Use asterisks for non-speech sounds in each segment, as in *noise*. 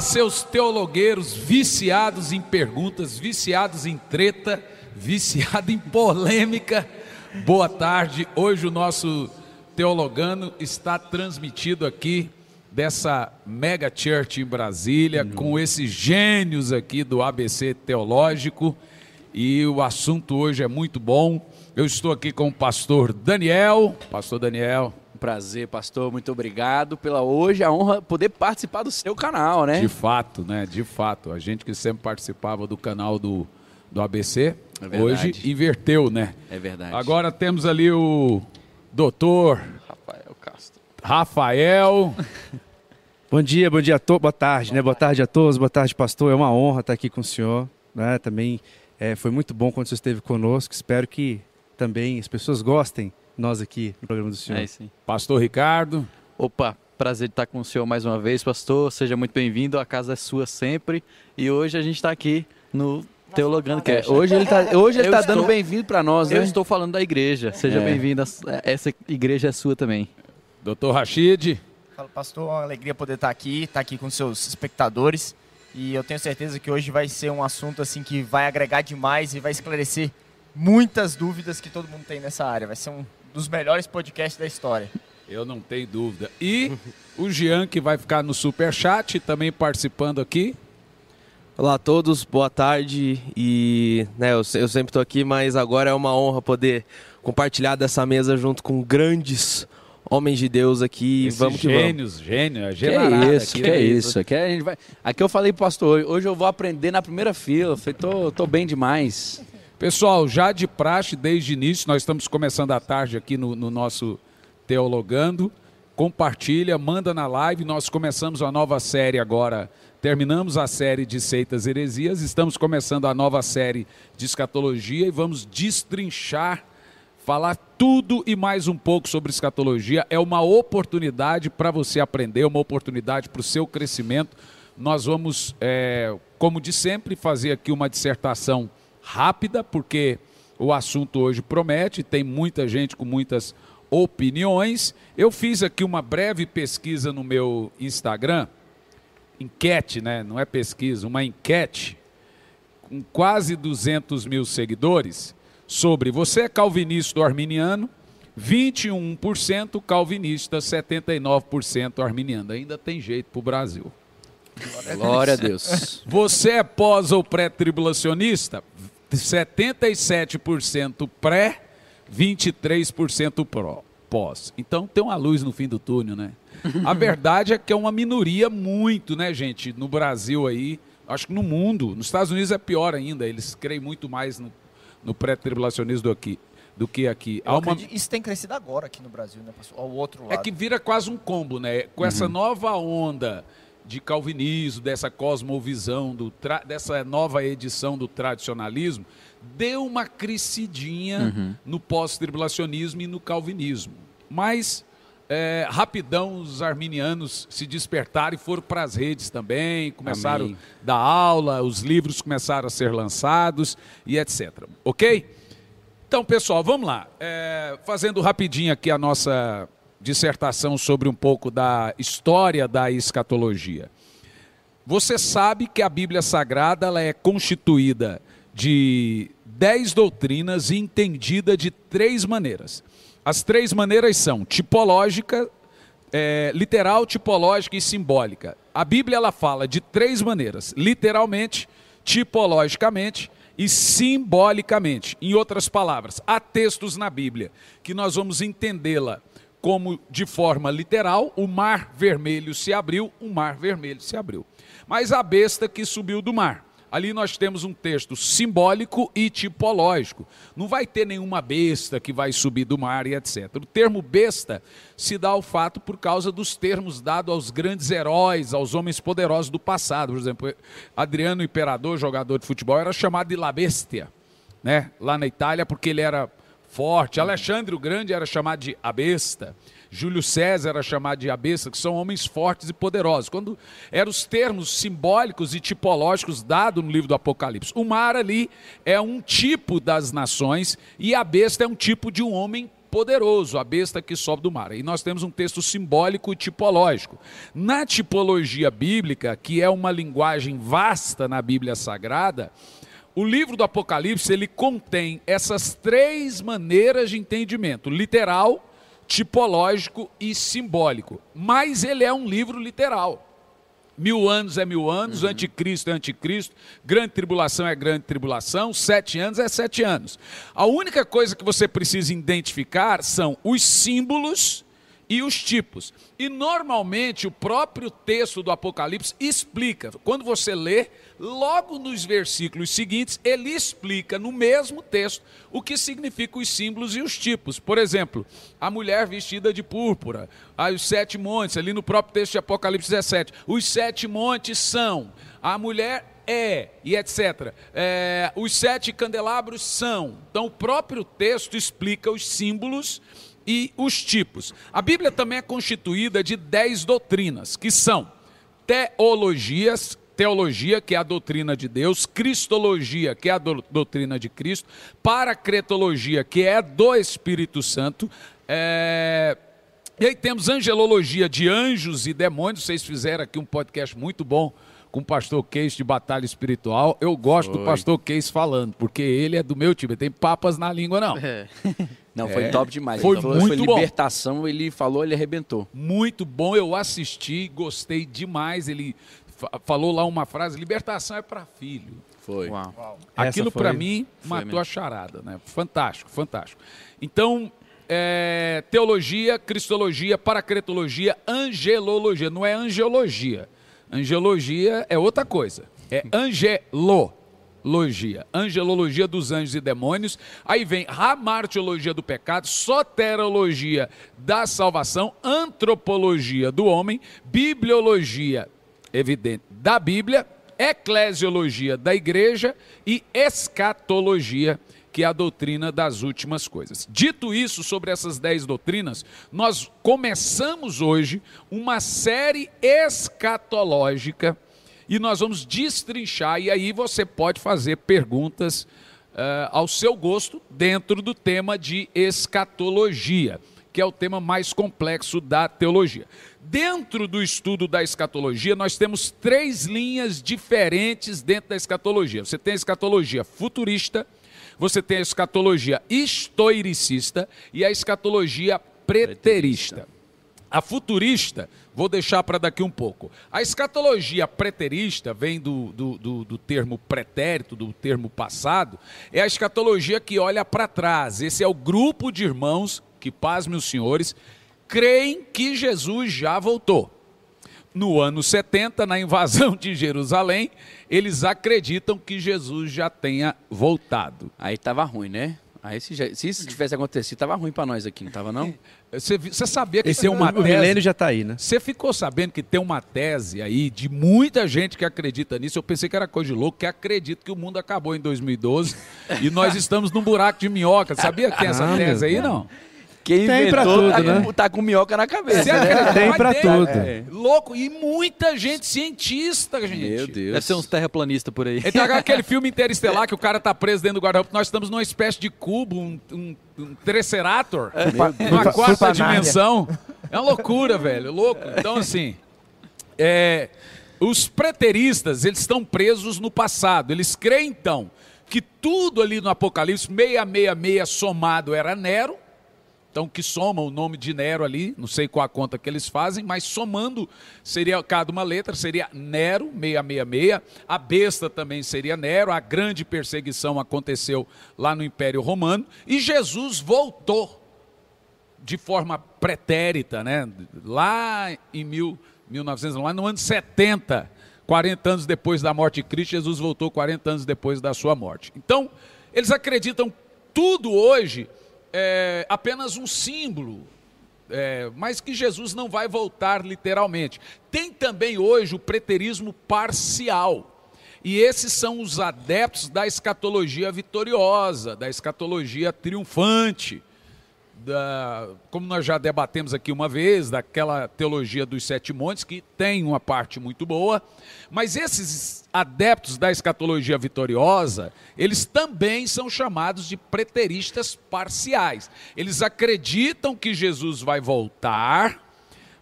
Seus teologueiros viciados em perguntas, viciados em treta, viciados em polêmica. Boa tarde. Hoje o nosso teologano está transmitido aqui dessa mega church em Brasília, hum. com esses gênios aqui do ABC Teológico. E o assunto hoje é muito bom. Eu estou aqui com o pastor Daniel. Pastor Daniel, prazer, pastor. Muito obrigado pela hoje a honra poder participar do seu canal, né? De fato, né? De fato. A gente que sempre participava do canal do, do ABC, é hoje inverteu, né? É verdade. Agora temos ali o doutor Rafael Castro. Rafael. *laughs* bom dia, bom dia a todos, boa tarde, boa né? Boa tarde a todos, boa tarde, pastor. É uma honra estar aqui com o senhor, né? Também é, foi muito bom quando você esteve conosco. Espero que também as pessoas gostem nós aqui no programa do senhor. É, sim. Pastor Ricardo. Opa, prazer de estar com o senhor mais uma vez, pastor. Seja muito bem-vindo, a casa é sua sempre. E hoje a gente está aqui no Teologando que é. Hoje ele está hoje ele tá dando bem-vindo para nós, né? Eu estou falando da igreja. Seja é. bem-vindo. Essa igreja é sua também. Doutor Rachid. Fala, pastor. Uma alegria poder estar aqui, estar aqui com seus espectadores. E eu tenho certeza que hoje vai ser um assunto assim que vai agregar demais e vai esclarecer muitas dúvidas que todo mundo tem nessa área. Vai ser um dos melhores podcasts da história. Eu não tenho dúvida. E o Jean, que vai ficar no super chat, também participando aqui. Olá a todos, boa tarde. E né, eu, eu sempre estou aqui, mas agora é uma honra poder compartilhar dessa mesa junto com grandes homens de Deus aqui. Esses vamos que gênios, vamos. gênios, que é isso, aqui, que é isso. Aqui, a gente vai... aqui eu falei pro pastor, hoje eu vou aprender na primeira fila. Eu falei, tô, tô bem demais. Pessoal, já de praxe, desde o início, nós estamos começando a tarde aqui no, no nosso Teologando. Compartilha, manda na live. Nós começamos a nova série agora. Terminamos a série de seitas heresias, estamos começando a nova série de escatologia e vamos destrinchar, falar tudo e mais um pouco sobre escatologia. É uma oportunidade para você aprender, uma oportunidade para o seu crescimento. Nós vamos, é, como de sempre, fazer aqui uma dissertação rápida, porque o assunto hoje promete, tem muita gente com muitas opiniões. Eu fiz aqui uma breve pesquisa no meu Instagram, enquete, né? Não é pesquisa, uma enquete com quase 200 mil seguidores sobre você é calvinista ou arminiano, 21% calvinista, 79% arminiano. Ainda tem jeito para o Brasil. Glória a Deus. Você é pós ou pré-tribulacionista? 77% pré, 23% pró, pós. Então tem uma luz no fim do túnel, né? *laughs* A verdade é que é uma minoria muito, né, gente? No Brasil aí, acho que no mundo, nos Estados Unidos é pior ainda, eles creem muito mais no, no pré-tribulacionismo do, aqui, do que aqui. Uma... Isso tem crescido agora aqui no Brasil, né, pessoal? Ao outro lado. É que vira quase um combo, né? Com essa uhum. nova onda de calvinismo, dessa cosmovisão, do dessa nova edição do tradicionalismo, deu uma crescidinha uhum. no pós-tribulacionismo e no calvinismo. Mas, é, rapidão, os arminianos se despertaram e foram para as redes também, começaram Amém. a dar aula, os livros começaram a ser lançados e etc. Ok? Então, pessoal, vamos lá. É, fazendo rapidinho aqui a nossa dissertação sobre um pouco da história da escatologia. Você sabe que a Bíblia Sagrada ela é constituída de dez doutrinas e entendida de três maneiras. As três maneiras são tipológica, é, literal, tipológica e simbólica. A Bíblia ela fala de três maneiras: literalmente, tipologicamente e simbolicamente. Em outras palavras, há textos na Bíblia que nós vamos entendê-la como de forma literal, o mar vermelho se abriu, o mar vermelho se abriu. Mas a besta que subiu do mar. Ali nós temos um texto simbólico e tipológico. Não vai ter nenhuma besta que vai subir do mar e etc. O termo besta se dá ao fato por causa dos termos dados aos grandes heróis, aos homens poderosos do passado. Por exemplo, Adriano Imperador, jogador de futebol, era chamado de La Bestia, né? lá na Itália, porque ele era forte. Alexandre o Grande era chamado de a besta. Júlio César era chamado de a besta, que são homens fortes e poderosos. Quando eram os termos simbólicos e tipológicos dados no livro do Apocalipse. O mar ali é um tipo das nações e a besta é um tipo de um homem poderoso, a besta que sobe do mar. E nós temos um texto simbólico e tipológico. Na tipologia bíblica, que é uma linguagem vasta na Bíblia Sagrada, o livro do Apocalipse ele contém essas três maneiras de entendimento: literal, tipológico e simbólico. Mas ele é um livro literal. Mil anos é mil anos, uhum. anticristo é anticristo, grande tribulação é grande tribulação, sete anos é sete anos. A única coisa que você precisa identificar são os símbolos e os tipos. E normalmente o próprio texto do Apocalipse explica. Quando você lê, logo nos versículos seguintes, ele explica no mesmo texto o que significam os símbolos e os tipos. Por exemplo, a mulher vestida de púrpura, aí os sete montes, ali no próprio texto de Apocalipse 17. Os sete montes são a mulher é, e etc. É, os sete candelabros são. Então, o próprio texto explica os símbolos e os tipos. A Bíblia também é constituída de dez doutrinas, que são teologias, teologia, que é a doutrina de Deus, cristologia, que é a do, doutrina de Cristo, paracretologia, que é do Espírito Santo, é... e aí temos angelologia de anjos e demônios, vocês fizeram aqui um podcast muito bom com o pastor Case de Batalha Espiritual. Eu gosto Foi. do pastor Case falando, porque ele é do meu time, tem papas na língua não. É. *laughs* Não, foi é, top demais. Foi falou, muito foi libertação, bom. ele falou, ele arrebentou. Muito bom, eu assisti, gostei demais. Ele falou lá uma frase: libertação é para filho. Foi. Uau. Aquilo para mim matou mesmo. a charada, né? Fantástico, fantástico. Então, é, teologia, cristologia, paracretologia, angelologia. Não é angelologia. Angelologia é outra coisa. É angelo angelologia, angelologia dos anjos e demônios, aí vem ramartiologia do pecado, soterologia da salvação, antropologia do homem, bibliologia evidente da Bíblia, eclesiologia da igreja e escatologia que é a doutrina das últimas coisas. Dito isso sobre essas dez doutrinas, nós começamos hoje uma série escatológica e nós vamos destrinchar, e aí você pode fazer perguntas uh, ao seu gosto dentro do tema de escatologia, que é o tema mais complexo da teologia. Dentro do estudo da escatologia, nós temos três linhas diferentes dentro da escatologia. Você tem a escatologia futurista, você tem a escatologia historicista e a escatologia preterista. A futurista Vou deixar para daqui um pouco. A escatologia preterista vem do, do, do, do, termo pretérito, do termo passado, é a escatologia que olha para trás. Esse é o grupo de irmãos que, pasme os senhores, creem que Jesus já voltou. No ano 70, na invasão de Jerusalém, eles acreditam que Jesus já tenha voltado. Aí estava ruim, né? Aí se, já, se isso tivesse acontecido, tava ruim para nós aqui, não tava não? Você, você sabia que Esse tem uma o tese... milênio já está aí, né? Você ficou sabendo que tem uma tese aí de muita gente que acredita nisso. Eu pensei que era coisa de louco, que acredita que o mundo acabou em 2012 *laughs* e nós estamos num buraco de minhoca. Sabia que tem essa ah, tese aí, não? Quem tem inventou, pra tudo, tá, né? com, tá com minhoca na cabeça. Né? Tem pra tudo. É. Louco. E muita gente cientista, gente. Meu Deus. Deve ser uns terraplanistas por aí. Então, *laughs* aquele filme Interestelar que o cara tá preso dentro do guarda-roupa. Nós estamos numa espécie de cubo, um, um, um Trecerator, é. numa quarta dimensão. É uma loucura, velho. Louco. Então, assim... É, os preteristas, eles estão presos no passado. Eles creem, então, que tudo ali no Apocalipse, 666 somado era Nero, então, que soma o nome de Nero ali, não sei qual a conta que eles fazem, mas somando, seria cada uma letra, seria Nero 666, a besta também seria Nero, a grande perseguição aconteceu lá no Império Romano, e Jesus voltou de forma pretérita, né? lá em mil, 1900, lá no ano 70, 40 anos depois da morte de Cristo, Jesus voltou 40 anos depois da sua morte. Então, eles acreditam tudo hoje é apenas um símbolo, é, mas que Jesus não vai voltar literalmente. Tem também hoje o preterismo parcial. E esses são os adeptos da escatologia vitoriosa, da escatologia triunfante, da, como nós já debatemos aqui uma vez, daquela teologia dos sete montes, que tem uma parte muito boa, mas esses adeptos da escatologia vitoriosa, eles também são chamados de preteristas parciais. Eles acreditam que Jesus vai voltar,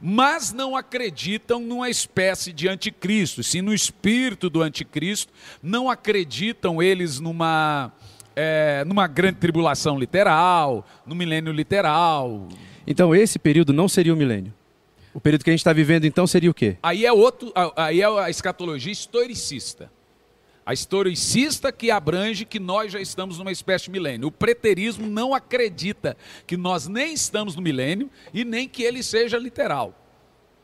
mas não acreditam numa espécie de anticristo, sim no espírito do anticristo, não acreditam eles numa é, numa grande tribulação literal, no milênio literal. Então esse período não seria o milênio. O período que a gente está vivendo então seria o quê? Aí é outro, aí é a escatologia historicista. A historicista que abrange que nós já estamos numa espécie de milênio. O preterismo não acredita que nós nem estamos no milênio e nem que ele seja literal.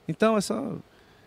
Então é só.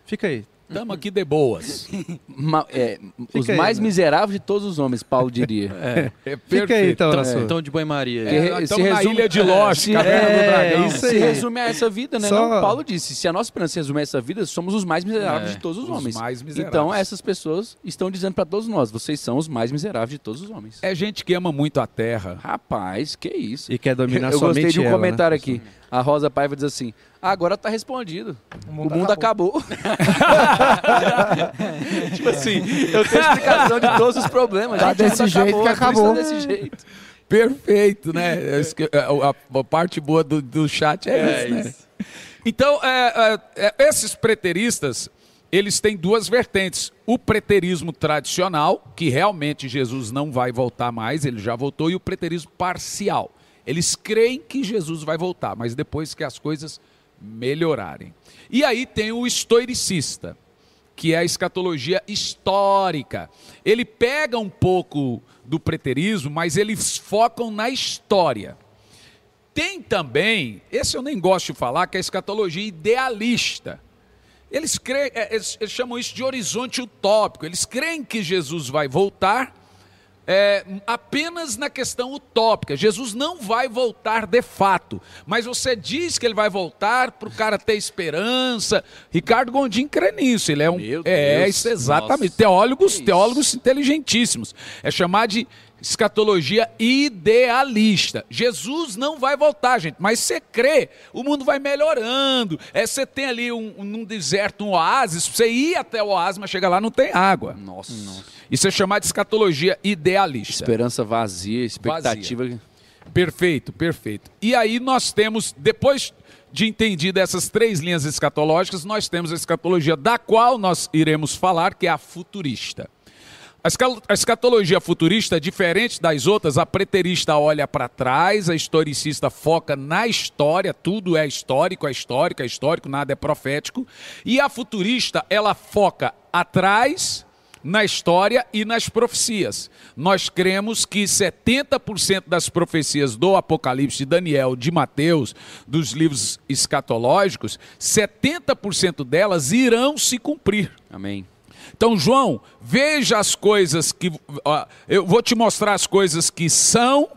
Fica aí. Estamos aqui de boas. *laughs* é, os aí, mais né? miseráveis de todos os homens, Paulo diria. É, *laughs* é Fica aí, então, então, é. então de banho-maria. É, se resume, na ilha de Lost, é, caverna do dragão. Isso aí. Se resume a essa vida, né? Só... Não, Paulo disse, se a nossa esperança se resume a essa vida, somos os mais miseráveis é, de todos os, os homens. Mais miseráveis. Então essas pessoas estão dizendo para todos nós, vocês são os mais miseráveis de todos os homos. É gente que ama muito a terra. Rapaz, que isso. E quer dominar eu, somente Eu gostei de um ela, comentário né? aqui. A Rosa Paiva diz assim, agora está respondido. O mundo, o mundo acabou. acabou. *laughs* tipo assim, eu tenho explicação de todos os problemas. Tá desse jeito acabou, que acabou. Tá desse jeito. Perfeito, né? A, a, parte boa do, do chat é, é isso, né? Então, é, é, é, esses preteristas, eles têm duas vertentes. O preterismo tradicional, que realmente Jesus não vai voltar mais, ele já voltou, e o preterismo parcial. Eles creem que Jesus vai voltar, mas depois que as coisas melhorarem. E aí tem o historicista, que é a escatologia histórica. Ele pega um pouco do preterismo, mas eles focam na história. Tem também, esse eu nem gosto de falar, que é a escatologia idealista. Eles, creem, é, eles, eles chamam isso de horizonte utópico. Eles creem que Jesus vai voltar é, apenas na questão utópica. Jesus não vai voltar de fato, mas você diz que ele vai voltar para o cara ter esperança. Ricardo Gondim crê nisso. Ele é um. Meu é, Deus, isso exatamente. Nossa, teólogos, teólogos inteligentíssimos. É chamar de escatologia idealista. Jesus não vai voltar, gente, mas você crê, o mundo vai melhorando. É, você tem ali um, um deserto, um oásis, você ir até o oásis, mas chega lá não tem água. Nossa. Isso é chamado de escatologia idealista. Esperança vazia, expectativa. Vazia. Perfeito, perfeito. E aí nós temos, depois de entendido essas três linhas escatológicas, nós temos a escatologia da qual nós iremos falar, que é a futurista. A escatologia futurista, diferente das outras, a preterista olha para trás, a historicista foca na história, tudo é histórico, é histórico, é histórico, nada é profético. E a futurista, ela foca atrás, na história e nas profecias. Nós cremos que 70% das profecias do Apocalipse de Daniel, de Mateus, dos livros escatológicos, 70% delas irão se cumprir. Amém. Então, João, veja as coisas que. Ó, eu vou te mostrar as coisas que são,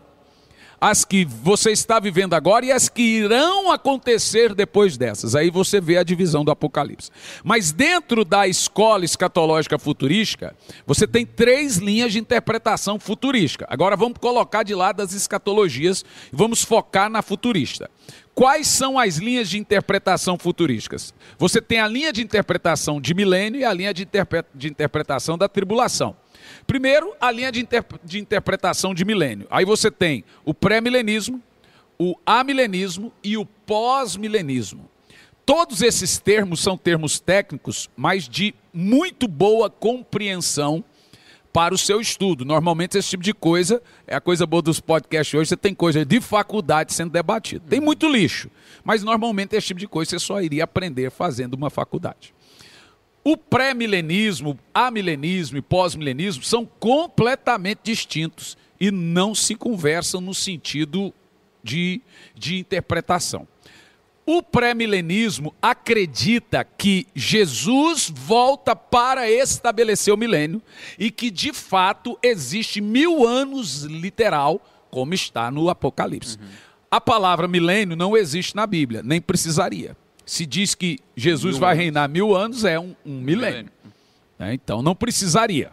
as que você está vivendo agora e as que irão acontecer depois dessas. Aí você vê a divisão do Apocalipse. Mas dentro da escola escatológica futurística, você tem três linhas de interpretação futurística. Agora vamos colocar de lado as escatologias e vamos focar na futurista. Quais são as linhas de interpretação futurísticas? Você tem a linha de interpretação de milênio e a linha de, interpre de interpretação da tribulação. Primeiro, a linha de, inter de interpretação de milênio. Aí você tem o pré-milenismo, o amilenismo e o pós-milenismo. Todos esses termos são termos técnicos, mas de muito boa compreensão para o seu estudo. Normalmente esse tipo de coisa é a coisa boa dos podcasts hoje, você tem coisa de faculdade sendo debatida. Tem muito lixo, mas normalmente esse tipo de coisa você só iria aprender fazendo uma faculdade. O pré-milenismo, amilenismo e pós-milenismo são completamente distintos e não se conversam no sentido de, de interpretação. O pré-milenismo acredita que Jesus volta para estabelecer o milênio e que, de fato, existe mil anos literal, como está no Apocalipse. Uhum. A palavra milênio não existe na Bíblia, nem precisaria. Se diz que Jesus mil vai anos. reinar mil anos, é um, um milênio. É, então não precisaria.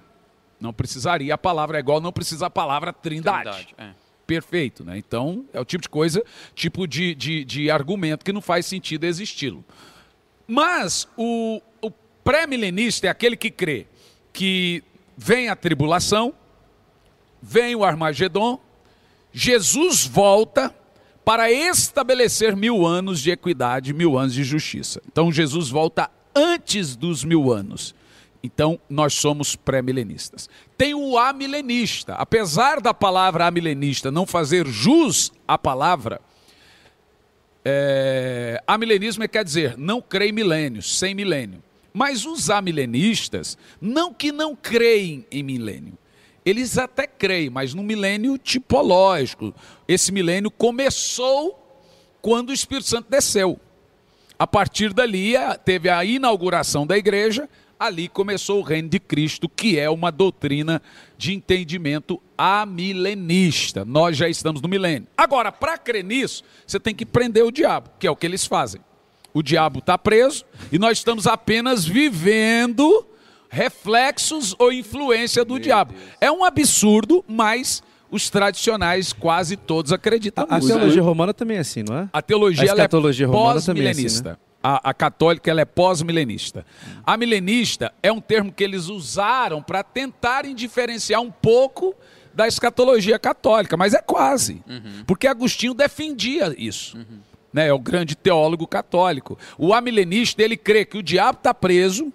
Não precisaria. A palavra é igual, não precisa a palavra trindade. trindade é. Perfeito. Né? Então, é o tipo de coisa, tipo de, de, de argumento que não faz sentido existi-lo. Mas o, o pré-milenista é aquele que crê que vem a tribulação, vem o Armagedon, Jesus volta para estabelecer mil anos de equidade, mil anos de justiça. Então Jesus volta antes dos mil anos. Então, nós somos pré-milenistas. Tem o amilenista. Apesar da palavra amilenista não fazer jus à palavra, é, amilenismo quer dizer não em milênios, sem milênio. Mas os amilenistas, não que não creem em milênio, eles até creem, mas no milênio tipológico. Esse milênio começou quando o Espírito Santo desceu. A partir dali, teve a inauguração da igreja, ali começou o reino de Cristo, que é uma doutrina de entendimento amilenista. Nós já estamos no milênio. Agora, para crer nisso, você tem que prender o diabo, que é o que eles fazem. O diabo está preso e nós estamos apenas vivendo reflexos ou influência do Meu diabo. Deus. É um absurdo, mas os tradicionais quase todos acreditam a, nisso. A teologia romana também é assim, não é? A teologia, a é pós-milenista. É assim, né? A, a, católica ela é pós-milenista. A milenista é um termo que eles usaram para tentarem diferenciar um pouco da escatologia católica, mas é quase. Uhum. Porque Agostinho defendia isso. Uhum. Né, é o grande teólogo católico. O amilenista, ele crê que o diabo está preso,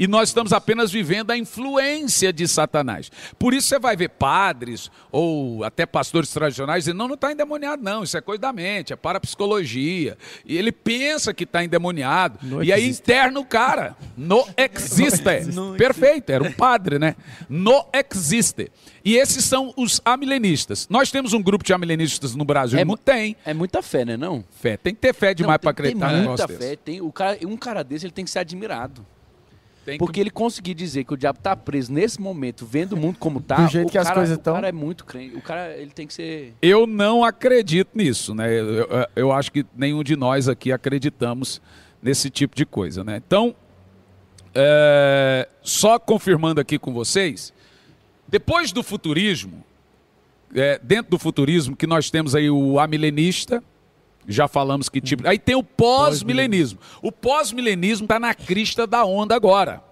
e nós estamos apenas vivendo a influência de Satanás. Por isso você vai ver padres ou até pastores tradicionais dizendo: não, não está endemoniado, não, isso é coisa da mente, é parapsicologia. E ele pensa que está endemoniado. No e existe. aí interna o cara. *laughs* No existe. Perfeito, era um padre, né? No existe. E esses são os amilenistas. Nós temos um grupo de amilenistas no Brasil. É, não tem. É muita fé, né? Não? Fé. Tem que ter fé demais para acreditar tem muita fé. Tem, o cara, um cara desse ele tem que ser admirado. Tem Porque que... ele conseguir dizer que o diabo está preso nesse momento, vendo o mundo como está, Do jeito que cara, as coisas estão. O cara é muito crente. O cara ele tem que ser. Eu não acredito nisso, né? Eu, eu, eu acho que nenhum de nós aqui acreditamos nesse tipo de coisa, né? Então, é, só confirmando aqui com vocês, depois do futurismo, é, dentro do futurismo, que nós temos aí o amilenista, já falamos que tipo. Aí tem o pós-milenismo. O pós-milenismo está na crista da onda agora,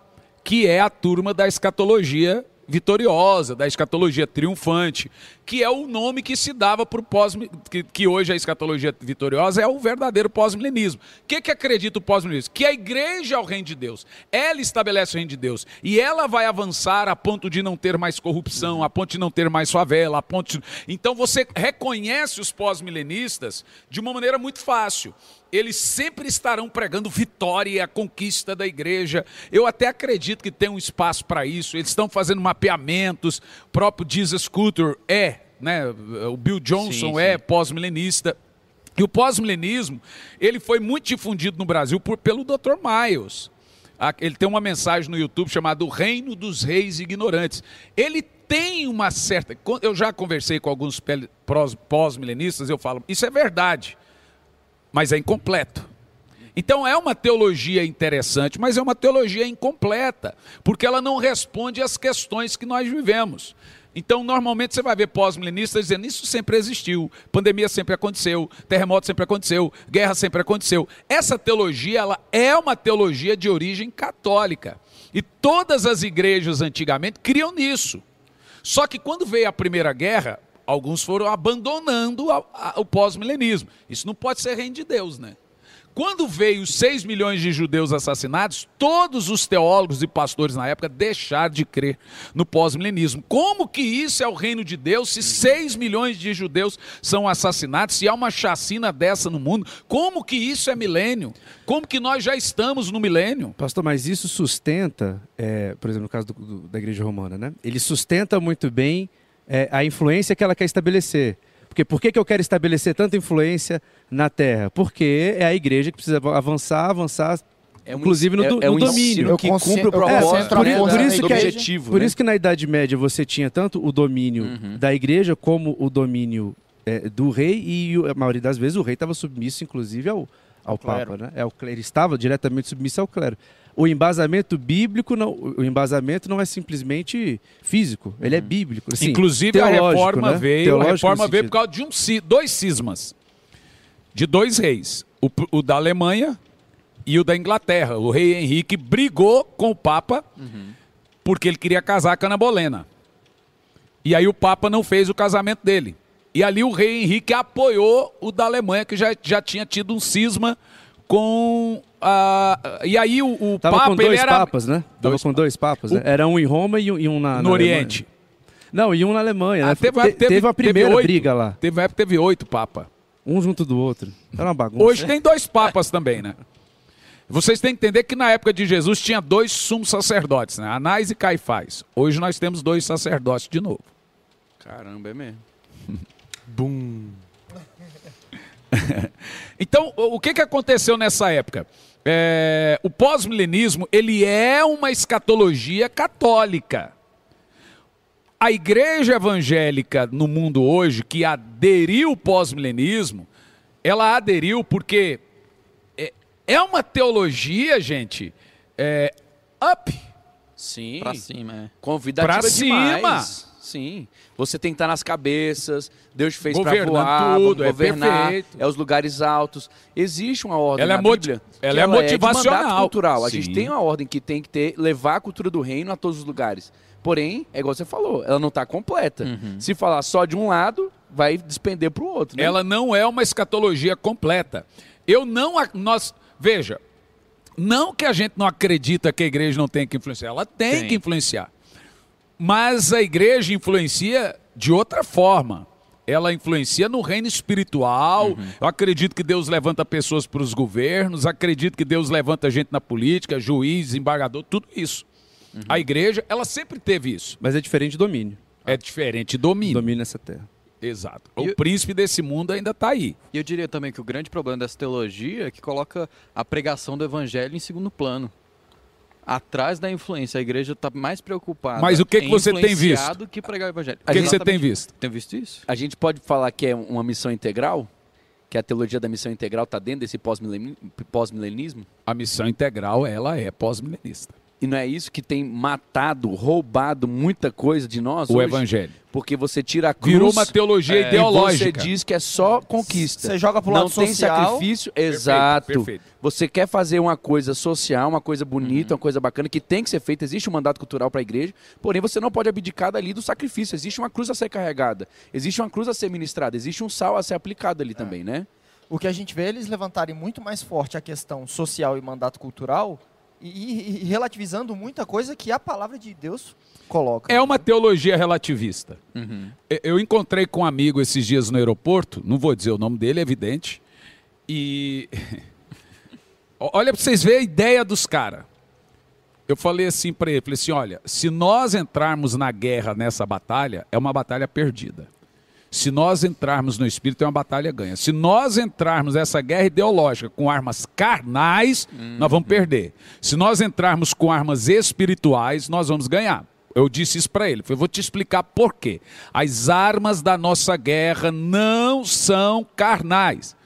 que é a turma da escatologia vitoriosa, da escatologia triunfante, que é o nome que se dava para o pós que, que, hoje a escatologia vitoriosa é o verdadeiro pós-milenismo. O que, que acredita o pós-milenismo? Que a igreja é o reino de Deus. Ela estabelece o reino de Deus. E ela vai avançar a ponto de não ter mais corrupção, a ponto de não ter mais favela, a ponto de... Então você reconhece os pós-milenistas de uma maneira muito fácil eles sempre estarão pregando vitória e a conquista da igreja. Eu até acredito que tem um espaço para isso. Eles estão fazendo mapeamentos. O próprio Jesus Scooter é, né? O Bill Johnson sim, é pós-milenista. E o pós-milenismo, ele foi muito difundido no Brasil por, pelo Dr. Miles. Ele tem uma mensagem no YouTube chamada O Reino dos Reis Ignorantes. Ele tem uma certa. Eu já conversei com alguns pós-milenistas, eu falo, isso é verdade mas é incompleto. Então é uma teologia interessante, mas é uma teologia incompleta, porque ela não responde às questões que nós vivemos. Então, normalmente você vai ver pós-milenistas dizendo isso sempre existiu, pandemia sempre aconteceu, terremoto sempre aconteceu, guerra sempre aconteceu. Essa teologia ela é uma teologia de origem católica. E todas as igrejas antigamente criam nisso. Só que quando veio a Primeira Guerra, alguns foram abandonando a, a, o pós-milenismo. Isso não pode ser reino de Deus, né? Quando veio os 6 milhões de judeus assassinados, todos os teólogos e pastores na época deixaram de crer no pós-milenismo. Como que isso é o reino de Deus se 6 milhões de judeus são assassinados, se há uma chacina dessa no mundo? Como que isso é milênio? Como que nós já estamos no milênio? Pastor, mas isso sustenta, é, por exemplo, no caso do, do, da igreja romana, né? Ele sustenta muito bem é, a influência que ela quer estabelecer. Porque por que, que eu quero estabelecer tanta influência na Terra? Porque é a igreja que precisa avançar, avançar, é um, inclusive no, é, é um domínio. que cumpre o propósito, é, por, por, isso que objetivo. Por né? isso que na Idade Média você tinha tanto o domínio uhum. da igreja como o domínio é, do rei e a maioria das vezes o rei estava submisso, inclusive, ao, ao Papa. Né? É, o, ele estava diretamente submisso ao clero. O embasamento bíblico, não, o embasamento não é simplesmente físico, ele é bíblico. Assim, Inclusive a reforma né? veio, a reforma veio por causa de um, dois cismas, de dois reis, o, o da Alemanha e o da Inglaterra. O rei Henrique brigou com o Papa uhum. porque ele queria casar com a Ana Bolena. E aí o Papa não fez o casamento dele. E ali o rei Henrique apoiou o da Alemanha, que já, já tinha tido um cisma com Uh, e aí o, o Tava Papa, com dois era... papas, né? Tava dois com dois papas, né? Era um em Roma e um, e um na, no na Oriente. Não, e um na Alemanha, né? Ah, teve, Te, teve, teve, a primeira teve briga lá. Teve uma época teve oito papas. Um junto do outro. Era uma bagunça. Hoje tem dois papas também, né? Vocês têm que entender que na época de Jesus tinha dois sumos sacerdotes, né? Anás e Caifás. Hoje nós temos dois sacerdotes de novo. Caramba, é mesmo. *laughs* Bum. então, o que, que aconteceu nessa época? É, o pós-milenismo ele é uma escatologia católica. A igreja evangélica no mundo hoje, que aderiu ao pós-milenismo, ela aderiu porque é, é uma teologia, gente, é, up. Sim. Pra cima, é. Convidativa pra cima. Sim. Você tem que estar nas cabeças, Deus fez para voar, tudo, é governar, é, é, os lugares altos. Existe uma ordem ela é na é Bíblia. Ela é motivacional. É cultural. A gente tem uma ordem que tem que ter, levar a cultura do reino a todos os lugares. Porém, é igual você falou, ela não está completa. Uhum. Se falar só de um lado, vai despender para o outro. Né? Ela não é uma escatologia completa. Eu não. Nós, veja, não que a gente não acredita que a igreja não tem que influenciar, ela tem, tem. que influenciar. Mas a igreja influencia de outra forma. Ela influencia no reino espiritual. Uhum. Eu acredito que Deus levanta pessoas para os governos, acredito que Deus levanta gente na política, juiz, embargador, tudo isso. Uhum. A igreja, ela sempre teve isso. Mas é diferente de domínio. É diferente de domínio. Domínio nessa terra. Exato. O eu... príncipe desse mundo ainda está aí. E eu diria também que o grande problema dessa teologia é que coloca a pregação do evangelho em segundo plano atrás da influência. A igreja está mais preocupada. Mas o que, que você tem visto? que pregar o evangelho. O que, que você tem visto? Tem visto isso? A gente pode falar que é uma missão integral? Que a teologia da missão integral está dentro desse pós-milenismo? A missão integral, ela é pós-milenista. E não é isso que tem matado, roubado muita coisa de nós? O hoje? evangelho. Porque você tira a cruz. Virou uma teologia é, ideológica. você diz que é só conquista. Você joga pro lado não social. Não tem sacrifício. Exato. Perfeito, perfeito. Você quer fazer uma coisa social, uma coisa bonita, uhum. uma coisa bacana, que tem que ser feita. Existe um mandato cultural para a igreja. Porém, você não pode abdicar dali do sacrifício. Existe uma cruz a ser carregada. Existe uma cruz a ser ministrada. Existe um sal a ser aplicado ali é. também, né? O que a gente vê é eles levantarem muito mais forte a questão social e mandato cultural e, e, relativizando muita coisa que a palavra de Deus coloca. É uma teologia relativista. Uhum. Eu encontrei com um amigo esses dias no aeroporto, não vou dizer o nome dele, é evidente, e. *laughs* olha para vocês verem a ideia dos caras. Eu falei assim para ele, falei assim, olha, se nós entrarmos na guerra nessa batalha, é uma batalha perdida. Se nós entrarmos no espírito, é uma batalha ganha. Se nós entrarmos nessa guerra ideológica com armas carnais, uhum. nós vamos perder. Se nós entrarmos com armas espirituais, nós vamos ganhar. Eu disse isso para ele. Eu vou te explicar por quê. As armas da nossa guerra não são carnais.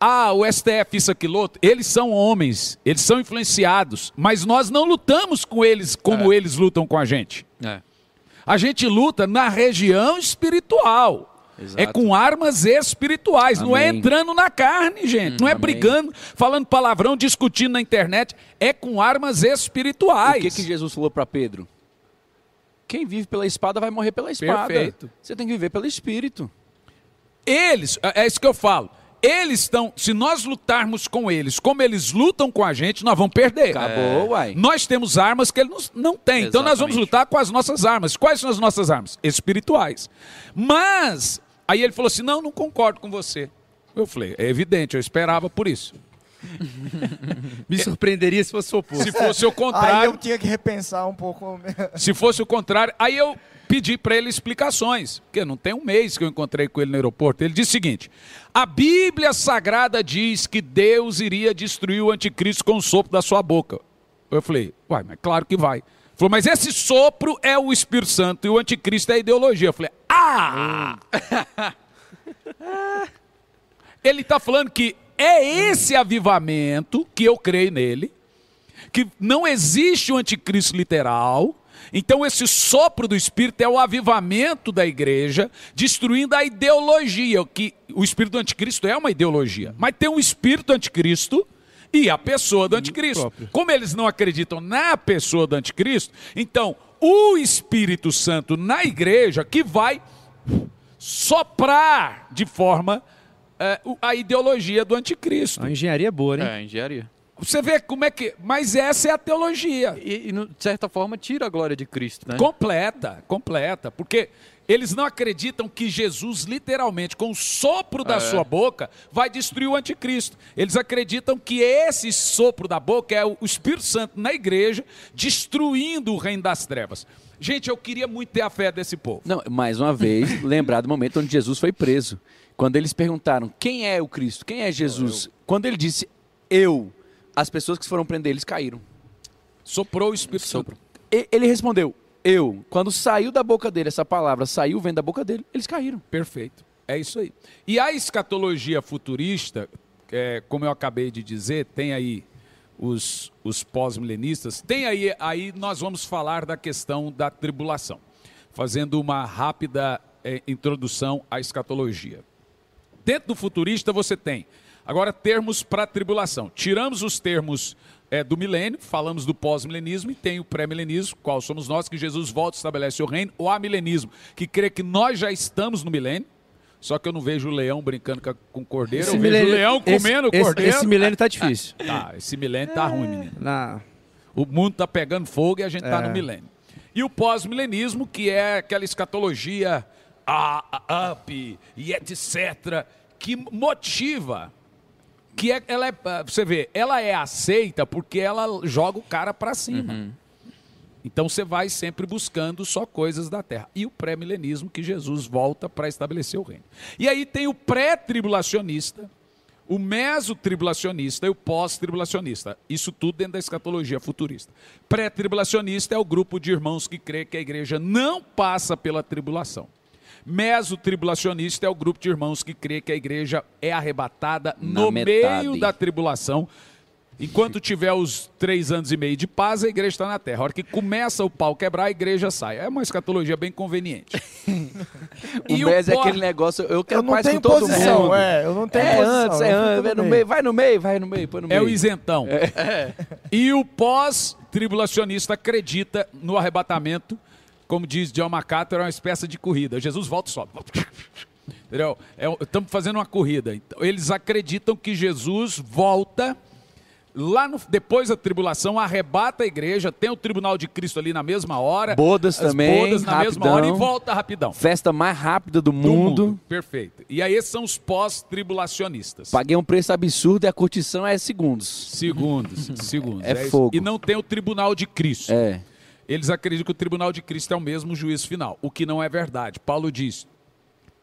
Ah, o STF, isso, aquilo, outro. Eles são homens, eles são influenciados, mas nós não lutamos com eles como é. eles lutam com a gente. É. A gente luta na região espiritual. É Exato. É com armas espirituais, Amém. não é entrando na carne, gente. Hum, não é Amém. brigando, falando palavrão, discutindo na internet. É com armas espirituais. O que, que Jesus falou para Pedro? Quem vive pela espada vai morrer pela espada. Perfeito. Você tem que viver pelo espírito. Eles, é, é isso que eu falo. Eles estão, se nós lutarmos com eles como eles lutam com a gente, nós vamos perder. Acabou, é. uai. Nós temos armas que eles não têm. Então nós vamos lutar com as nossas armas. Quais são as nossas armas? Espirituais. Mas, aí ele falou assim: não, não concordo com você. Eu falei, é evidente, eu esperava por isso. *laughs* Me surpreenderia se fosse o oposto. Se fosse o contrário. Aí eu tinha que repensar um pouco. se fosse o contrário, aí eu pedi para ele explicações, porque não tem um mês que eu encontrei com ele no aeroporto. Ele disse o seguinte: a Bíblia Sagrada diz que Deus iria destruir o anticristo com o sopro da sua boca. Eu falei, uai, mas claro que vai. Ele falou, mas esse sopro é o Espírito Santo e o anticristo é a ideologia. Eu falei, ah! *laughs* ele está falando que é esse avivamento que eu creio nele, que não existe o anticristo literal. Então, esse sopro do Espírito é o avivamento da igreja, destruindo a ideologia, que o Espírito do anticristo é uma ideologia, mas tem um Espírito anticristo e a pessoa do anticristo. Como eles não acreditam na pessoa do anticristo, então o Espírito Santo na igreja que vai soprar de forma é, a ideologia do anticristo. A engenharia é boa, né? É, engenharia. Você vê como é que. Mas essa é a teologia. E, e, de certa forma, tira a glória de Cristo, né? Completa, completa. Porque eles não acreditam que Jesus, literalmente, com o sopro da é. sua boca, vai destruir o anticristo. Eles acreditam que esse sopro da boca é o Espírito Santo na igreja, destruindo o reino das trevas. Gente, eu queria muito ter a fé desse povo. Não, mais uma vez, *laughs* lembrar do momento onde Jesus foi preso. Quando eles perguntaram quem é o Cristo, quem é Jesus, eu. quando ele disse eu, as pessoas que foram prender eles caíram. Soprou o Espírito Santo. Ele respondeu eu. Quando saiu da boca dele essa palavra, saiu vendo da boca dele, eles caíram. Perfeito. É isso aí. E a escatologia futurista, é, como eu acabei de dizer, tem aí os, os pós-milenistas, tem aí, aí nós vamos falar da questão da tribulação, fazendo uma rápida é, introdução à escatologia. Dentro do futurista você tem, agora, termos para tribulação. Tiramos os termos é, do milênio, falamos do pós-milenismo e tem o pré-milenismo, qual somos nós, que Jesus volta e estabelece o reino, ou milenismo que crê que nós já estamos no milênio, só que eu não vejo o leão brincando com o cordeiro, esse eu milênio, vejo o leão comendo esse, cordeiro. Esse, milênio tá difícil. *laughs* tá, esse milênio tá ruim, menino. Na... O mundo tá pegando fogo e a gente é. tá no é. milênio. E o pós-milenismo, que é aquela escatologia a, up e etc., que motiva, que é, ela é, você vê, ela é aceita porque ela joga o cara para cima. Uhum. Então você vai sempre buscando só coisas da terra. E o pré-milenismo, que Jesus volta para estabelecer o reino. E aí tem o pré-tribulacionista, o mesotribulacionista e o pós-tribulacionista. Isso tudo dentro da escatologia futurista. Pré-tribulacionista é o grupo de irmãos que crê que a igreja não passa pela tribulação. Mesotribulacionista é o grupo de irmãos que crê que a igreja é arrebatada Na no metade. meio da tribulação Enquanto tiver os três anos e meio de paz, a igreja está na terra. A hora que começa o pau quebrar, a igreja sai. É uma escatologia bem conveniente. *laughs* o MES é aquele negócio, eu quero eu não paz com todo posição, mundo. É, eu não tenho é posição. Antes, é antes, no meio, vai no meio, vai no meio, põe no meio. É o isentão. É. E o pós-tribulacionista acredita no arrebatamento, como diz John MacArthur, é uma espécie de corrida. Jesus volta e sobe. Entendeu? Estamos é, fazendo uma corrida. Então, eles acreditam que Jesus volta lá no, depois da tribulação, arrebata a igreja, tem o tribunal de Cristo ali na mesma hora. Bodas também. Bodas na rapidão. mesma hora e volta rapidão. Festa mais rápida do, do mundo. mundo. Perfeito. E aí esses são os pós-tribulacionistas. Paguei um preço absurdo e a curtição é segundos. Segundos, segundos. *laughs* É, é fogo. E não tem o tribunal de Cristo. É. Eles acreditam que o tribunal de Cristo é o mesmo juízo final, o que não é verdade. Paulo diz: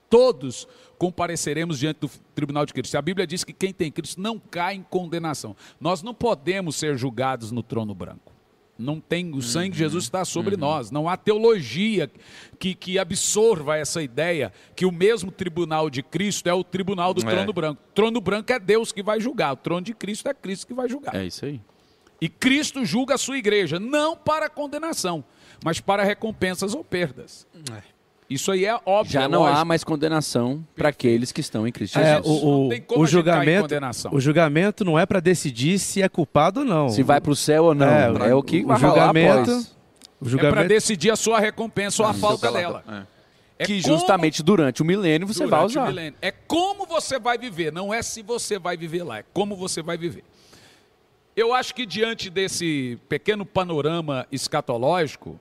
todos compareceremos diante do tribunal de Cristo. A Bíblia diz que quem tem Cristo não cai em condenação. Nós não podemos ser julgados no trono branco. Não tem, o sangue de Jesus está sobre uhum. nós. Não há teologia que, que absorva essa ideia que o mesmo tribunal de Cristo é o tribunal do é. trono branco. O trono branco é Deus que vai julgar. O trono de Cristo é Cristo que vai julgar. É isso aí. E Cristo julga a sua igreja, não para condenação, mas para recompensas ou perdas. É. Isso aí é óbvio. Já é não há mais condenação para aqueles que estão em Cristo é, Jesus. O, o, o julgamento, o julgamento não é para decidir se é culpado ou não. Se vai para o céu ou não. É, é o que o julgamento, o julgamento é para decidir a sua recompensa ou a falta dela. É. que como, justamente durante o milênio você vai usar. É como você vai viver, não é se você vai viver lá, é como você vai viver. Eu acho que diante desse pequeno panorama escatológico,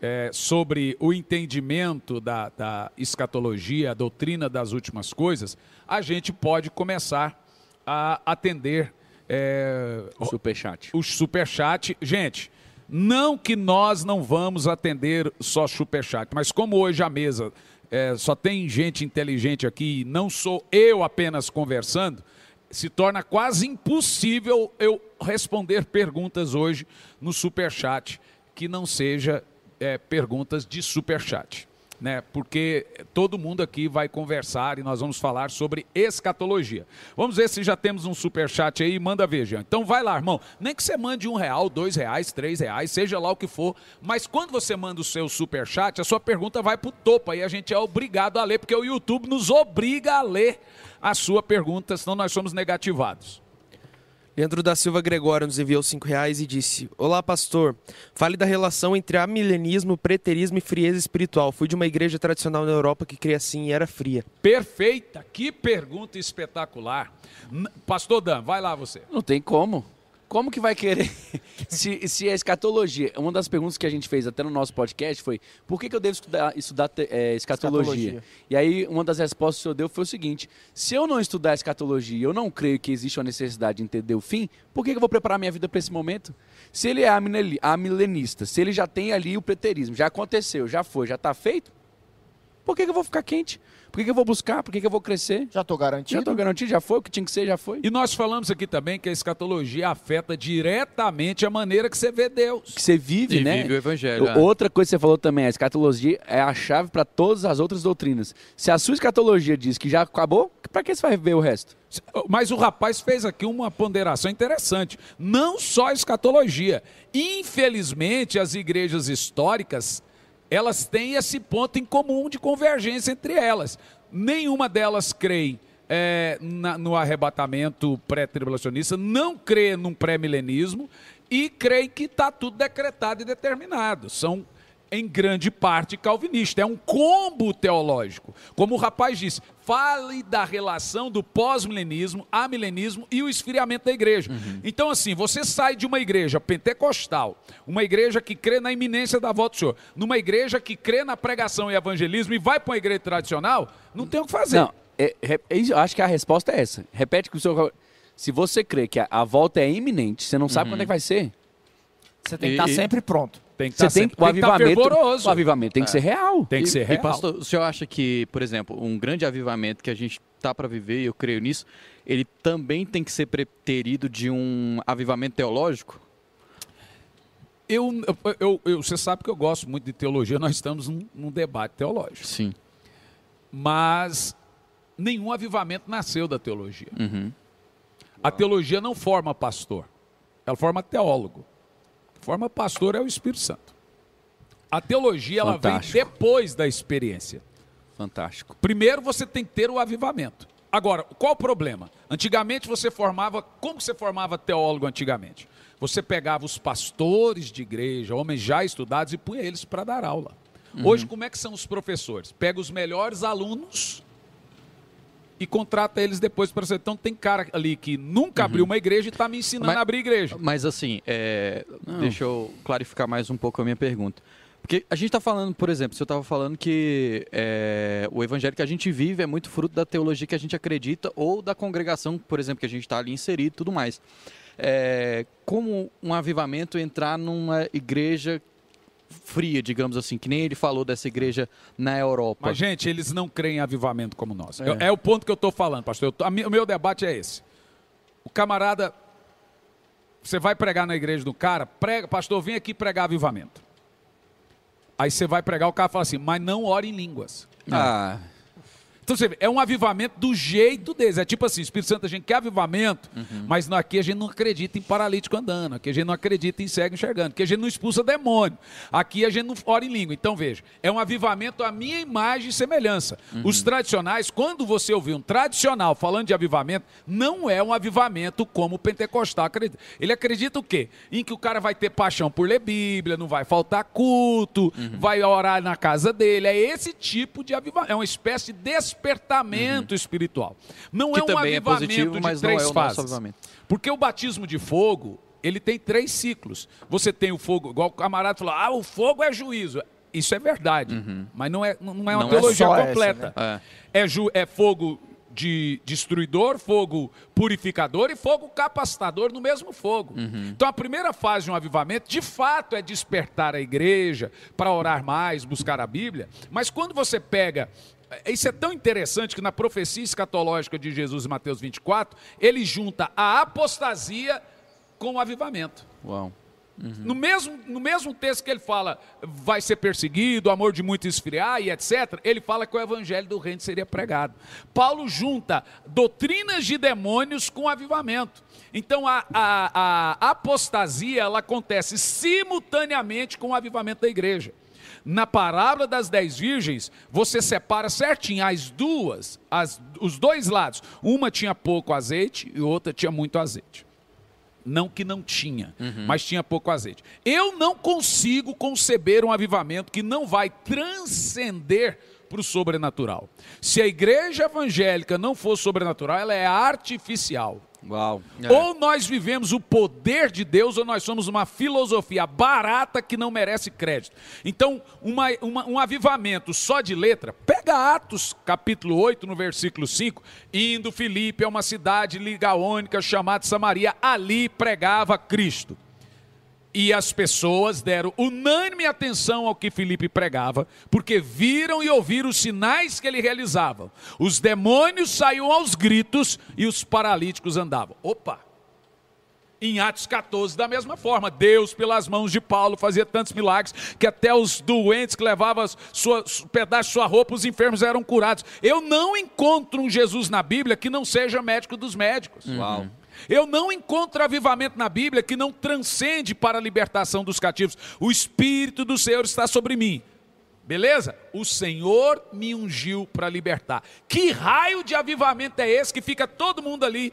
é, sobre o entendimento da, da escatologia, a doutrina das últimas coisas, a gente pode começar a atender é, o superchat. O superchat. Gente, não que nós não vamos atender só superchat, mas como hoje a mesa é, só tem gente inteligente aqui, não sou eu apenas conversando, se torna quase impossível eu responder perguntas hoje no superchat que não seja é, perguntas de superchat. né? Porque todo mundo aqui vai conversar e nós vamos falar sobre escatologia. Vamos ver se já temos um super chat aí, manda ver, Jean. Então vai lá, irmão. Nem que você mande um real, dois reais, três reais, seja lá o que for. Mas quando você manda o seu super chat, a sua pergunta vai pro topo. Aí a gente é obrigado a ler, porque o YouTube nos obriga a ler a sua pergunta, senão nós somos negativados. Leandro da Silva Gregório nos enviou cinco reais e disse: Olá, pastor. Fale da relação entre amilenismo, preterismo e frieza espiritual. Fui de uma igreja tradicional na Europa que cria assim e era fria. Perfeita! Que pergunta espetacular. Pastor Dan, vai lá você. Não tem como. Como que vai querer? *laughs* se, se é escatologia. Uma das perguntas que a gente fez até no nosso podcast foi: por que, que eu devo estudar, estudar é, escatologia? escatologia? E aí, uma das respostas que o senhor deu foi o seguinte: se eu não estudar escatologia eu não creio que existe uma necessidade de entender o fim, por que, que eu vou preparar minha vida para esse momento? Se ele é amilenista, se ele já tem ali o preterismo, já aconteceu, já foi, já está feito, por que, que eu vou ficar quente? Por que, que eu vou buscar? Por que, que eu vou crescer? Já estou garantido. Já estou garantido, já foi, o que tinha que ser, já foi. E nós falamos aqui também que a escatologia afeta diretamente a maneira que você vê Deus. Que você vive, e né? vive o evangelho. É. Outra coisa que você falou também, a escatologia é a chave para todas as outras doutrinas. Se a sua escatologia diz que já acabou, para que você vai ver o resto? Mas o rapaz fez aqui uma ponderação interessante. Não só a escatologia. Infelizmente, as igrejas históricas elas têm esse ponto em comum de convergência entre elas. Nenhuma delas crê é, na, no arrebatamento pré-tribulacionista, não crê num pré-milenismo e crê que está tudo decretado e determinado. São em grande parte calvinista. É um combo teológico. Como o rapaz disse, fale da relação do pós-milenismo, amilenismo e o esfriamento da igreja. Uhum. Então, assim, você sai de uma igreja pentecostal, uma igreja que crê na iminência da volta do Senhor, numa igreja que crê na pregação e evangelismo e vai para uma igreja tradicional, não tem o que fazer. Não, é, é, eu acho que a resposta é essa. Repete que o senhor. Se você crê que a, a volta é iminente, você não sabe uhum. quando é que vai ser. Você tem que estar sempre pronto. Tem que, tá tem, o, avivamento, o avivamento tem que é. ser real. Tem que e, ser real. E, pastor, o senhor acha que, por exemplo, um grande avivamento que a gente está para viver, e eu creio nisso, ele também tem que ser preterido de um avivamento teológico? Eu, eu, eu, você sabe que eu gosto muito de teologia, nós estamos num, num debate teológico. Sim. Mas nenhum avivamento nasceu da teologia. Uhum. A teologia não forma pastor, ela forma teólogo forma pastor é o Espírito Santo. A teologia ela vem depois da experiência. Fantástico. Primeiro você tem que ter o avivamento. Agora, qual o problema? Antigamente você formava, como você formava teólogo antigamente? Você pegava os pastores de igreja, homens já estudados e punha eles para dar aula. Uhum. Hoje como é que são os professores? Pega os melhores alunos e contrata eles depois para ser. Então tem cara ali que nunca uhum. abriu uma igreja e está me ensinando mas, a abrir igreja. Mas assim, é... deixa eu clarificar mais um pouco a minha pergunta. Porque a gente está falando, por exemplo, você estava falando que é, o evangelho que a gente vive é muito fruto da teologia que a gente acredita ou da congregação, por exemplo, que a gente está ali inserido e tudo mais. É, como um avivamento entrar numa igreja fria, digamos assim, que nem ele falou dessa igreja na Europa. Mas, gente, eles não creem em avivamento como nós. É, é o ponto que eu estou falando, pastor. Tô, o meu debate é esse. O camarada, você vai pregar na igreja do cara, prega, pastor, vem aqui pregar avivamento. Aí você vai pregar, o cara fala assim, mas não ore em línguas. Ah. Então você vê, é um avivamento do jeito deles. É tipo assim, Espírito Santo, a gente quer avivamento, uhum. mas aqui a gente não acredita em paralítico andando, aqui a gente não acredita em cego enxergando, aqui a gente não expulsa demônio, aqui a gente não ora em língua. Então veja, é um avivamento à minha imagem e semelhança. Uhum. Os tradicionais, quando você ouvir um tradicional falando de avivamento, não é um avivamento como o pentecostal acredita. Ele acredita o quê? Em que o cara vai ter paixão por ler Bíblia, não vai faltar culto, uhum. vai orar na casa dele. É esse tipo de avivamento, é uma espécie de despertamento uhum. espiritual. Não que é um avivamento é positivo, de três é fases. Porque o batismo de fogo, ele tem três ciclos. Você tem o fogo, igual o camarada falou, ah, o fogo é juízo. Isso é verdade, uhum. mas não é, não é uma não é teologia é completa. Essa, né? é. É, ju, é fogo de destruidor, fogo purificador e fogo capacitador no mesmo fogo. Uhum. Então a primeira fase de um avivamento, de fato, é despertar a igreja para orar mais, buscar a Bíblia. Mas quando você pega isso é tão interessante que na profecia escatológica de Jesus em Mateus 24, ele junta a apostasia com o avivamento. Uau. Uhum. No, mesmo, no mesmo texto que ele fala vai ser perseguido, o amor de muito esfriar e etc., ele fala que o evangelho do reino seria pregado. Paulo junta doutrinas de demônios com avivamento. Então a, a, a apostasia ela acontece simultaneamente com o avivamento da igreja. Na parábola das dez virgens, você separa certinho as duas, as, os dois lados. Uma tinha pouco azeite e outra tinha muito azeite. Não que não tinha, uhum. mas tinha pouco azeite. Eu não consigo conceber um avivamento que não vai transcender para o sobrenatural. Se a igreja evangélica não for sobrenatural, ela é artificial. Uau. É. Ou nós vivemos o poder de Deus, ou nós somos uma filosofia barata que não merece crédito. Então, uma, uma, um avivamento só de letra, pega Atos capítulo 8, no versículo 5, indo Filipe a uma cidade ligaônica chamada Samaria, ali pregava Cristo. E as pessoas deram unânime atenção ao que Filipe pregava, porque viram e ouviram os sinais que ele realizava. Os demônios saíam aos gritos e os paralíticos andavam. Opa! Em Atos 14, da mesma forma, Deus, pelas mãos de Paulo, fazia tantos milagres que até os doentes que levavam sua, pedaço de sua roupa, os enfermos eram curados. Eu não encontro um Jesus na Bíblia que não seja médico dos médicos. Uau! Eu não encontro avivamento na Bíblia que não transcende para a libertação dos cativos. O Espírito do Senhor está sobre mim. Beleza? O Senhor me ungiu para libertar. Que raio de avivamento é esse que fica todo mundo ali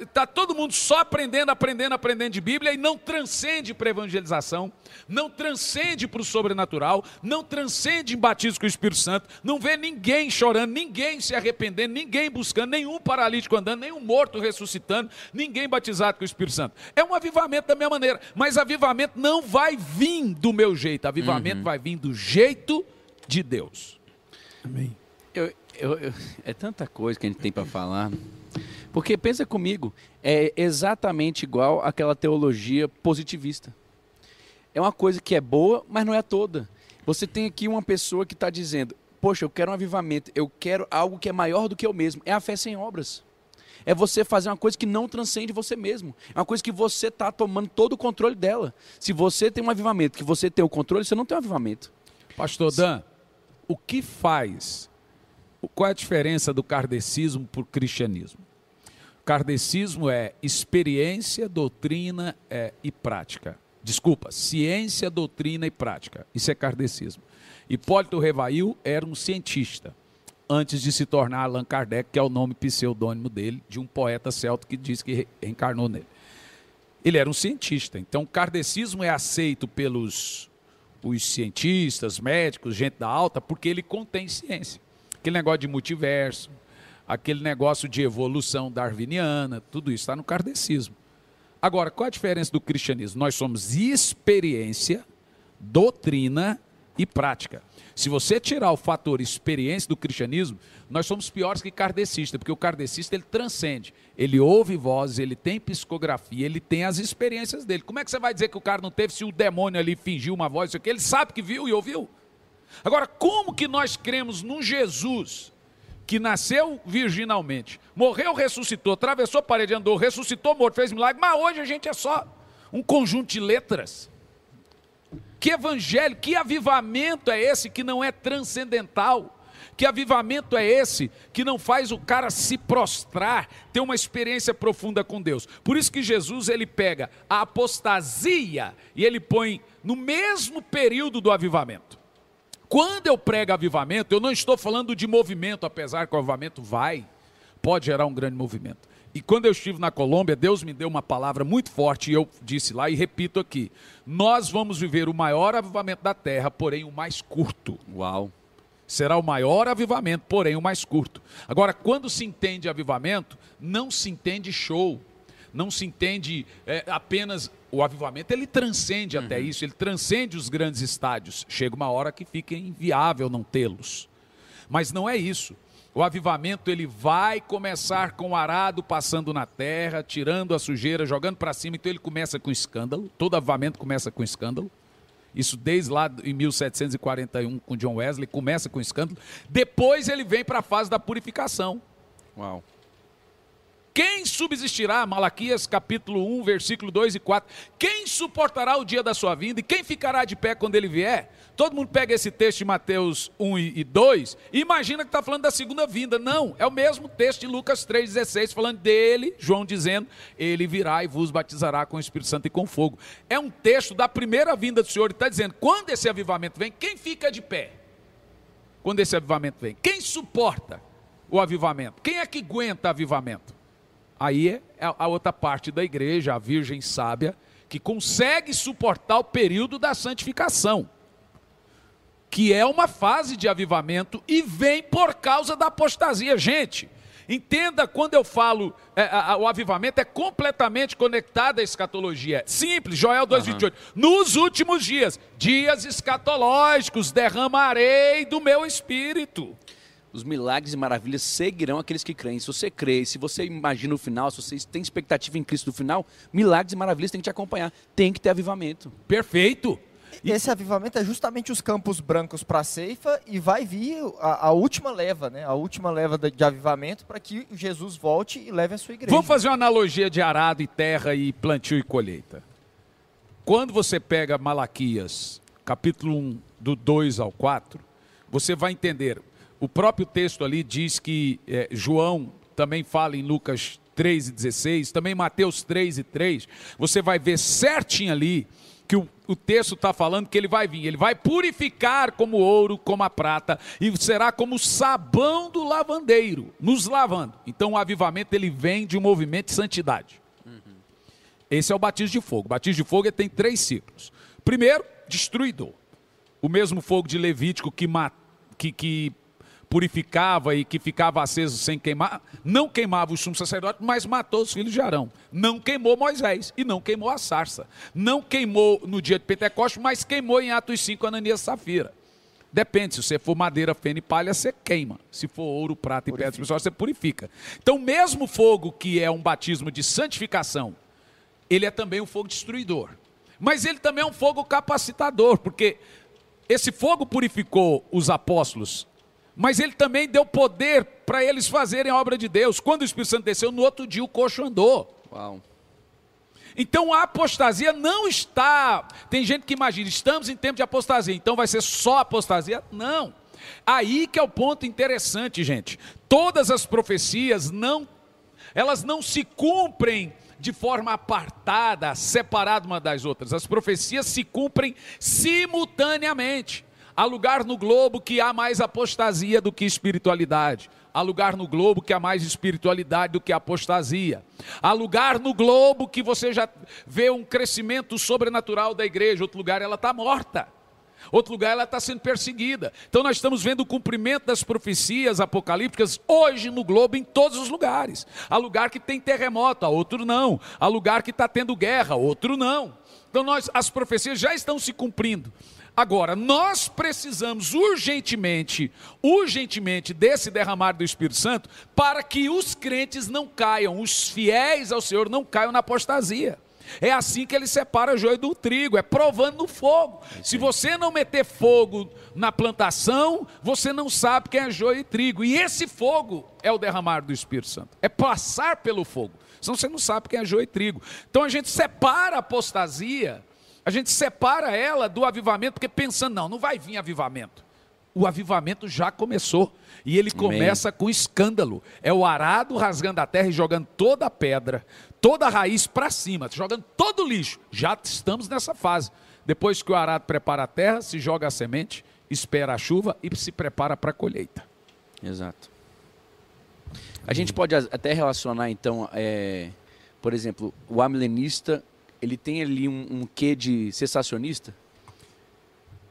está todo mundo só aprendendo, aprendendo, aprendendo de Bíblia e não transcende para evangelização, não transcende para o sobrenatural, não transcende em batismo com o Espírito Santo, não vê ninguém chorando, ninguém se arrependendo, ninguém buscando, nenhum paralítico andando, nenhum morto ressuscitando, ninguém batizado com o Espírito Santo. É um avivamento da minha maneira, mas avivamento não vai vir do meu jeito, avivamento uhum. vai vir do jeito de Deus. Amém. Eu, eu, eu, é tanta coisa que a gente tem para falar. Porque pensa comigo, é exatamente igual àquela teologia positivista. É uma coisa que é boa, mas não é toda. Você tem aqui uma pessoa que está dizendo: Poxa, eu quero um avivamento, eu quero algo que é maior do que eu mesmo. É a fé sem obras. É você fazer uma coisa que não transcende você mesmo. É uma coisa que você está tomando todo o controle dela. Se você tem um avivamento, que você tem o controle, você não tem um avivamento. Pastor Dan, o que faz? Qual é a diferença do kardecismo para o cristianismo? Kardecismo é experiência, doutrina é, e prática. Desculpa, ciência, doutrina e prática. Isso é kardecismo. Hipólito Revail era um cientista, antes de se tornar Allan Kardec, que é o nome pseudônimo dele, de um poeta celta que diz que reencarnou nele. Ele era um cientista. Então, o kardecismo é aceito pelos os cientistas, médicos, gente da alta, porque ele contém ciência. Aquele negócio de multiverso, aquele negócio de evolução darwiniana, tudo isso está no kardecismo. Agora, qual a diferença do cristianismo? Nós somos experiência, doutrina e prática. Se você tirar o fator experiência do cristianismo, nós somos piores que kardecista, porque o kardecista ele transcende. Ele ouve vozes, ele tem psicografia, ele tem as experiências dele. Como é que você vai dizer que o cara não teve se o demônio ali fingiu uma voz, isso aqui? Ele sabe que viu e ouviu. Agora, como que nós cremos num Jesus que nasceu virginalmente, morreu, ressuscitou, atravessou a parede, andou, ressuscitou, morto, fez milagre, mas hoje a gente é só um conjunto de letras. Que evangelho, que avivamento é esse que não é transcendental? Que avivamento é esse que não faz o cara se prostrar, ter uma experiência profunda com Deus? Por isso que Jesus ele pega a apostasia e ele põe no mesmo período do avivamento. Quando eu prego avivamento, eu não estou falando de movimento, apesar que o avivamento vai, pode gerar um grande movimento. E quando eu estive na Colômbia, Deus me deu uma palavra muito forte e eu disse lá e repito aqui: nós vamos viver o maior avivamento da terra, porém o mais curto. Uau! Será o maior avivamento, porém o mais curto. Agora, quando se entende avivamento, não se entende show, não se entende é, apenas o avivamento ele transcende uhum. até isso, ele transcende os grandes estádios. Chega uma hora que fica inviável não tê-los. Mas não é isso. O avivamento ele vai começar com o arado passando na terra, tirando a sujeira, jogando para cima. Então ele começa com escândalo. Todo avivamento começa com escândalo. Isso desde lá em 1741 com John Wesley começa com escândalo. Depois ele vem para a fase da purificação. Uau. Quem subsistirá? Malaquias capítulo 1, versículo 2 e 4. Quem suportará o dia da sua vinda e quem ficará de pé quando ele vier? Todo mundo pega esse texto de Mateus 1 e 2 e imagina que está falando da segunda vinda. Não, é o mesmo texto de Lucas 3,16, falando dele, João dizendo: Ele virá e vos batizará com o Espírito Santo e com fogo. É um texto da primeira vinda do Senhor, e está dizendo: quando esse avivamento vem, quem fica de pé? Quando esse avivamento vem, quem suporta o avivamento? Quem é que aguenta avivamento? Aí é a outra parte da igreja, a virgem sábia, que consegue suportar o período da santificação que é uma fase de avivamento e vem por causa da apostasia. Gente, entenda quando eu falo é, a, o avivamento é completamente conectado à escatologia. Simples, Joel 2,28. Uhum. Nos últimos dias, dias escatológicos, derramarei do meu espírito. Os milagres e maravilhas seguirão aqueles que creem. Se você crê, se você imagina o final, se você tem expectativa em Cristo no final, milagres e maravilhas têm que te acompanhar. Tem que ter avivamento. Perfeito. E esse avivamento é justamente os campos brancos para a ceifa e vai vir a, a, última leva, né? A última leva de, de avivamento para que Jesus volte e leve a sua igreja. Vamos fazer uma analogia de arado e terra e plantio e colheita. Quando você pega Malaquias, capítulo 1, do 2 ao 4, você vai entender. O próprio texto ali diz que é, João também fala em Lucas 3 e 16, também Mateus 3 e 3. Você vai ver certinho ali que o, o texto está falando que ele vai vir, ele vai purificar como ouro, como a prata, e será como sabão do lavandeiro, nos lavando. Então o avivamento ele vem de um movimento de santidade. Uhum. Esse é o batismo de fogo. O batismo de fogo tem três ciclos. Primeiro, destruidor. O mesmo fogo de Levítico que, que, que purificava e que ficava aceso sem queimar, não queimava o sumo sacerdote, mas matou os filhos de Arão. Não queimou Moisés e não queimou a sarça. Não queimou no dia de Pentecostes, mas queimou em Atos 5 Ananias e Safira. Depende, se você for madeira, feno e palha, você queima. Se for ouro, prata e pedra pessoal, você purifica. Então, mesmo fogo que é um batismo de santificação, ele é também um fogo destruidor. Mas ele também é um fogo capacitador, porque esse fogo purificou os apóstolos mas ele também deu poder para eles fazerem a obra de Deus. Quando o Espírito Santo desceu, no outro dia o coxo andou. Uau. Então a apostasia não está. Tem gente que imagina, estamos em tempo de apostasia, então vai ser só apostasia? Não. Aí que é o ponto interessante, gente. Todas as profecias não elas não se cumprem de forma apartada, separada uma das outras. As profecias se cumprem simultaneamente. Há lugar no globo que há mais apostasia do que espiritualidade. Há lugar no globo que há mais espiritualidade do que apostasia. Há lugar no globo que você já vê um crescimento sobrenatural da igreja. Outro lugar ela está morta. Outro lugar ela está sendo perseguida. Então nós estamos vendo o cumprimento das profecias apocalípticas hoje no globo em todos os lugares. Há lugar que tem terremoto, há outro não. Há lugar que está tendo guerra, outro não. Então nós, as profecias já estão se cumprindo. Agora, nós precisamos urgentemente, urgentemente desse derramar do Espírito Santo para que os crentes não caiam, os fiéis ao Senhor não caiam na apostasia. É assim que ele separa o joio do trigo, é provando no fogo. Se você não meter fogo na plantação, você não sabe quem é joio e trigo. E esse fogo é o derramar do Espírito Santo. É passar pelo fogo. Senão você não sabe quem é joio e trigo. Então a gente separa a apostasia a gente separa ela do avivamento, porque pensando, não, não vai vir avivamento. O avivamento já começou. E ele começa Amém. com escândalo. É o arado rasgando a terra e jogando toda a pedra, toda a raiz para cima, jogando todo o lixo. Já estamos nessa fase. Depois que o arado prepara a terra, se joga a semente, espera a chuva e se prepara para a colheita. Exato. A gente pode até relacionar, então, é, por exemplo, o amilenista ele tem ali um, um quê de sensacionista?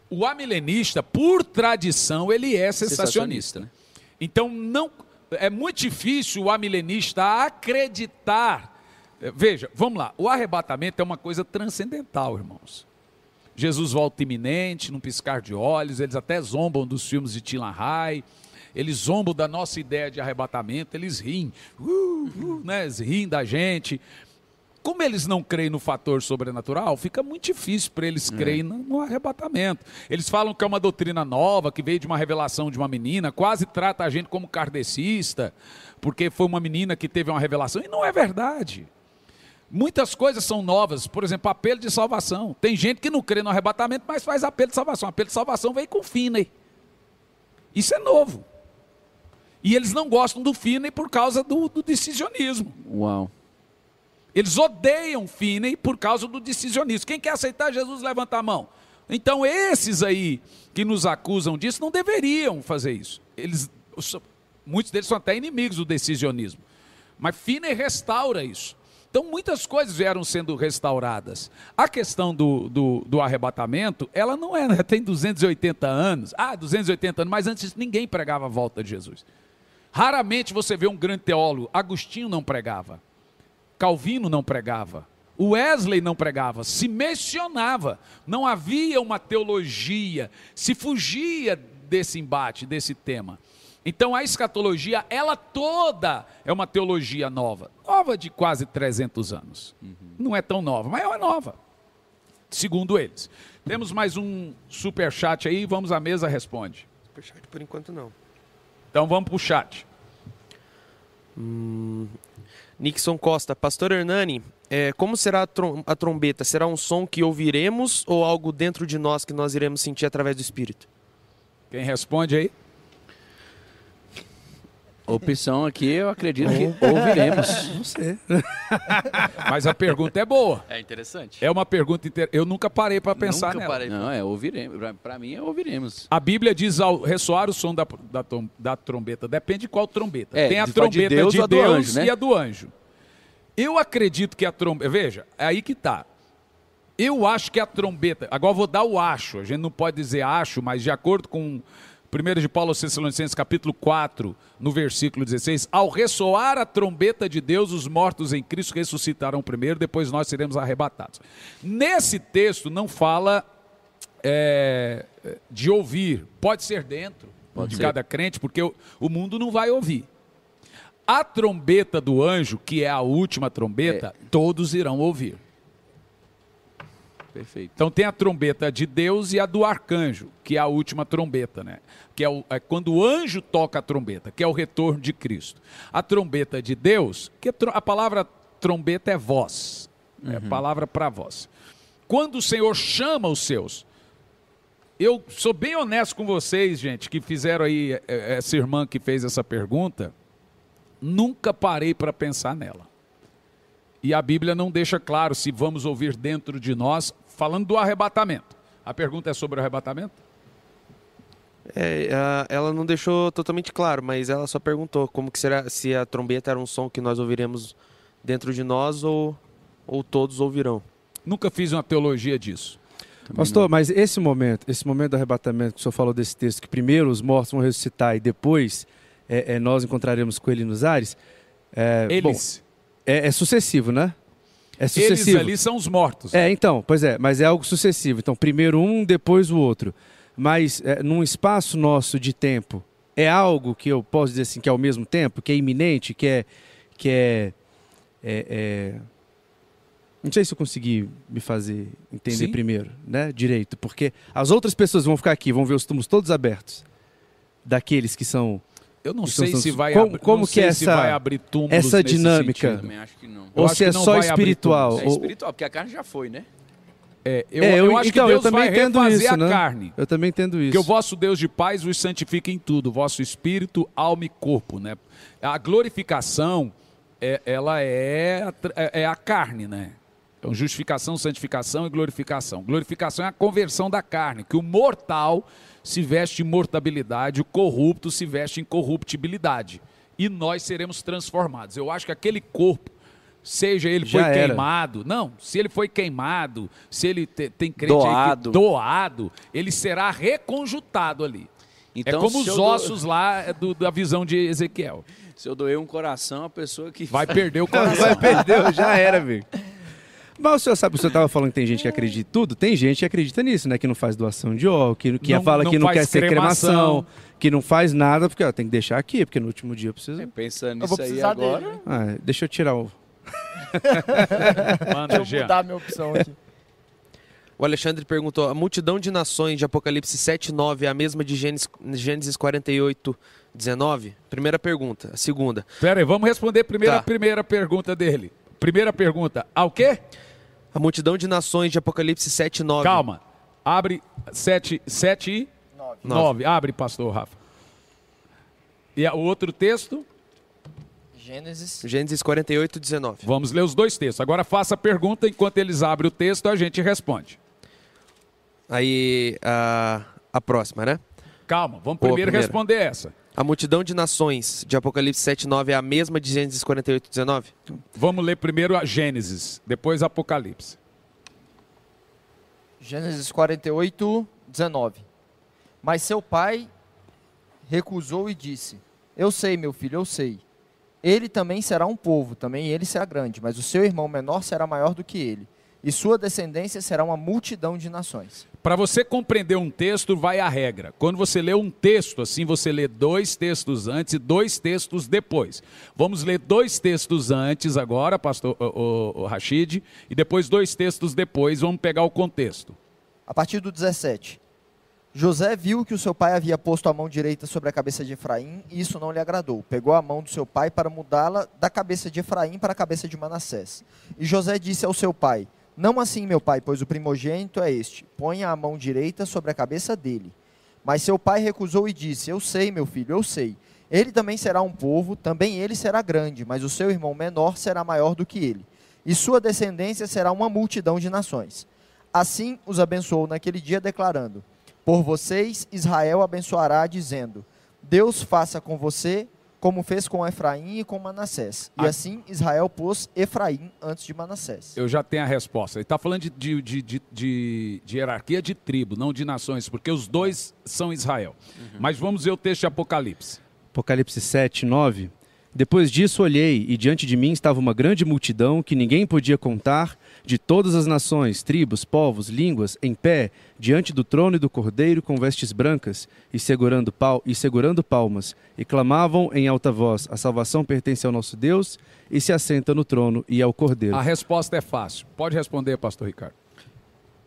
O amilenista, por tradição, ele é sensacionista. Né? Então, não é muito difícil o amilenista acreditar. Veja, vamos lá. O arrebatamento é uma coisa transcendental, irmãos. Jesus volta iminente, num piscar de olhos. Eles até zombam dos filmes de Tilan Rai. Eles zombam da nossa ideia de arrebatamento. Eles riem, uh, uh, né? Eles riem da gente. Como eles não creem no fator sobrenatural, fica muito difícil para eles é. crerem no, arrebatamento. Eles falam que é uma doutrina nova, que veio de uma revelação de uma menina, quase trata a gente como kardecista, porque foi uma menina que teve uma revelação, e não é verdade. Muitas coisas são novas, por exemplo, apelo de salvação. Tem gente que não crê no arrebatamento, mas faz apelo de salvação. Apelo de salvação veio com Finney. Isso é novo. E eles não gostam do Finney por causa do, do decisionismo. Uau. Eles odeiam Finney por causa do decisionismo. Quem quer aceitar Jesus, levanta a mão. Então, esses aí que nos acusam disso não deveriam fazer isso. Eles, muitos deles são até inimigos do decisionismo. Mas Finney restaura isso. Então, muitas coisas vieram sendo restauradas. A questão do, do, do, arrebatamento, ela não é, tem 280 anos. Ah, 280 anos, mas antes ninguém pregava a volta de Jesus. Raramente você vê um grande teólogo. Agostinho não pregava. Calvino não pregava. Wesley não pregava, se mencionava, não havia uma teologia, se fugia desse embate, desse tema. Então a escatologia, ela toda é uma teologia nova, nova de quase 300 anos. Uhum. Não é tão nova, mas é nova, segundo eles. Temos mais um super chat aí, vamos à mesa responde. Super chat por enquanto não. Então vamos para o chat. Hum, Nixon Costa, Pastor Hernani, é, como será a, trom a trombeta? Será um som que ouviremos ou algo dentro de nós que nós iremos sentir através do Espírito? Quem responde aí? Opção aqui, eu acredito que ouviremos. *laughs* Você. Mas a pergunta é boa. É interessante. É uma pergunta inter... Eu nunca parei para pensar nunca nela. Parei. Não, é ouviremos. Para mim é ouviremos. A Bíblia diz ao ressoar o som da, da, da trombeta. Depende de qual trombeta. É, Tem a trombeta de Deus, de Deus anjo, né? e a do anjo. Eu acredito que a trombeta. Veja, é aí que tá. Eu acho que a trombeta. Agora vou dar o acho. A gente não pode dizer acho, mas de acordo com 1 de Paulo aos Tessalonicenses, capítulo 4, no versículo 16, ao ressoar a trombeta de Deus, os mortos em Cristo ressuscitarão primeiro, depois nós seremos arrebatados. Nesse texto não fala é, de ouvir, pode ser dentro pode de ser. cada crente, porque o, o, mundo não vai ouvir. A trombeta do anjo, que é a última trombeta, é. todos irão ouvir. Perfeito. Então tem a trombeta de Deus e a do arcanjo, que é a última trombeta, né? Que é, o, é quando o anjo toca a trombeta, que é o retorno de Cristo. A trombeta de Deus, que a, a palavra trombeta é voz, é uhum. é palavra para voz. Quando o Senhor chama os seus, eu sou bem honesto com vocês, gente, que fizeram aí, é, é, essa irmã que fez essa pergunta, nunca parei para pensar nela. E a Bíblia não deixa claro se vamos ouvir dentro de nós falando do arrebatamento. A pergunta é sobre o arrebatamento? É, ela não deixou totalmente claro, mas ela só perguntou como que será se a trombeta era um som que nós ouviremos dentro de nós ou, ou todos ouvirão. Nunca fiz uma teologia disso. Também Pastor, não. mas esse momento, esse momento do arrebatamento que o senhor falou desse texto, que primeiro os mortos vão ressuscitar e depois é, é, nós encontraremos com ele nos ares. É, Eles. Bom, é, é sucessivo, né? É sucessivo. Eles ali são os mortos. É, então, pois é, mas é algo sucessivo. Então, primeiro um, depois o outro. Mas é, num espaço nosso de tempo, é algo que eu posso dizer assim, que é ao mesmo tempo, que é iminente, que é. Que é, é, é... Não sei se eu consegui me fazer entender Sim. primeiro, né? Direito. Porque as outras pessoas vão ficar aqui, vão ver os túmulos todos abertos. Daqueles que são eu não sei se vai como, como que é essa, vai abrir túmulos essa dinâmica. Também acho que não. Ou se é só espiritual. É espiritual, porque a carne já foi, né? É, eu, é, eu, eu, acho então, que Deus eu também vai entendo isso, a né? carne. Eu também entendo isso. Que o vosso Deus de paz os santifica em tudo, vosso espírito, alma e corpo, né? A glorificação, é, ela é, é, é a carne, né? Então, justificação, santificação e glorificação. Glorificação é a conversão da carne, que o mortal se veste em mortabilidade, o corrupto se veste em corruptibilidade. E nós seremos transformados. Eu acho que aquele corpo, seja ele Já foi era. queimado, não, se ele foi queimado, se ele te, tem crente doado. Que, doado, ele será reconjutado ali. É então, é como os ossos do... lá do, da visão de Ezequiel. Se eu doer um coração, a pessoa que. Vai perder o *laughs* coração. Vai perder, já era, velho. Mas o senhor sabe, o senhor estava falando que tem gente que acredita em tudo? Tem gente que acredita nisso, né? Que não faz doação de óleo, que, que não, fala não que não quer ser cremação, que não faz nada, porque ó, tem que deixar aqui, porque no último dia eu preciso. É, pensando nisso aí agora. Ah, deixa eu tirar o. Manda, *laughs* Deixa eu mudar a minha opção aqui. *laughs* O Alexandre perguntou: a multidão de nações de Apocalipse 7, 9 é a mesma de Gênesis, Gênesis 48, 19? Primeira pergunta. A segunda. Pera aí, vamos responder primeiro tá. a primeira pergunta dele. Primeira pergunta: ao quê? A multidão de nações de Apocalipse 7, 9. Calma. Abre 7, 7 e 9. 9. Abre, pastor Rafa. E o outro texto? Gênesis. Gênesis 48, 19. Vamos ler os dois textos. Agora faça a pergunta, enquanto eles abrem o texto, a gente responde. Aí, a, a próxima, né? Calma, vamos primeiro responder essa. A multidão de nações de Apocalipse 7, 9 é a mesma de Gênesis 48, 19? Vamos ler primeiro a Gênesis, depois Apocalipse. Gênesis 48, 19. Mas seu pai recusou e disse: Eu sei, meu filho, eu sei. Ele também será um povo, também ele será grande, mas o seu irmão menor será maior do que ele, e sua descendência será uma multidão de nações. Para você compreender um texto, vai a regra. Quando você lê um texto, assim, você lê dois textos antes e dois textos depois. Vamos ler dois textos antes agora, pastor o, o, o Rashid, e depois dois textos depois, vamos pegar o contexto. A partir do 17. José viu que o seu pai havia posto a mão direita sobre a cabeça de Efraim e isso não lhe agradou. Pegou a mão do seu pai para mudá-la da cabeça de Efraim para a cabeça de Manassés. E José disse ao seu pai: Não assim, meu pai, pois o primogênito é este. Ponha a mão direita sobre a cabeça dele. Mas seu pai recusou e disse: Eu sei, meu filho, eu sei. Ele também será um povo, também ele será grande, mas o seu irmão menor será maior do que ele. E sua descendência será uma multidão de nações. Assim os abençoou naquele dia, declarando: por vocês, Israel abençoará, dizendo: Deus faça com você como fez com Efraim e com Manassés. E assim Israel pôs Efraim antes de Manassés. Eu já tenho a resposta. Ele está falando de, de, de, de, de hierarquia de tribo, não de nações, porque os dois são Israel. Uhum. Mas vamos ver o texto de Apocalipse. Apocalipse 7, 9. Depois disso olhei, e diante de mim estava uma grande multidão que ninguém podia contar de todas as nações, tribos, povos, línguas, em pé, diante do trono e do cordeiro, com vestes brancas, e segurando, pal e segurando palmas, e clamavam em alta voz: A salvação pertence ao nosso Deus, e se assenta no trono e ao cordeiro. A resposta é fácil. Pode responder, pastor Ricardo.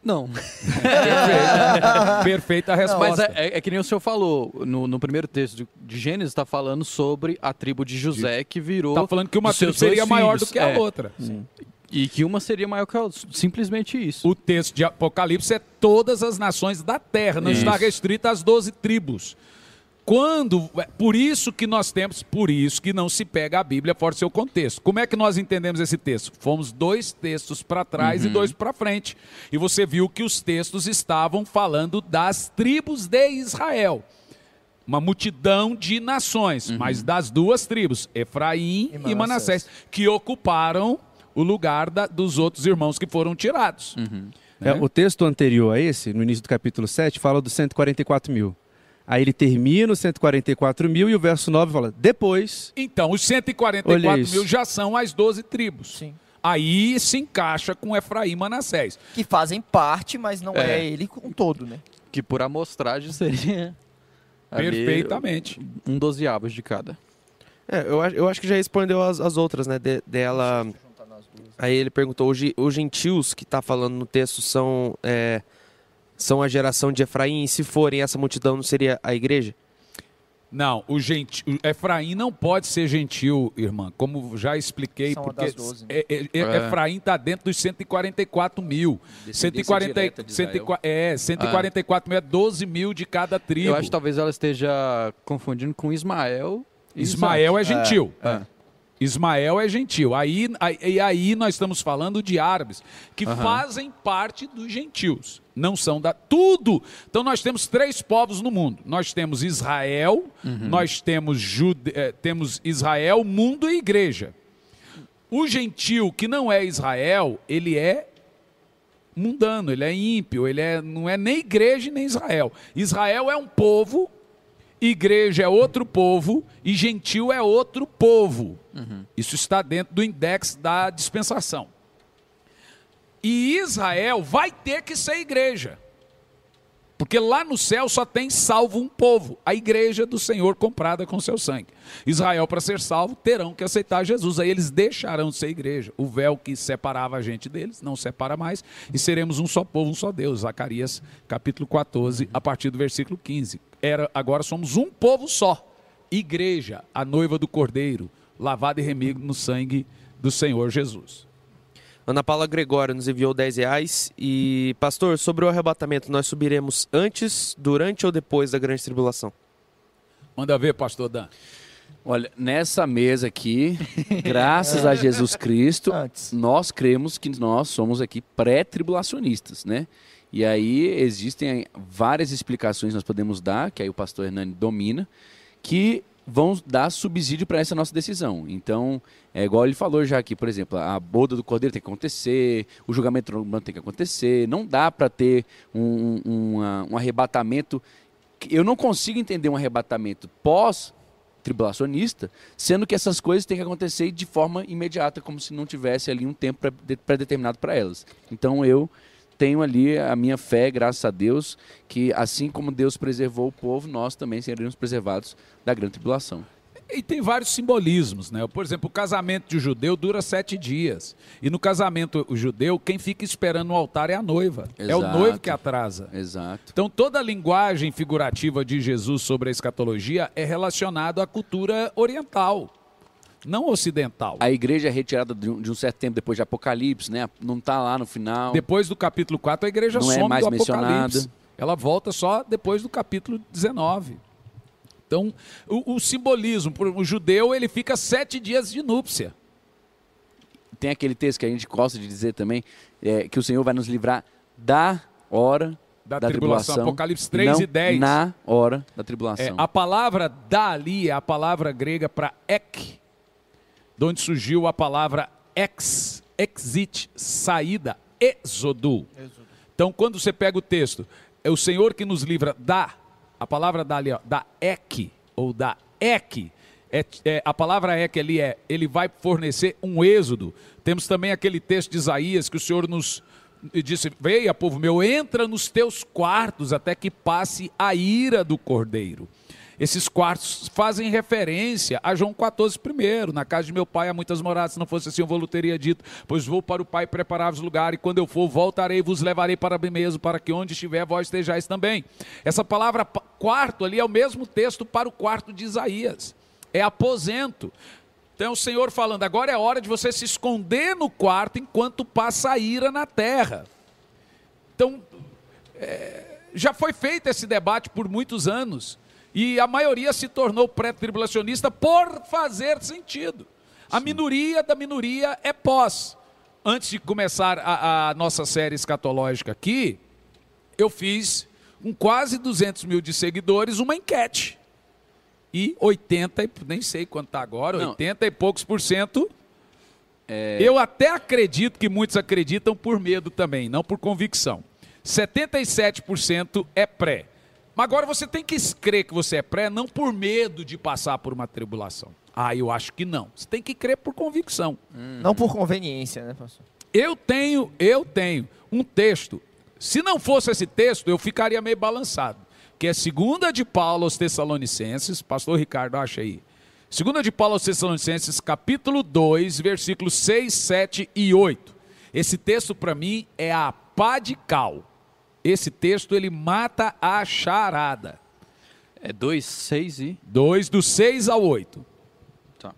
Não. *laughs* Perfeita. Perfeita a resposta. Mas é, é, é, que nem o senhor falou, no, no primeiro texto de, de Gênesis está falando sobre a tribo de José que virou. Está falando que uma tribo seria maior do que a é. outra. Sim. E que uma seria maior que a outra. Simplesmente isso. O texto de Apocalipse é todas as nações da terra, não isso. está restrito às doze tribos. Quando, é, por isso que nós temos, por isso que não se pega a Bíblia fora do seu contexto. Como é que nós entendemos esse texto? Fomos dois textos para trás uhum. e dois para frente. E você viu que os textos estavam falando das tribos de Israel. Uma multidão de nações, uhum. mas das duas tribos, Efraim e Manassés, e Manassés que ocuparam o lugar da, dos outros irmãos que foram tirados. Uhum. Né? É, o texto anterior a esse, no início do capítulo 7, fala dos 144 mil. Aí ele termina os 144 mil e o verso 9 fala, depois... Então, os 144 mil já são as 12 tribos. Sim. Aí se encaixa com Efraim e Manassés. Que fazem parte, mas não é, é ele com todo, né? Que por amostragem seria... Perfeitamente. Um dozeavos de cada. É, eu, eu acho que já respondeu as, as outras, né? De, dela... Aí ele perguntou: os gentios que está falando no texto são, é, são a geração de Efraim? E se forem essa multidão, não seria a igreja? Não, o, gentil, o Efraim não pode ser gentil, irmã, como já expliquei, São porque 12, né? é, é, é. Efraim está dentro dos 144 mil. 140, de 140, é, 144 é. mil é 12 mil de cada tribo. Eu acho que talvez ela esteja confundindo com Ismael. Ismael é gentil. É, é. Ismael é gentil. Aí, aí, e aí nós estamos falando de árabes, que uhum. fazem parte dos gentios. Não são da. Tudo! Então nós temos três povos no mundo. Nós temos Israel, uhum. nós temos, Jude, eh, temos Israel, mundo e igreja. O gentil que não é Israel, ele é mundano, ele é ímpio, ele é, não é nem igreja nem Israel. Israel é um povo igreja é outro povo e gentil é outro povo. Uhum. Isso está dentro do index da dispensação. E Israel vai ter que ser igreja. Porque lá no céu só tem salvo um povo, a igreja do Senhor comprada com seu sangue. Israel, para ser salvo, terão que aceitar Jesus. Aí eles deixarão de ser igreja. O véu que separava a gente deles não separa mais. E seremos um só povo, um só Deus. Zacarias capítulo 14, a partir do versículo 15. Era, agora somos um povo só. Igreja, a noiva do cordeiro, lavada e remigo no sangue do Senhor Jesus. Ana Paula Gregório nos enviou 10 reais. E, pastor, sobre o arrebatamento, nós subiremos antes, durante ou depois da grande tribulação? Manda ver, pastor Dan. Olha, nessa mesa aqui, *laughs* graças a Jesus Cristo, nós cremos que nós somos aqui pré-tribulacionistas, né? E aí existem várias explicações que nós podemos dar, que aí o pastor Hernani domina, que vão dar subsídio para essa nossa decisão. Então, é igual ele falou já aqui, por exemplo, a boda do cordeiro tem que acontecer, o julgamento romano tem que acontecer, não dá para ter um, um, um arrebatamento. Eu não consigo entender um arrebatamento pós tribulacionista, sendo que essas coisas têm que acontecer de forma imediata, como se não tivesse ali um tempo pré-determinado para elas. Então eu tenho ali a minha fé, graças a Deus, que assim como Deus preservou o povo, nós também seremos preservados da grande tribulação. E tem vários simbolismos, né? Por exemplo, o casamento de judeu dura sete dias. E no casamento judeu, quem fica esperando no altar é a noiva. Exato. É o noivo que atrasa. Exato. Então toda a linguagem figurativa de Jesus sobre a escatologia é relacionada à cultura oriental não ocidental. A igreja é retirada de um, de um, certo tempo depois de Apocalipse, né? Não está lá no final. Depois do capítulo 4, a igreja não é some é mais do mencionada. Ela volta só depois do capítulo 19. Então, o, o simbolismo, o judeu, ele fica sete dias de núpcia. Tem aquele texto que a gente gosta de dizer também, é, que o Senhor vai nos livrar da hora da, da tribulação, tribulação, Apocalipse 3 e 10. Na hora da tribulação. É, a palavra da ali é a palavra grega para ek, de onde surgiu a palavra ex, exit, saída, êxodo. Então, quando você pega o texto, é o Senhor que nos livra da, a palavra da ali, ó, da ek, ou da ek, é, é, a palavra ek ali é, ele vai fornecer um êxodo. Temos também aquele texto de Isaías que o Senhor nos disse, veia povo meu, entra nos teus quartos até que passe a ira do cordeiro. Esses quartos fazem referência a João 14 primeiro. Na casa de meu pai há muitas moradas, se não fosse assim eu vou teria dito, pois vou para o pai preparar-vos lugar, e quando eu for, voltarei e vos levarei para mim mesmo, para que onde estiver vós estejais também. Essa palavra quarto ali é o mesmo texto para o quarto de Isaías. É aposento. Então o Senhor falando, agora é hora de você se esconder no quarto enquanto passa a ira na terra. Então, é, já foi feito esse debate por muitos anos. E a maioria se tornou pré-tribulacionista por fazer sentido. A minoria da minoria é pós. Antes de começar a, a nossa série escatológica aqui, eu fiz, com quase 200 mil de seguidores, uma enquete. E 80, nem sei quanto está agora, Não. 80 e poucos por cento. É... Eu até acredito que muitos acreditam por medo também, não por convicção. 77% é pré. Mas agora você tem que crer que você é pré, não por medo de passar por uma tribulação. Ah, eu acho que não. Você tem que crer por convicção. Hum. Não por conveniência, né, pastor? Eu tenho, eu tenho um texto. Se não fosse esse texto, eu ficaria meio balançado. Que é segunda de Paulo aos Tessalonicenses, pastor Ricardo, acha aí. Segunda de Paulo aos Tessalonicenses, capítulo 2, versículos 6, 7 e 8. Esse texto para mim é a pá de cal. Esse texto ele mata a charada. É 2, 6 e. 2, do 6 ao 8. Tá.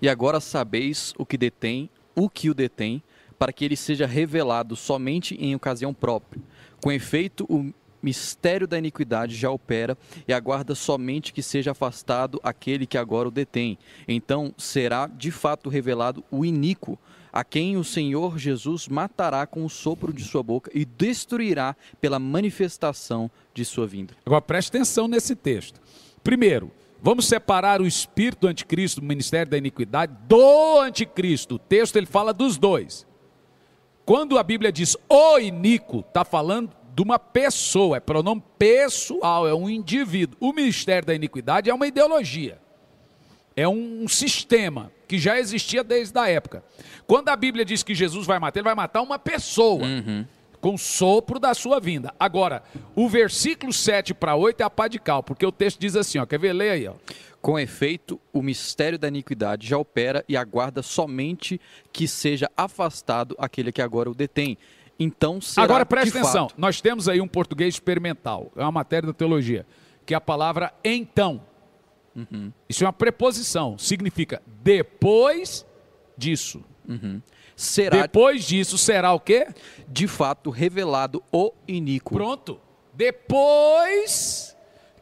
E agora sabeis o que detém, o que o detém, para que ele seja revelado somente em ocasião própria. Com efeito, o mistério da iniquidade já opera e aguarda somente que seja afastado aquele que agora o detém. Então será de fato revelado o iníquo, a quem o Senhor Jesus matará com o sopro de sua boca e destruirá pela manifestação de sua vinda. Agora preste atenção nesse texto. Primeiro, vamos separar o espírito do anticristo, do ministério da iniquidade, do anticristo. O texto ele fala dos dois. Quando a Bíblia diz o iníquo, está falando de uma pessoa, é pronome pessoal, é um indivíduo. O ministério da iniquidade é uma ideologia, é um sistema que já existia desde a época. Quando a Bíblia diz que Jesus vai matar, ele vai matar uma pessoa. Uhum. com sopro da sua vinda. Agora, o versículo 7 para 8 é a pá de cal, porque o texto diz assim, ó, quer ver? Lê aí, ó. Com efeito, o mistério da iniquidade já opera e aguarda somente que seja afastado aquele que agora o detém. Então, será Agora presta atenção, fato... nós temos aí um português experimental, é uma matéria da teologia, que é a palavra então. Uhum. Isso é uma preposição, significa depois disso. Uhum. Será... Depois disso será o quê? De fato revelado o iníquo. Pronto. Depois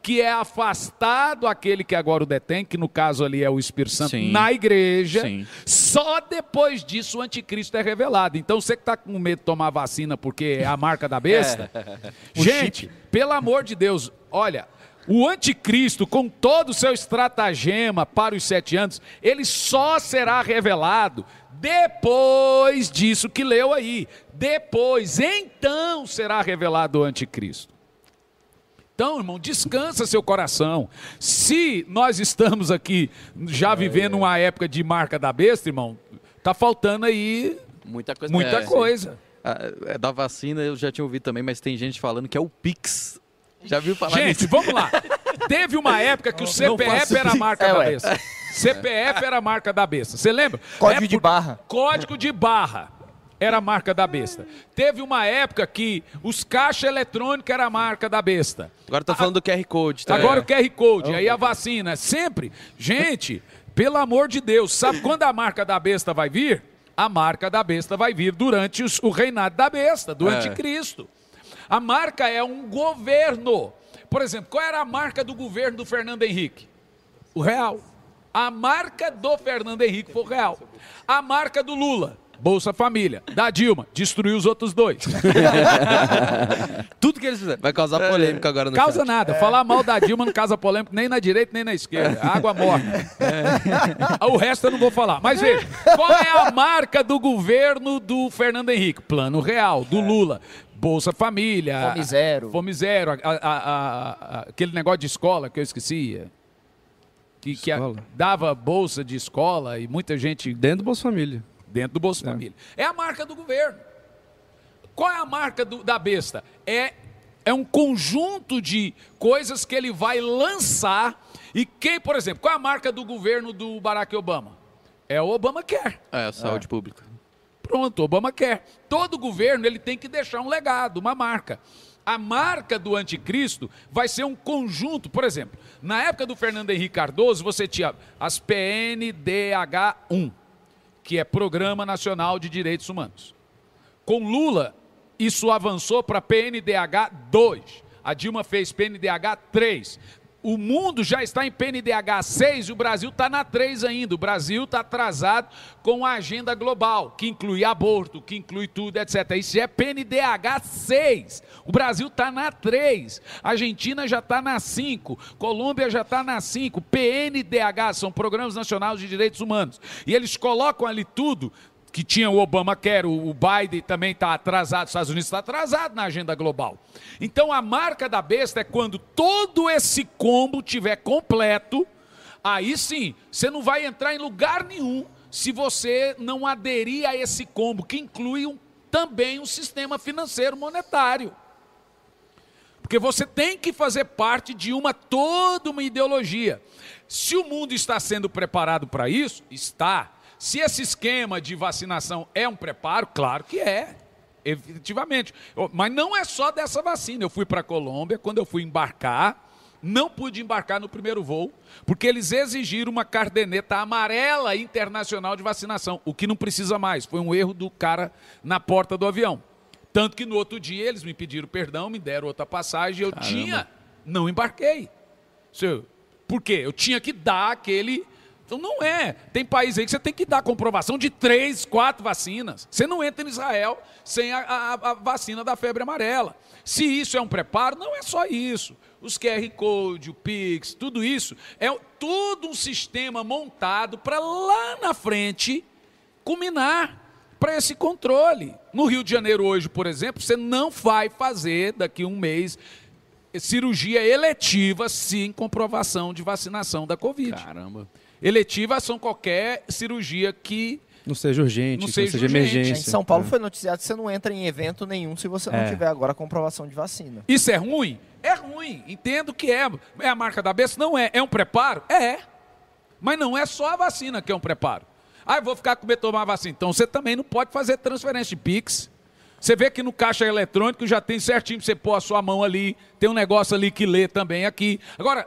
que é afastado aquele que agora o detém, que no caso ali é o Espírito Santo, Sim. na igreja, Sim. só depois disso o anticristo é revelado. Então você que está com medo de tomar vacina porque é a marca da besta, *laughs* é. gente, pelo amor de Deus, olha, o anticristo, com todo o seu estratagema para os sete anos, ele só será revelado depois disso que leu aí. Depois, então será revelado o anticristo. Então, irmão, descansa seu coração. Se nós estamos aqui já é, vivendo uma época de marca da besta, irmão, tá faltando aí muita coisa. Muita é, coisa. É, da vacina eu já tinha ouvido também, mas tem gente falando que é o Pix. Já viu falar Gente, nisso? vamos lá. Teve uma *laughs* época que o CPF era a marca da besta. CPF era a marca da besta. Você lembra? Código de barra. Código de barra era a marca da besta. Teve uma época que os caixas eletrônicos era a marca da besta. Agora estou falando do QR Code. Tá? Agora o QR Code, aí a vacina. Sempre. Gente, pelo amor de Deus, sabe quando a marca da besta vai vir? A marca da besta vai vir durante os, o reinado da besta, do é. anticristo. A marca é um governo. Por exemplo, qual era a marca do governo do Fernando Henrique? O real. A marca do Fernando Henrique foi o real. A marca do Lula, Bolsa Família. Da Dilma, destruiu os outros dois. *laughs* Tudo que eles fizeram. Vai causar é. polêmica agora no Causa chat. nada. É. Falar mal da Dilma não causa polêmica nem na direita nem na esquerda. Água morta. É. O resto eu não vou falar. Mas veja, qual é a marca do governo do Fernando Henrique? Plano Real, do Lula. Bolsa Família. Fome Zero. Fome Zero. A, a, a, aquele negócio de escola que eu esquecia. Que, que dava bolsa de escola e muita gente. Dentro do Bolsa Família dentro do Bolsa é. Família. É a marca do governo. Qual é a marca do, da besta? É, é um conjunto de coisas que ele vai lançar. E quem, por exemplo, qual é a marca do governo do Barack Obama? É o Obama quer. É a saúde é. pública. Pronto, Obama quer. Todo governo ele tem que deixar um legado, uma marca. A marca do anticristo vai ser um conjunto, por exemplo, na época do Fernando Henrique Cardoso, você tinha as PNDH1 que é Programa Nacional de Direitos Humanos. Com Lula, isso avançou para PNDH 2. A Dilma fez PNDH 3 o mundo já está em PNDH 6 e o Brasil está na 3 ainda. O Brasil está atrasado com a agenda global, que inclui aborto, que inclui tudo, etc. Isso é PNDH 6. O Brasil está na 3. A Argentina já está na 5. Colômbia já está na 5. PNDH são Programas Nacionais de Direitos Humanos. E eles colocam ali tudo que tinha o Obama quer, o Biden também está atrasado, os Estados Unidos está atrasado na agenda global. Então a marca da besta é quando todo esse combo tiver completo, aí sim, você não vai entrar em lugar nenhum se você não aderir a esse combo, que inclui um, também um sistema financeiro monetário. Porque você tem que fazer parte de uma toda uma ideologia. Se o mundo está sendo preparado para isso, está. Se esse esquema de vacinação é um preparo, claro que é. Efetivamente. Mas não é só dessa vacina. Eu fui para a Colômbia, quando eu fui embarcar, não pude embarcar no primeiro voo, porque eles exigiram uma cardeneta amarela internacional de vacinação, o que não precisa mais. Foi um erro do cara na porta do avião. Tanto que no outro dia eles me pediram perdão, me deram outra passagem, eu Caramba. tinha, não embarquei. Por quê? Eu tinha que dar aquele então não é. Tem país aí que você tem que dar comprovação de três, quatro vacinas. Você não entra em Israel sem a, a, a, vacina da febre amarela. Se isso é um preparo, não é só isso. Os QR Code, o Pix, tudo isso é todo um sistema montado para lá na frente culminar para esse controle. No Rio de Janeiro hoje, por exemplo, você não vai fazer daqui a um mês cirurgia eletiva sem comprovação de vacinação da Covid. Caramba. Eletivas são qualquer cirurgia que não seja urgente, não seja, seja emergência. Em São Paulo é. foi noticiado que você não entra em evento nenhum se você não é. tiver agora a comprovação de vacina. Isso é ruim? É ruim. Entendo que é. É a marca da besta? Não é. É um preparo? É. Mas não é só a vacina que é um preparo. Ah, eu vou ficar com medo de tomar vacina. Então você também não pode fazer transferência de Pix. Você vê que no caixa eletrônico já tem certinho você pôr a sua mão ali, tem um negócio ali que lê também aqui. Agora,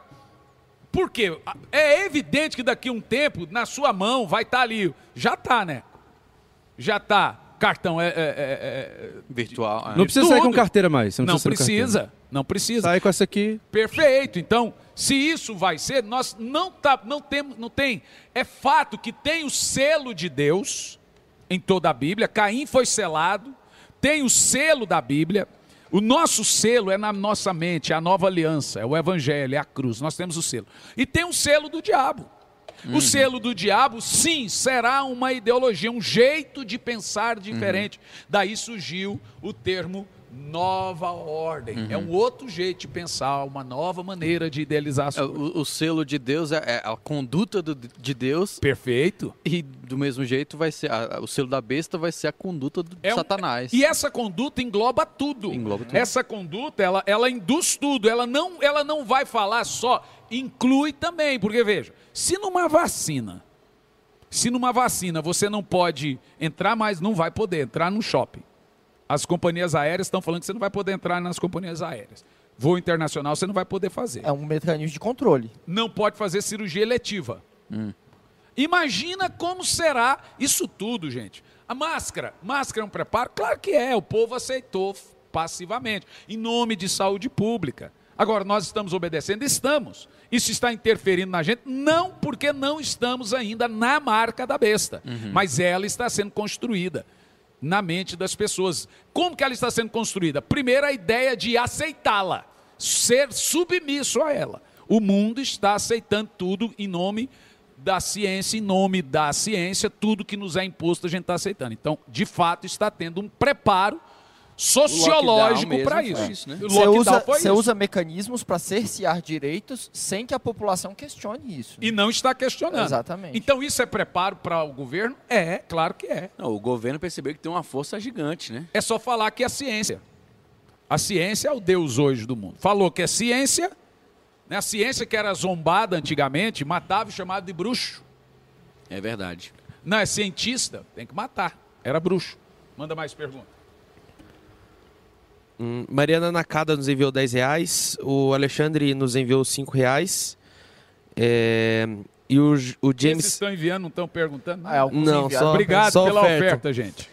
por quê? É evidente que daqui a um tempo, na sua mão, vai estar tá ali. Já está, né? Já está. Cartão é, é, é, é virtual. Não precisa Tudo. sair com carteira mais. não, não precisa. Não precisa. Sai com essa aqui. Perfeito. Então, se isso vai ser, nós não tá, não temos, não tem. É fato que tem o selo de Deus em toda a Bíblia. Caim foi selado. Tem o selo da Bíblia. O nosso selo é na nossa mente, é a nova aliança, é o evangelho, é a cruz. Nós temos o selo. E tem o selo do diabo. Uhum. O selo do diabo, sim, será uma ideologia, um jeito de pensar diferente. Uhum. Daí surgiu o termo nova ordem. Uhum. É um outro jeito de pensar, uma nova maneira de idealizar as é, O, o selo de Deus é, é a conduta do, de Deus. Perfeito. E do mesmo jeito vai ser a, o selo da besta vai ser a conduta do é Satanás. Um, e essa conduta engloba tudo. Engloba tudo. Essa conduta, ela, ela induz tudo. Ela não, ela não vai falar só, inclui também, porque veja, se numa vacina se numa vacina você não pode entrar mais, não vai poder entrar no shopping. As companhias aéreas estão falando que você não vai poder entrar nas companhias aéreas. Voo internacional você não vai poder fazer. É um mecanismo de controle. Não pode fazer cirurgia eletiva. Hum. Imagina como será isso tudo, gente. A máscara. Máscara é um preparo? Claro que é. O povo aceitou passivamente. Em nome de saúde pública. Agora, nós estamos obedecendo? Estamos. Isso está interferindo na gente? Não, porque não estamos ainda na marca da besta. Uhum. Mas ela está sendo construída na mente das pessoas. Como que ela está sendo construída? Primeiro, a ideia de aceitá-la, ser submisso a ela. O mundo está aceitando tudo em nome da ciência, em nome da ciência, tudo que nos é imposto a gente está aceitando. Então, de fato, está tendo um preparo sociológico para isso. isso né? Você, usa, você usa mecanismos para cercear direitos sem que a população questione isso. E não está questionando. Exatamente. Então isso é preparo para o governo? É, claro que é. Não, o governo percebeu que tem uma força gigante, né? É só falar que é a ciência. A ciência é o Deus hoje do mundo. Falou que é ciência, né? a ciência que era zombada antigamente, matava e chamava de bruxo. É verdade. Não, é cientista, tem que matar. Era bruxo. Manda mais perguntas. Hum, Mariana Nakada nos enviou 10 reais. O Alexandre nos enviou 5 reais. É, e o, o James. Esses estão enviando, não estão perguntando? Ah, não, só, Obrigado só pela oferta. oferta. gente.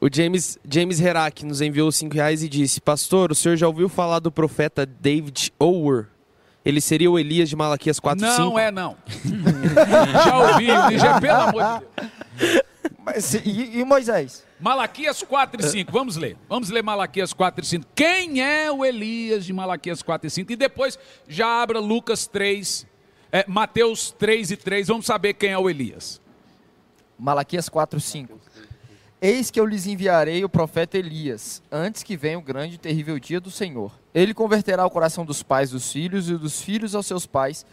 O James, James Herak nos enviou 5 reais e disse: Pastor, o senhor já ouviu falar do profeta David Ower? Ele seria o Elias de Malaquias 4 Não 5? é, não. *laughs* já ouvi, já, pelo amor de Deus. Mas, e, e Moisés? Malaquias 4 e 5, vamos ler. Vamos ler Malaquias 4 e 5. Quem é o Elias de Malaquias 4 e 5? E depois já abra Lucas 3, é, Mateus 3 e 3, vamos saber quem é o Elias. Malaquias 4 e 5. Eis que eu lhes enviarei o profeta Elias, antes que venha o grande e terrível dia do Senhor. Ele converterá o coração dos pais dos filhos e dos filhos aos seus pais,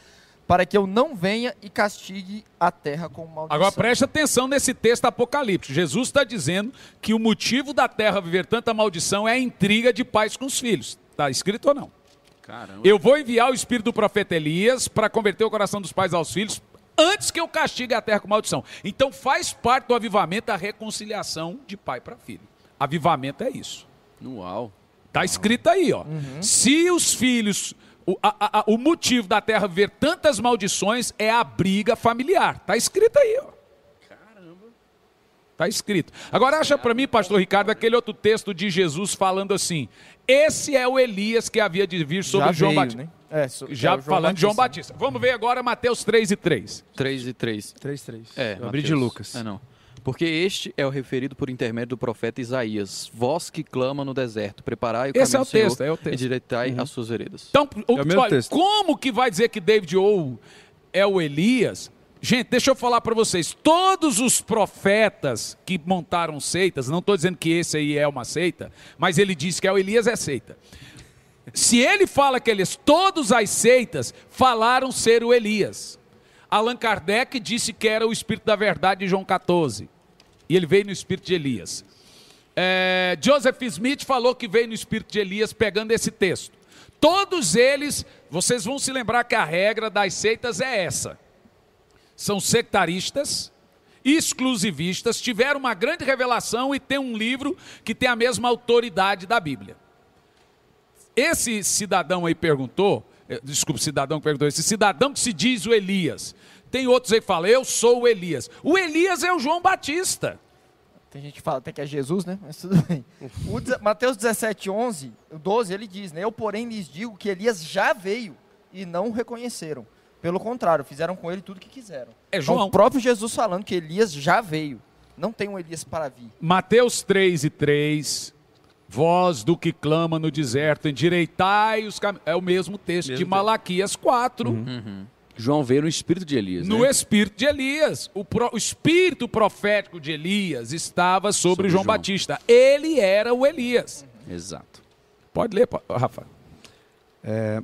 para que eu não venha e castigue a terra com maldição. Agora preste atenção nesse texto apocalíptico. Jesus está dizendo que o motivo da terra viver tanta maldição é a intriga de pais com os filhos. Está escrito ou não? Caramba. Eu vou enviar o espírito do profeta Elias para converter o coração dos pais aos filhos antes que eu castigue a terra com maldição. Então faz parte do avivamento a reconciliação de pai para filho. Avivamento é isso. Uau. Está escrito aí, ó. Uhum. Se os filhos o, a, a, o motivo da terra ver tantas maldições é a briga familiar. Está escrito aí, ó. Caramba. Está escrito. Agora acha para mim, pastor Ricardo, aquele outro texto de Jesus falando assim: esse é o Elias que havia de vir sobre Já João Batista. Né? É, so, Já é falando de João Batista. Vamos ver agora Mateus 3 e 3. 3 e 3. 3 3. É, abri de Lucas. É, não. Porque este é o referido por intermédio do profeta Isaías. Vós que clama no deserto, preparai o Esse caminho é o texto, Senhor, é o texto. e direitai uhum. as suas veredas. Então, o, é o olha, texto. como que vai dizer que David ou é o Elias? Gente, deixa eu falar para vocês. Todos os profetas que montaram seitas, não estou dizendo que esse aí é uma seita, mas ele diz que é o Elias é seita. Se ele fala que eles, todos as seitas falaram ser o Elias. Allan Kardec disse que era o Espírito da Verdade de João 14. E ele veio no espírito de Elias. É, Joseph Smith falou que veio no espírito de Elias pegando esse texto. Todos eles, vocês vão se lembrar que a regra das seitas é essa: são sectaristas, exclusivistas, tiveram uma grande revelação e tem um livro que tem a mesma autoridade da Bíblia. Esse cidadão aí perguntou, desculpa, cidadão que perguntou, esse cidadão que se diz o Elias. Tem outros aí que falam, eu sou o Elias. O Elias é o João Batista. Tem gente que fala até que é Jesus, né? Mas tudo bem. O Mateus 17, 11, 12, ele diz, né? Eu, porém, lhes digo que Elias já veio e não o reconheceram. Pelo contrário, fizeram com ele tudo o que quiseram. É João. Então, o próprio Jesus falando que Elias já veio. Não tem um Elias para vir. Mateus 3 e 3. Voz do que clama no deserto, endireitai os caminhos. É o mesmo texto mesmo de Malaquias 4. Uhum. Uhum. João veio no espírito de Elias. No né? espírito de Elias. O, pro, o, espírito profético de Elias estava sobre, sobre João, João, Batista. Ele era o Elias. Uhum. Exato. Pode ler, Rafa. É,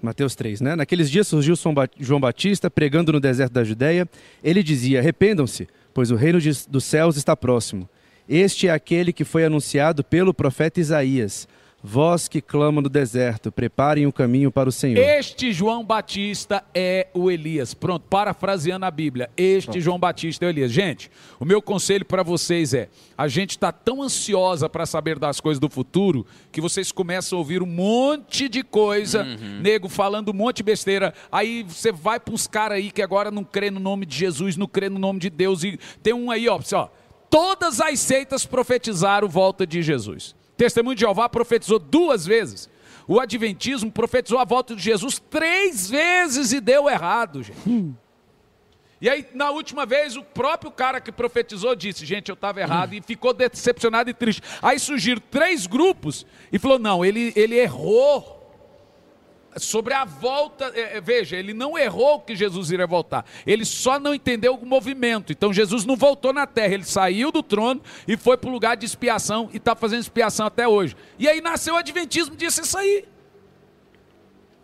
Mateus 3, né? Naqueles dias surgiu João Batista pregando no deserto da Judéia. Ele dizia: Arrependam-se, pois o reino de, dos céus está próximo. Este é aquele que foi anunciado pelo profeta Isaías. Vós que clamam no deserto, preparem o caminho para o Senhor. Este João Batista é o Elias. Pronto, parafraseando a Bíblia. Este Pronto. João Batista é o Elias. Gente, o meu conselho para vocês é: a gente está tão ansiosa para saber das coisas do futuro que vocês começam a ouvir um monte de coisa, uhum. nego falando um monte de besteira. Aí você vai para uns caras aí que agora não crê no nome de Jesus, não crê no nome de Deus. E tem um aí, ó, ó todas as seitas profetizaram volta de Jesus. Testemunho de Jeová profetizou duas vezes. O Adventismo profetizou a volta de Jesus três vezes e deu errado, gente. Hum. E aí, na última vez, o próprio cara que profetizou disse: Gente, eu estava errado, hum. e ficou decepcionado e triste. Aí surgiram três grupos e falou: Não, ele, ele errou sobre a volta. É, é, veja, ele não errou que Jesus iria voltar. Ele só não entendeu o movimento. Então Jesus não voltou na terra. Ele saiu do trono e foi para o lugar de expiação e está fazendo expiação até hoje. E aí nasceu o Adventismo disse isso aí.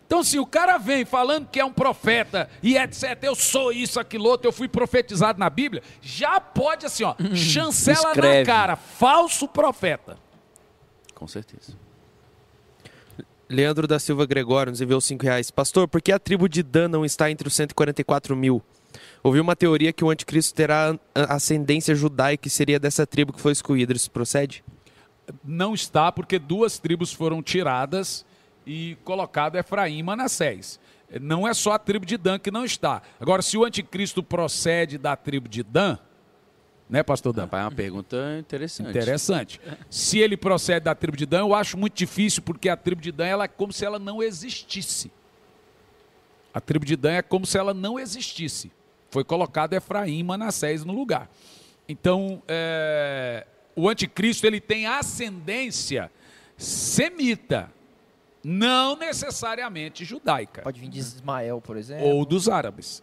Então, se o cara vem falando que é um profeta e etc., eu sou isso, aquilo outro, eu fui profetizado na Bíblia, já pode assim, ó, *clears throat* chancela Escreve. na cara, falso profeta. Com certeza. Leandro da Silva Gregório nos enviou 5 reais. Pastor, por que a tribo de Dan não está entre os 144 mil? Ouvi uma teoria que o anticristo terá ascendência judaica e seria dessa tribo que foi excluída. Isso procede? Não está, porque duas tribos foram tiradas e colocado Efraim e Manassés. Não é só a tribo de Dan que não está. Agora, se o anticristo procede da tribo de Dan, né, pastor Dan? Rapaz, é uma pergunta interessante. Interessante. Se ele procede da tribo de Dan, eu acho muito difícil, porque a tribo de Dan ela é como se ela não existisse. A tribo de Dan é como se ela não existisse. Foi colocado Efraim e Manassés no lugar. Então, é, o anticristo ele tem ascendência semita, não necessariamente judaica. Pode vir de Ismael, por exemplo. Ou dos árabes.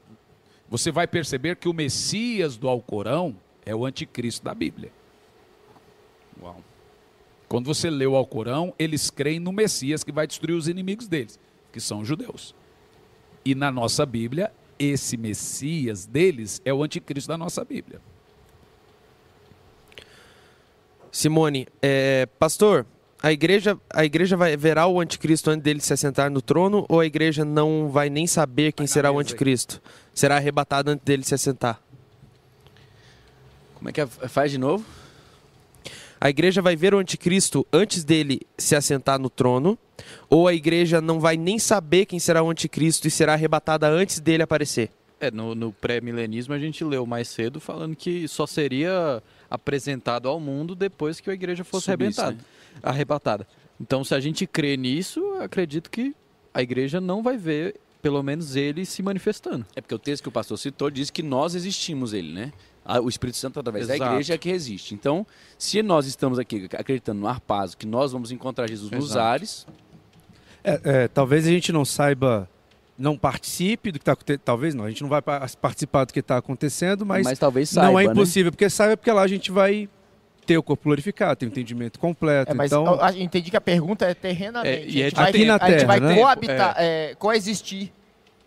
Você vai perceber que o Messias do Alcorão, é o anticristo da Bíblia. Uau. Quando você lê o Alcorão, eles creem no Messias que vai destruir os inimigos deles, que são os judeus. E na nossa Bíblia, esse Messias deles é o anticristo da nossa Bíblia. Simone, é, pastor, a igreja, a igreja vai verá o anticristo antes dele se assentar no trono ou a igreja não vai nem saber quem será o anticristo? Será arrebatado antes dele se assentar? Como é que é? faz de novo? A igreja vai ver o anticristo antes dele se assentar no trono, ou a igreja não vai nem saber quem será o anticristo e será arrebatada antes dele aparecer? É, no, no pré-milenismo a gente leu mais cedo falando que só seria apresentado ao mundo depois que a igreja fosse arrebentada, né? arrebatada. Então, se a gente crê nisso, acredito que a igreja não vai ver, pelo menos ele se manifestando. É porque o texto que o pastor citou diz que nós existimos ele, né? O Espírito Santo através Exato. da igreja é que resiste. Então, se nós estamos aqui acreditando no Arpazo, que nós vamos encontrar Jesus Exato. nos ares. É, é, talvez a gente não saiba, não participe do que está acontecendo. Talvez não, a gente não vai participar do que está acontecendo, mas, mas talvez saiba, não é né? impossível, né? porque saiba porque lá a gente vai ter o corpo glorificado, ter o um entendimento completo. É, mas então... eu, eu entendi que a pergunta é terrenamente. É, e é a, gente vai, aqui na terra, a gente vai né? coabitar, é. É, coexistir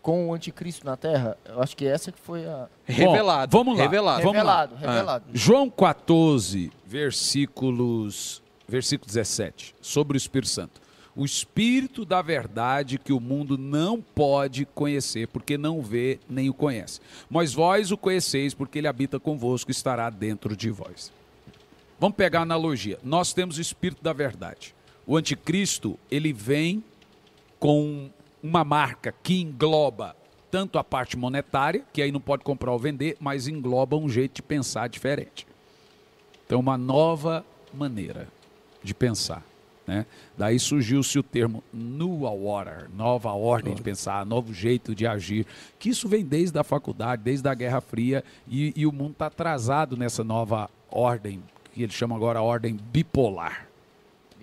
com o anticristo na Terra? Eu acho que essa que foi a... Revelado. Bom, vamos lá. Revelado. Revelado, lá. revelado. Ah. João 14, versículos, versículo 17, sobre o Espírito Santo. O Espírito da verdade que o mundo não pode conhecer, porque não vê nem o conhece. Mas vós o conheceis, porque ele habita convosco e estará dentro de vós. Vamos pegar a analogia. Nós temos o Espírito da verdade. O anticristo, ele vem com uma marca que engloba tanto a parte monetária, que aí não pode comprar ou vender, mas engloba um jeito de pensar diferente. Então, uma nova maneira de pensar. Né? Daí surgiu-se o termo New Order, nova ordem de pensar, novo jeito de agir, que isso vem desde a faculdade, desde a Guerra Fria, e, e o mundo está atrasado nessa nova ordem, que eles chamam agora ordem bipolar.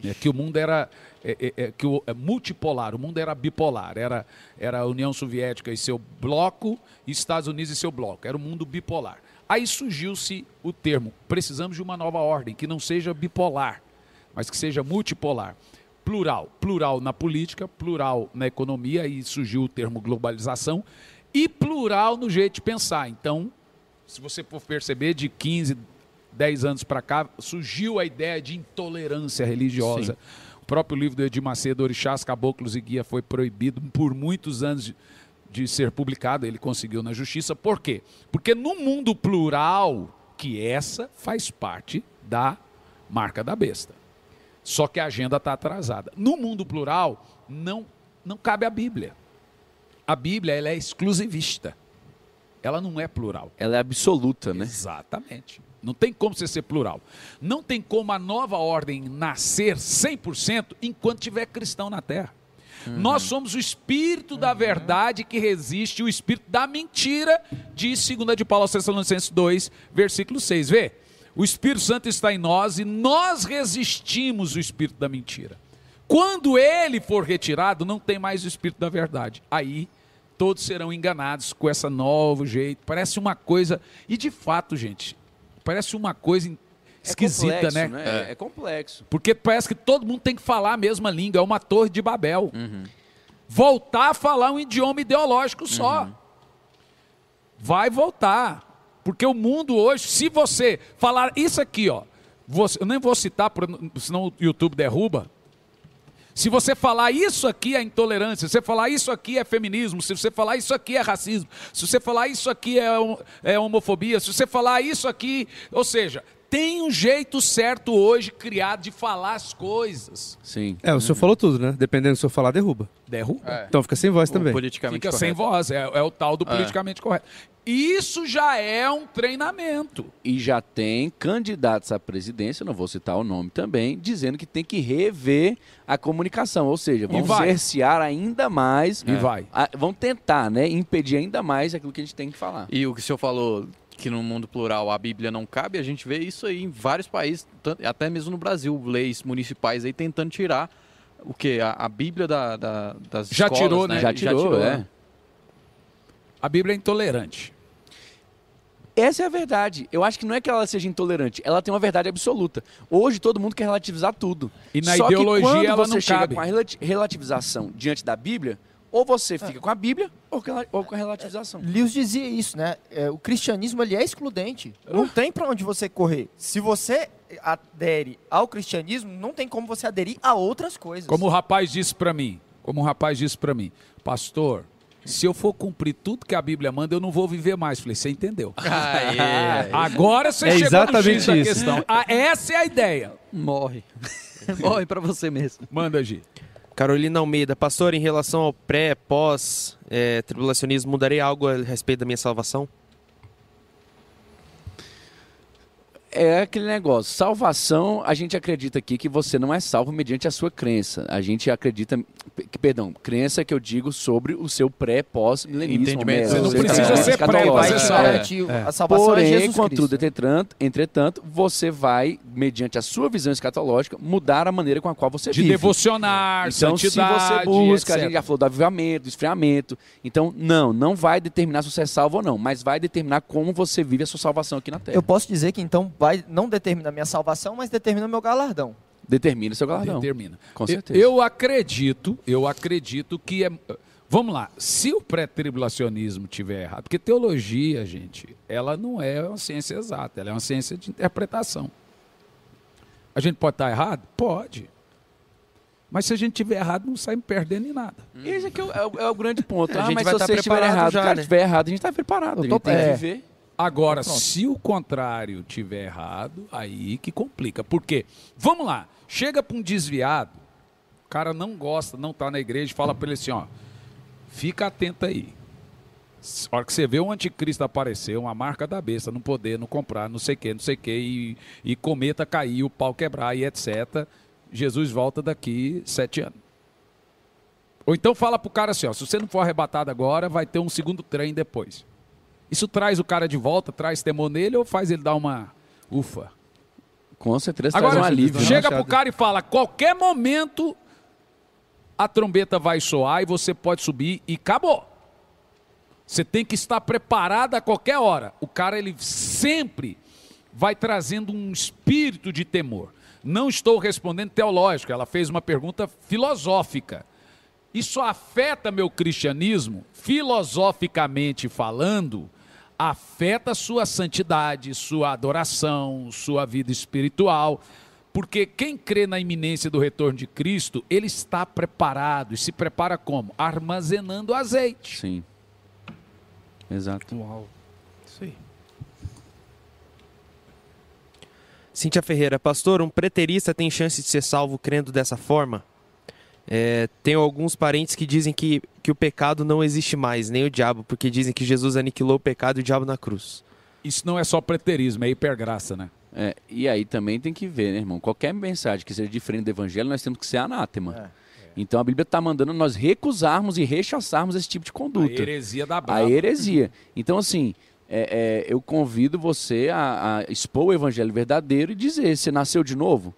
É, que o mundo era é, é, é, que o, é multipolar, o mundo era bipolar, era, era a União Soviética e seu bloco, e Estados Unidos e seu bloco, era o mundo bipolar. Aí surgiu-se o termo, precisamos de uma nova ordem, que não seja bipolar, mas que seja multipolar. Plural, plural na política, plural na economia, e surgiu o termo globalização, e plural no jeito de pensar. Então, se você for perceber, de 15, 10 anos para cá, surgiu a ideia de intolerância religiosa. Sim o próprio livro do Edir Macedo, Orixás, Caboclos e Guia, foi proibido por muitos anos de, de ser publicado. Ele conseguiu na justiça. Por quê? Porque no mundo plural, que essa faz parte da marca da besta. Só que a agenda está atrasada. No mundo plural, não, não cabe a Bíblia. A Bíblia ela é exclusivista. Ela não é plural. Ela é absoluta, né? Exatamente. Não tem como você ser plural. Não tem como a nova ordem nascer 100% enquanto tiver cristão na terra. Uhum. Nós somos o espírito uhum. da verdade que resiste o espírito da mentira, diz 2 de Paulo aos Tessalonicenses 2, versículo 6. Vê? O Espírito Santo está em nós e nós resistimos o espírito da mentira. Quando ele for retirado, não tem mais o espírito da verdade. Aí todos serão enganados com essa novo jeito. Parece uma coisa. E de fato, gente, parece uma coisa é esquisita, é complexo, né? né? É. é. complexo. Porque parece que todo mundo tem que falar a mesma língua, é uma torre de Babel. Uhum. Voltar a falar um idioma ideológico só. Uhum. Vai voltar. Porque o mundo hoje, se você falar isso aqui, ó, você, eu nem vou citar, senão o YouTube derruba. Se você falar isso aqui é intolerância, se você falar isso aqui é feminismo, se você falar isso aqui é racismo, se você falar isso aqui é, é homofobia, se você falar isso aqui, ou seja, tem um jeito certo hoje criado de falar as coisas. Sim. É, o senhor falou tudo, né? Dependendo do senhor falar, derruba. Derruba. É. Então fica sem voz também. Politicamente fica correto. sem voz, é, é, o tal do é. politicamente correto. Isso já é um treinamento. E já tem candidatos à presidência, não vou citar o nome também, dizendo que tem que rever a comunicação, ou seja, vão cercear ainda mais. E vai. A, vão tentar, né, impedir ainda mais aquilo que a gente tem que falar. E o que o senhor falou que no mundo plural a Bíblia não cabe, a gente vê isso aí em vários países, até mesmo no Brasil, leis municipais aí tentando tirar o que a, a, Bíblia da, da, das já escolas, tirou, né? Já tirou, já tirou é. Né? A Bíblia é intolerante. Essa é a verdade. Eu acho que não é que ela seja intolerante, ela tem uma verdade absoluta. Hoje todo mundo quer relativizar tudo. E na Só ideologia que quando ela você não chega cabe. com a relativização diante da Bíblia, ou você fica com a Bíblia ou com a relativização. Lewis dizia isso, né? É, o cristianismo ele é excludente. Não tem para onde você correr. Se você adere ao cristianismo, não tem como você aderir a outras coisas. Como o rapaz disse para mim, como o rapaz disse para mim, pastor, se eu for cumprir tudo que a Bíblia manda, eu não vou viver mais. Falei, você entendeu? *laughs* Aê. Agora você é chegou exatamente no isso. questão. Ah, essa é a ideia. Morre. *laughs* Morre para você mesmo. Manda, Gi. Carolina Almeida, pastor, em relação ao pré, pós, é, tribulacionismo, algo a respeito da minha salvação? É aquele negócio. Salvação, a gente acredita aqui que você não é salvo mediante a sua crença. A gente acredita, que, perdão, crença que eu digo sobre o seu pré, pós, milenismo. Entendimento. Você não precisa ser pré, você sabe. É. A salvação Porém, é Jesus contudo, entretanto, entretanto, você vai, mediante a sua visão escatológica, mudar a maneira com a qual você De vive. De devocionar, então, santidade, se você busca, etc. a gente já falou do avivamento, do esfriamento. Então, não, não vai determinar se você é salvo ou não, mas vai determinar como você vive a sua salvação aqui na Terra. Eu posso dizer que então vai não determina a minha salvação, mas determina o meu galardão. Determina o seu galardão. Determina. Com certeza. Eu, eu acredito, eu acredito que é. Vamos lá, se o pré-tribulacionismo tiver errado, porque teologia, gente, ela não é uma ciência exata, ela é uma ciência de interpretação. A gente pode estar errado? Pode. Mas se a gente tiver errado, não sai perdendo em nada. Hum. Esse aqui é o, é, o, é o grande ponto. É, ah, mas se você estiver errado, já, cara, né? estiver errado, a gente está preparado. A gente tem que viver. Agora, se o contrário tiver errado, aí que complica. Por quê? Vamos lá, chega para um desviado, o cara não gosta, não está na igreja, fala para ele assim, ó, fica atento aí. A hora que você vê o anticristo aparecer, uma marca da besta, não poder, não comprar, não sei o que, não sei o que, e, e cometa cair, o pau quebrar e etc., Jesus volta daqui sete anos. Ou então fala para o cara assim, ó, se você não for arrebatado agora, vai ter um segundo trem depois. Isso traz o cara de volta, traz temor nele ou faz ele dar uma ufa? Com certeza Agora, traz um alívio. Né? Chega pro cara e fala, qualquer momento a trombeta vai soar e você pode subir e acabou. Você tem que estar preparado a qualquer hora. O cara, ele sempre vai trazendo um espírito de temor. Não estou respondendo teológico, ela fez uma pergunta filosófica. Isso afeta meu cristianismo, filosoficamente falando, afeta sua santidade, sua adoração, sua vida espiritual. Porque quem crê na iminência do retorno de Cristo, ele está preparado. E se prepara como? Armazenando azeite. Sim. Exato. Uau. Isso aí. Cíntia Ferreira, pastor, um preterista tem chance de ser salvo crendo dessa forma? É, tenho alguns parentes que dizem que, que o pecado não existe mais, nem o diabo, porque dizem que Jesus aniquilou o pecado e o diabo na cruz. Isso não é só preterismo, é hipergraça, né? É, e aí também tem que ver, né, irmão? Qualquer mensagem que seja diferente do evangelho, nós temos que ser anátema. É, é. Então a Bíblia está mandando nós recusarmos e rechaçarmos esse tipo de conduta. A heresia da brava. A heresia. Então, assim, é, é, eu convido você a, a, expor o evangelho verdadeiro e dizer: você nasceu de novo?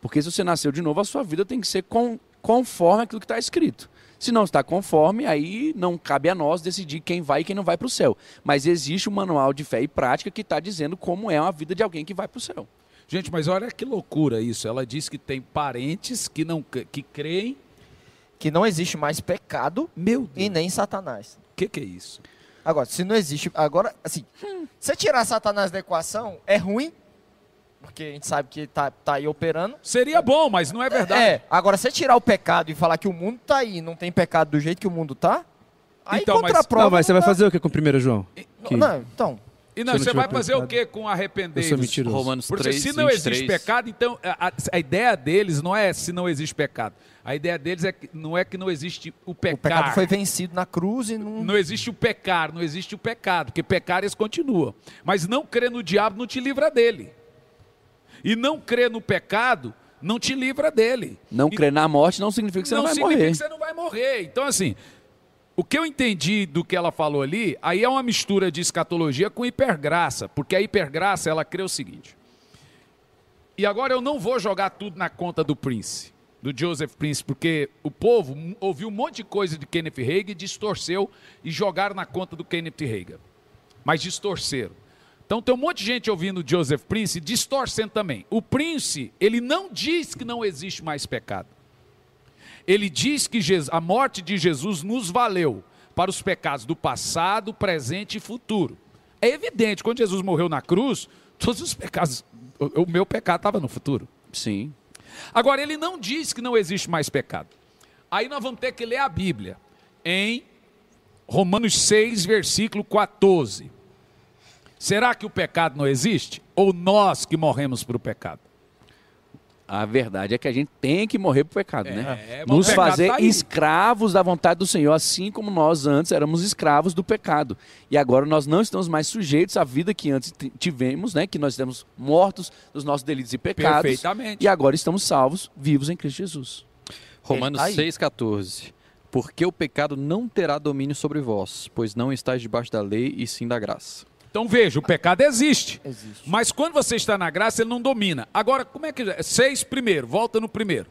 Porque se você nasceu de novo, a sua vida tem que ser com, conforme aquilo que está escrito. Se não está conforme, aí não cabe a nós decidir quem vai e quem não vai para o céu. Mas existe um manual de fé e prática que está dizendo como é a vida de alguém que vai para o céu. Gente, mas olha que loucura isso. Ela diz que tem parentes que não que creem que não existe mais pecado Meu e nem Satanás. O que, que é isso? Agora, se não existe. Agora, assim, hum. se tirar Satanás da equação, é ruim, porque a gente sabe que está tá aí operando. Seria bom, mas não é verdade. É, agora se tirar o pecado e falar que o mundo está aí, não tem pecado do jeito que o mundo está, aí então, contra mas, a prova. Não, mas você vai fazer o que com o 1 João? Que... Não, então. E não, você, vai fazer pecado. o que com arrepender? Eu sou mentiroso. Romanos Porque 3, se não 23. existe pecado, então a, a, ideia deles não é se não existe pecado. A ideia deles é que não é que não existe o pecado. O pecado foi vencido na cruz e não. Não existe o pecar, não existe o pecado, porque pecar eles continuam. Mas não crer no diabo não te livra dele. E não crer no pecado não te livra dele. Não e, crer na morte não significa que você não, não vai morrer. Não significa que você não vai morrer. Então, assim, o que eu entendi do que ela falou ali, aí é uma mistura de escatologia com hipergraça, porque a hipergraça, ela crê o seguinte. E agora eu não vou jogar tudo na conta do Prince, do Joseph Prince, porque o povo ouviu um monte de coisa de Kenneth Hagin, distorceu e jogaram na conta do Kenneth Hagin. Mas distorceram. Então tem um monte de gente ouvindo Joseph Prince distorcendo também. O Prince, ele não diz que não existe mais pecado. Ele diz que a morte de Jesus nos valeu para os pecados do passado, presente e futuro. É evidente, quando Jesus morreu na cruz, todos os pecados, o meu pecado estava no futuro. Sim. Agora, ele não diz que não existe mais pecado. Aí nós vamos ter que ler a Bíblia em Romanos 6, versículo 14. Será que o pecado não existe? Ou nós que morremos para o pecado? A verdade é que a gente tem que morrer para o pecado, né? é, né? Nos fazer tá escravos da vontade do Senhor, assim como nós antes éramos escravos do pecado. E agora nós não estamos mais sujeitos à vida que antes tivemos, né? Que nós estamos mortos dos nossos delitos e pecados. Perfeitamente. E agora estamos salvos, vivos em Cristo Jesus. Romanos 6,14. Porque o pecado não terá domínio sobre vós, pois não estáis debaixo da lei e sim da graça. Então veja, o pecado existe, existe. Mas quando você está na graça, ele não domina. Agora, como é que. Seis primeiro, volta no primeiro.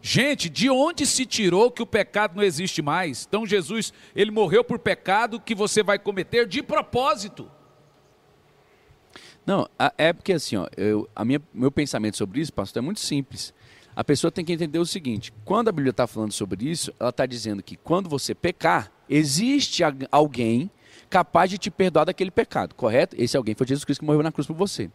Gente, de onde se tirou que o pecado não existe mais? Então Jesus, ele morreu por pecado que você vai cometer de propósito. Não, é porque assim, ó, eu, a minha, meu pensamento sobre isso, pastor, é muito simples. A pessoa tem que entender o seguinte: quando a Bíblia está falando sobre isso, ela está dizendo que quando você pecar, existe alguém capaz de te perdoar daquele pecado, correto? Esse alguém foi Jesus Cristo que morreu na cruz por você.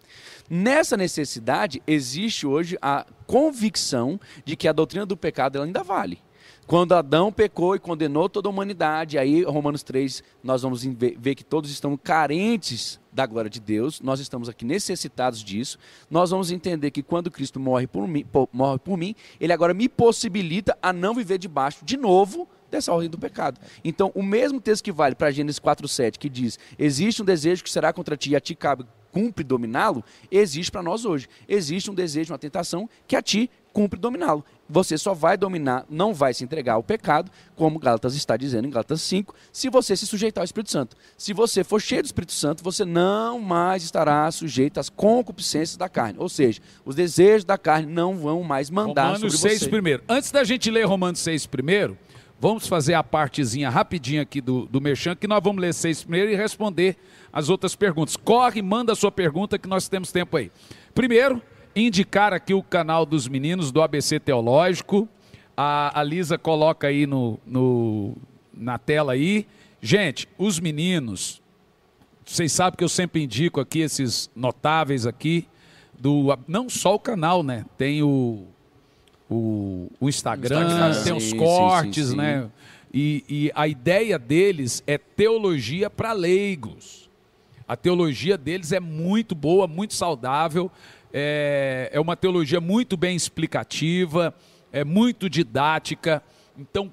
Nessa necessidade, existe hoje a convicção de que a doutrina do pecado ainda vale. Quando Adão pecou e condenou toda a humanidade, aí Romanos 3, nós vamos ver que todos estão carentes da glória de Deus, nós estamos aqui necessitados disso. Nós vamos entender que quando Cristo morre por mim, morre por mim ele agora me possibilita a não viver debaixo de novo dessa ordem do pecado. Então, o mesmo texto que vale para Gênesis 4:7, que diz: "Existe um desejo que será contra ti e a ti cabe cumpre dominá-lo", existe para nós hoje. Existe um desejo, uma tentação que a ti cumpre dominá-lo. Você só vai dominar, não vai se entregar ao pecado, como Gálatas está dizendo em Gálatas 5, se você se sujeitar ao Espírito Santo. Se você for cheio do Espírito Santo, você não mais estará sujeito às concupiscências da carne. Ou seja, os desejos da carne não vão mais mandar Romanos sobre 6 primeiro. Antes da gente ler Romanos 6 primeiro, vamos fazer a partezinha rapidinho aqui do, do Merchan, que nós vamos ler 6 primeiro e responder as outras perguntas. Corre, manda a sua pergunta que nós temos tempo aí. Primeiro, indicar aqui o canal dos meninos do ABC Teológico. A, a Lisa coloca aí no, no, na tela aí. Gente, os meninos, vocês sabem que eu sempre indico aqui esses notáveis aqui, do não só o canal, né? Tem o, o, o Instagram, Instagram, tem os cortes, sim, sim, né? E, e a ideia deles é teologia para leigos. A teologia deles é muito boa, muito saudável é, é uma teologia muito bem explicativa, é muito didática. Então,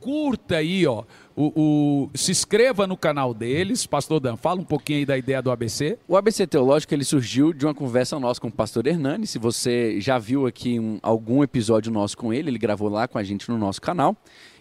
curta aí, ó. O, o, se inscreva no canal deles, Pastor Dan, fala um pouquinho aí da ideia do ABC. O ABC Teológico ele surgiu de uma conversa nossa com o Pastor Hernani. Se você já viu aqui um, algum episódio nosso com ele, ele gravou lá com a gente no nosso canal.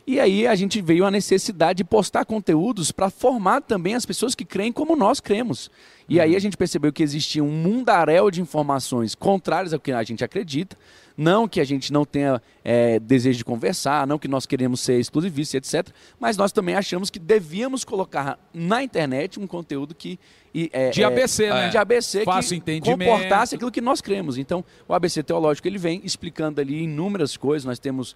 E aí a gente veio a necessidade de postar conteúdos para formar também as pessoas que creem como nós cremos. E aí a gente percebeu que existia um mundaréu de informações contrárias ao que a gente acredita. Não que a gente não tenha é, desejo de conversar, não que nós queremos ser exclusivistas, etc. Mas nós também achamos que devíamos colocar na internet um conteúdo que e, é, de ABC, é, né? De ABC Fácil que comportasse aquilo que nós cremos. Então, o ABC teológico ele vem explicando ali inúmeras coisas. Nós temos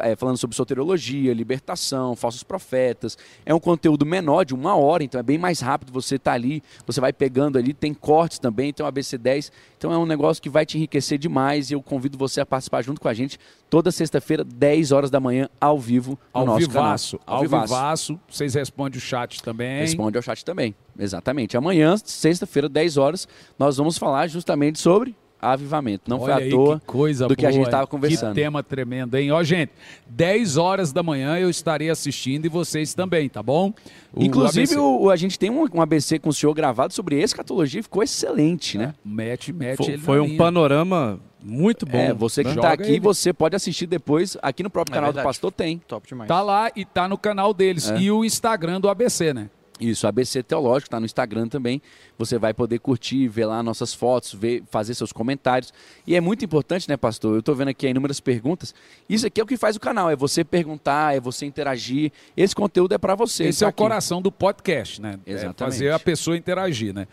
é, falando sobre soteriologia, libertação, falsos profetas. É um conteúdo menor de uma hora, então é bem mais rápido. Você está ali, você vai pegando ali. Tem cortes também, tem o ABC 10. Então é um negócio que vai te enriquecer demais. E eu convido você a participar junto com a gente toda sexta-feira, 10 horas da manhã, ao vivo no ao nosso vivaço, canal. Ao, ao vivaço. vivaço. Vocês respondem o chat também. Responde ao chat também. Exatamente. Amanhã, sexta-feira, 10 horas, nós vamos falar justamente sobre avivamento. Não Olha foi à toa que coisa do que a gente estava conversando. Que tema tremendo, hein? Ó, gente, 10 horas da manhã eu estarei assistindo e vocês também, tá bom? O Inclusive, ABC... o, a gente tem um, um, ABC com o senhor gravado sobre escatologia, ficou excelente, né? Mete, mete foi, foi um panorama muito bom. É, você que está aqui, ele. você pode assistir depois. Aqui no próprio é canal verdade. do Pastor tem. Top demais. Tá lá e tá no canal deles. É. E o Instagram do ABC, né? Isso, ABC Teológico, está no Instagram também. Você vai poder curtir, ver lá nossas fotos, ver, fazer seus comentários. E é muito importante, né, pastor? Eu estou vendo aqui inúmeras perguntas. Isso aqui é o que faz o canal, é você perguntar, é você interagir. Esse conteúdo é para você. Esse tá é aqui. o coração do podcast, né? Exatamente. É fazer a pessoa interagir, né?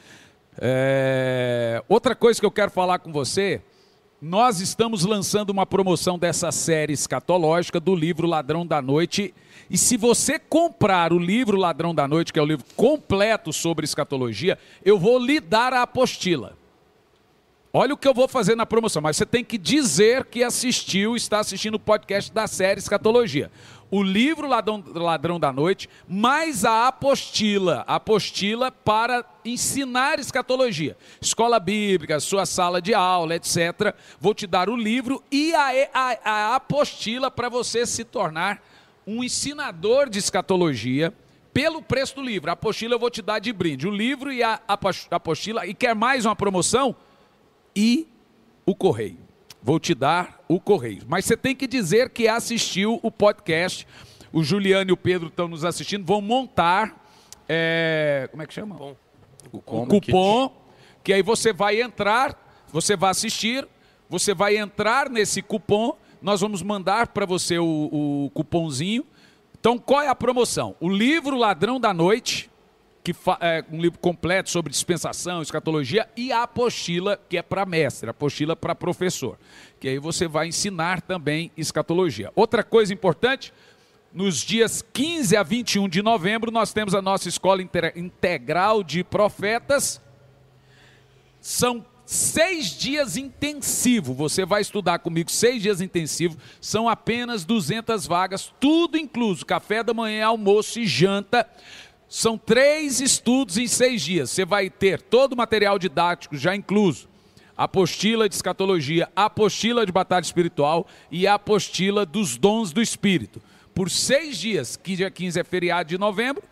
É... Outra coisa que eu quero falar com você nós estamos lançando uma promoção dessa série escatológica do livro Ladrão da Noite. E se você comprar o livro Ladrão da Noite, que é o livro completo sobre escatologia, eu vou lhe dar a apostila. Olha o que eu vou fazer na promoção, mas você tem que dizer que assistiu, está assistindo o podcast da série Escatologia o livro Ladrão, Ladrão da Noite, mais a apostila, a apostila para ensinar escatologia. Escola bíblica, sua sala de aula, etc. Vou te dar o livro e a, a, a apostila para você se tornar um ensinador de escatologia pelo preço do livro. A apostila eu vou te dar de brinde. O livro e a apostila. E quer mais uma promoção? E o correio vou te dar o correio. Mas você tem que dizer que assistiu o podcast. O Juliano e o Pedro estão nos assistindo, vão montar. É, como é que chama? Cupom. O, o cupom, que aí você vai entrar, você vai assistir, você vai entrar nesse cupom, nós vamos mandar para você o, o cupomzinho. Então, qual é a promoção? O livro Ladrão da Noite, que é um livro completo sobre dispensação, escatologia, e a apostila, que é para mestre, a apostila para professor. Que aí você vai ensinar também escatologia. Outra coisa importante, nos dias 15 a 21 de novembro, nós temos a nossa escola integral de profetas. São seis dias intensivo. Você vai estudar comigo seis dias intensivo. São apenas 200 vagas, tudo incluso: café da manhã, almoço e janta. São três estudos em seis dias. Você vai ter todo o material didático já incluso. Apostila de escatologia, apostila de batalha espiritual e apostila dos dons do Espírito. Por seis dias, que dia 15 é feriado de novembro,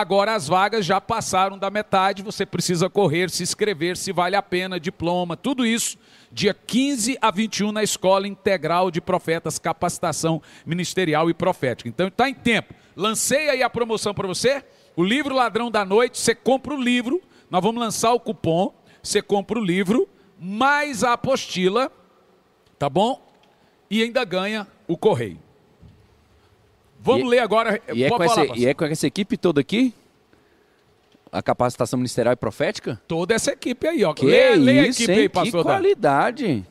agora as vagas já passaram da metade, você precisa correr, se inscrever, se vale a pena, diploma, tudo isso, dia 15 a 21 na Escola Integral de Profetas, Capacitação Ministerial e Profética. Então está em tempo. Lancei aí a promoção para você o livro Ladrão da Noite, você compra o livro, nós vamos lançar o cupom, você compra o livro, mais a apostila, tá bom? E ainda ganha o correio. Vamos e, ler agora. E é, essa, e é, com essa, equipe toda aqui? A capacitação ministerial e profética? Toda essa equipe aí, ó. Que lê, isso, lê a equipe hein? aí, pastor. Que qualidade.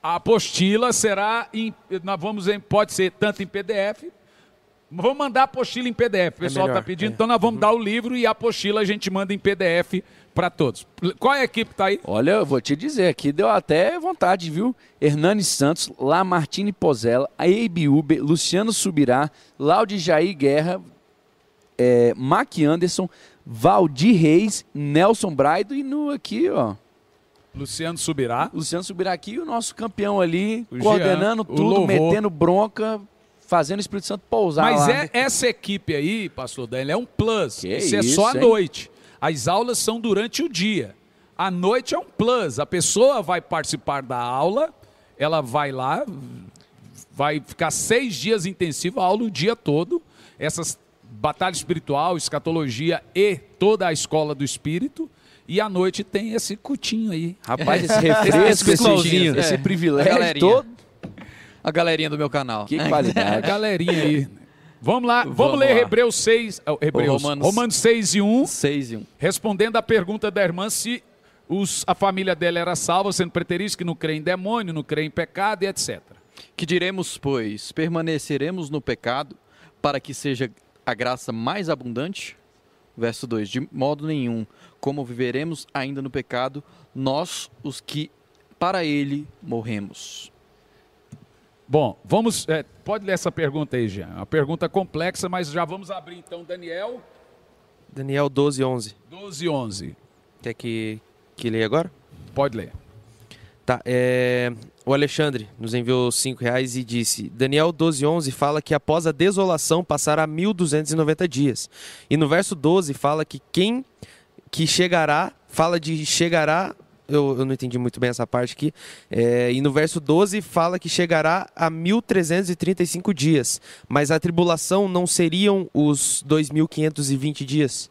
A apostila será, em, nós vamos em, pode ser tanto em PDF, Vamos mandar a apostila em PDF. O pessoal está é pedindo, é. então nós vamos uhum. dar o livro e a apostila a gente manda em PDF para todos. Qual é a equipe que está aí? Olha, eu vou te dizer, aqui deu até vontade, viu? Hernani Santos, Lamartine Pozella, Eibe Uber, Luciano Subirá, Laudi Jair Guerra, é, Mac Anderson, Valdir Reis, Nelson Braido e no aqui, ó. Luciano Subirá. Luciano Subirá aqui, o nosso campeão ali, o coordenando Jean, tudo, metendo bronca fazendo o Espírito Santo pousar Mas lá. É, essa equipe aí, pastor Daniel, é um plus. Que isso, é só à noite. As aulas são durante o dia. À noite é um plus. A pessoa vai participar da aula, ela vai lá, vai ficar seis dias intensivo, a aula o dia todo. Essas batalha espiritual, escatologia e toda a escola do espírito. E à noite tem esse cutinho aí. Rapaz, esse *laughs* refresco, esse, esse, esse privilégio todo a galerinha do meu canal. Que qualidade. a galerinha aí. Vamos lá, vamos, vamos ler lá. Hebreus 6, uh, Hebreus, Romanos, Romanos 6 e 1. 6 e 1. Respondendo à pergunta da irmã se os, a família dela era salva, sendo preteridos que não crê em demônio, não crê em pecado e etc. Que diremos, pois, permaneceremos no pecado para que seja a graça mais abundante? Verso 2: De modo nenhum, como viveremos ainda no pecado, nós, os que para ele morremos. Bom, vamos. É, pode ler essa pergunta aí, Jean. Uma pergunta complexa, mas já vamos abrir então, Daniel. Daniel 12, 11. 12, 11. Quer que, que leia agora? Pode ler. Tá, é, o Alexandre nos enviou cinco reais e disse: Daniel 12, 11 fala que após a desolação passará 1290 dias. E no verso 12 fala que quem que chegará, fala de chegará eu, eu não entendi muito bem essa parte aqui. É, e no verso 12 fala que chegará a 1335 dias. Mas a tribulação não seriam os 2520 dias?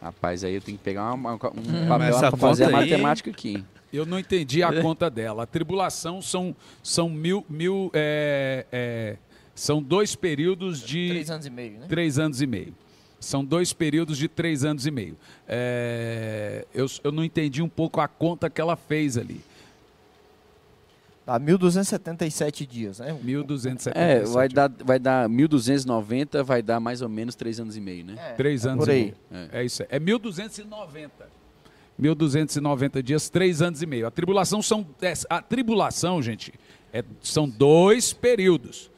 Rapaz, aí eu tenho que pegar uma, um papel para fazer a matemática aqui. Eu não entendi a *laughs* conta dela. A tribulação são, são mil. mil é, é, são dois períodos de. Três anos e meio, né? Três anos e meio. São dois períodos de três anos e meio. É, eu, eu não entendi um pouco a conta que ela fez ali. Dá 1.277 dias, né? 1.277. É, vai dar, vai dar 1.290, vai dar mais ou menos três anos e meio, né? É, três anos por aí. e meio. É, é isso. É 1.290. 1.290 dias, três anos e meio. A tribulação são. É, a tribulação, gente, é, são dois períodos.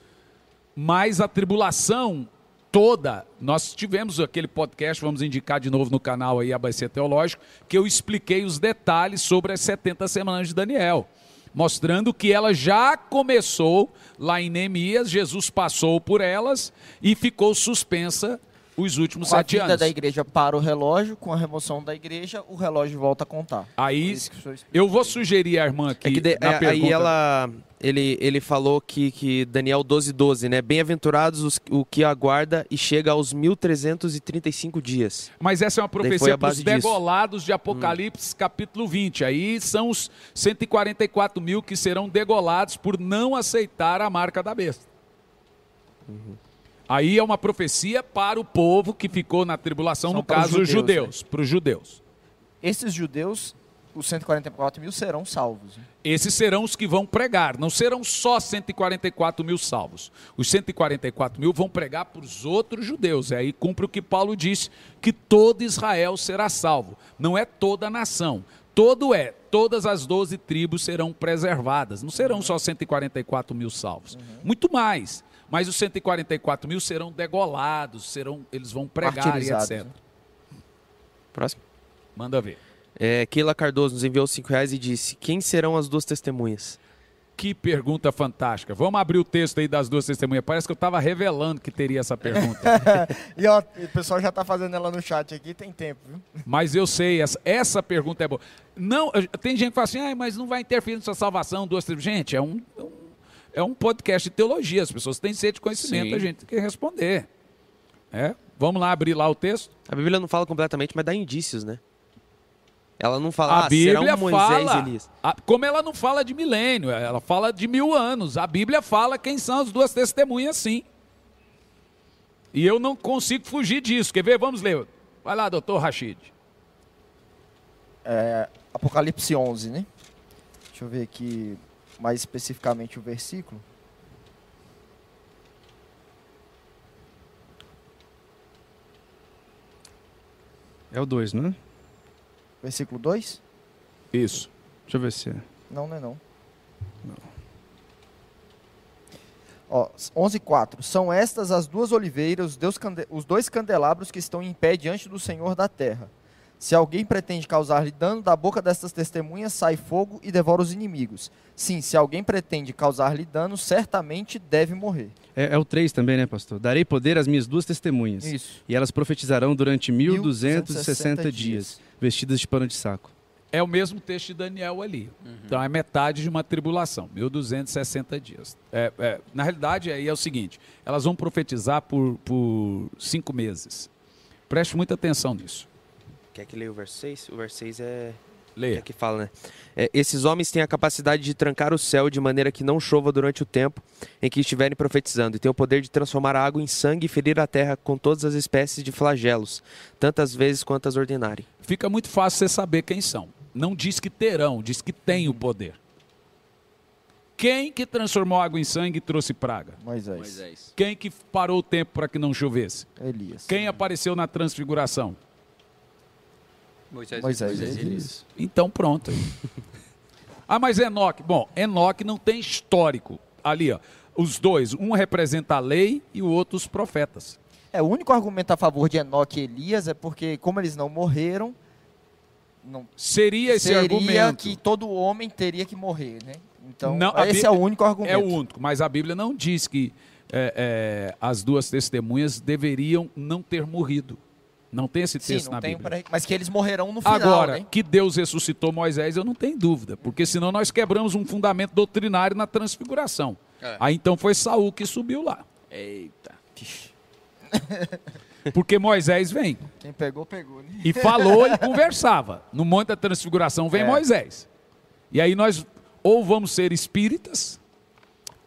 Mas a tribulação toda. Nós tivemos aquele podcast, vamos indicar de novo no canal aí, ABC Teológico, que eu expliquei os detalhes sobre as 70 semanas de Daniel. Mostrando que ela já começou lá em Neemias, Jesus passou por elas e ficou suspensa os últimos com sete a anos. da igreja para o relógio, com a remoção da igreja, o relógio volta a contar. Aí, eu vou sugerir a irmã aqui. É de, na é, pergunta... Aí ela, ele, ele falou que, que Daniel 12, 12, né? Bem-aventurados os, o que aguarda e chega aos 1335 dias. Mas essa é uma profecia para os degolados disso. de Apocalipse, hum. capítulo 20. Aí são os 144 mil que serão degolados por não aceitar a marca da besta. Uhum. Aí é uma profecia para o povo que ficou na tribulação, São no caso, os judeus. Para os judeus. Esses judeus, os 144 mil, serão salvos. Esses serão os que vão pregar. Não serão só 144 mil salvos. Os 144 mil vão pregar para os outros judeus. E aí cumpre o que Paulo disse, que todo Israel será salvo. Não é toda a nação. Todo é, todas as 12 tribos serão preservadas. Não serão só 144 mil salvos. Uhum. Muito mais. Mas os 144 mil serão degolados, serão, eles vão pregar e etc. Próximo. Manda ver. É, Keila Cardoso nos enviou 5 reais e disse: Quem serão as duas testemunhas? Que pergunta fantástica. Vamos abrir o texto aí das duas testemunhas. Parece que eu estava revelando que teria essa pergunta. *laughs* e ó, o pessoal já está fazendo ela no chat aqui, tem tempo, viu? Mas eu sei, essa, essa pergunta é boa. Não, tem gente que fala assim, ah, mas não vai interferir na sua salvação, duas testemunhas. Gente, é um, um é um podcast de teologia, as pessoas têm sede de conhecimento, Sim. a gente tem que responder. É? Vamos lá abrir lá o texto? A Bíblia não fala completamente, mas dá indícios, né? Ela não fala, a ah, Bíblia um Moisés fala, Elias. A, como ela não fala de milênio, ela fala de mil anos. A Bíblia fala quem são as duas testemunhas, sim. E eu não consigo fugir disso. Quer ver? Vamos ler. Vai lá, doutor Rachid. É, Apocalipse 11, né? Deixa eu ver aqui mais especificamente o versículo. É o 2, não é? Versículo 2? Isso. Deixa eu ver se é. Não, não é não. Não. Ó, 11.4. São estas as duas oliveiras, os dois candelabros que estão em pé diante do Senhor da terra. Se alguém pretende causar-lhe dano, da boca destas testemunhas sai fogo e devora os inimigos. Sim, se alguém pretende causar-lhe dano, certamente deve morrer. É, é o 3 também, né, pastor? Darei poder às minhas duas testemunhas. Isso. E elas profetizarão durante 1260 dias, dias, vestidas de pano de saco. É o mesmo texto de Daniel ali. Uhum. Então é metade de uma tribulação, 1260 dias. É, é, na realidade, aí é o seguinte: elas vão profetizar por, por cinco meses. Preste muita atenção nisso. Quer que leia o verso 6? O verso 6 é. Leia. É que fala, né? É, esses homens têm a capacidade de trancar o céu de maneira que não chova durante o tempo em que estiverem profetizando, e têm o poder de transformar a água em sangue e ferir a terra com todas as espécies de flagelos, tantas vezes quantas ordenarem. Fica muito fácil você saber quem são. Não diz que terão, diz que tem o poder. Quem que transformou água em sangue e trouxe praga? Moisés. Moisés. Quem que parou o tempo para que não chovesse? Elias. Quem apareceu na transfiguração? Moisés, Moisés, Moisés Elias. Então pronto. *laughs* ah, mas Enoque, bom, Enoque não tem histórico. Ali, ó, os dois, um representa a lei e o outro os profetas. É, o único argumento a favor de Enoque e Elias é porque, como eles não morreram, não, seria esse seria argumento. que todo homem teria que morrer, né? Então, não, esse Bíblia, é o único argumento. É o único, mas a Bíblia não diz que é, é, as duas testemunhas deveriam não ter morrido. Não tem esse texto Sim, na Bíblia. Pra... Mas que eles morrerão no final. Agora, né? que Deus ressuscitou Moisés, eu não tenho dúvida. Porque senão nós quebramos um fundamento doutrinário na transfiguração. É. Aí então foi Saul que subiu lá. Eita. *laughs* Porque Moisés vem. Quem pegou, pegou. Né? E falou e conversava. No Monte da Transfiguração vem é. Moisés. E aí nós ou vamos ser espíritas,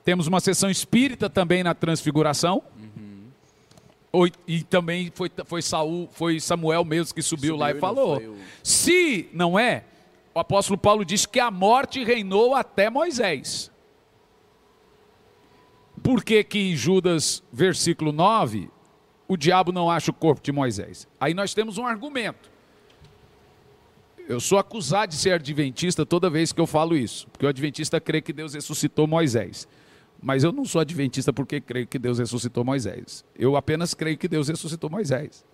temos uma sessão espírita também na Transfiguração, e também foi, foi, Saul, foi Samuel mesmo que subiu, subiu lá e falou. O... Se não é, o apóstolo Paulo diz que a morte reinou até Moisés. Por que que Judas, versículo 9, o diabo não acha o corpo de Moisés? Aí nós temos um argumento. Eu sou acusado de ser adventista toda vez que eu falo isso, porque o adventista crê que Deus ressuscitou Moisés. Mas eu não sou adventista porque creio que Deus ressuscitou Moisés. Eu apenas creio que Deus ressuscitou Moisés.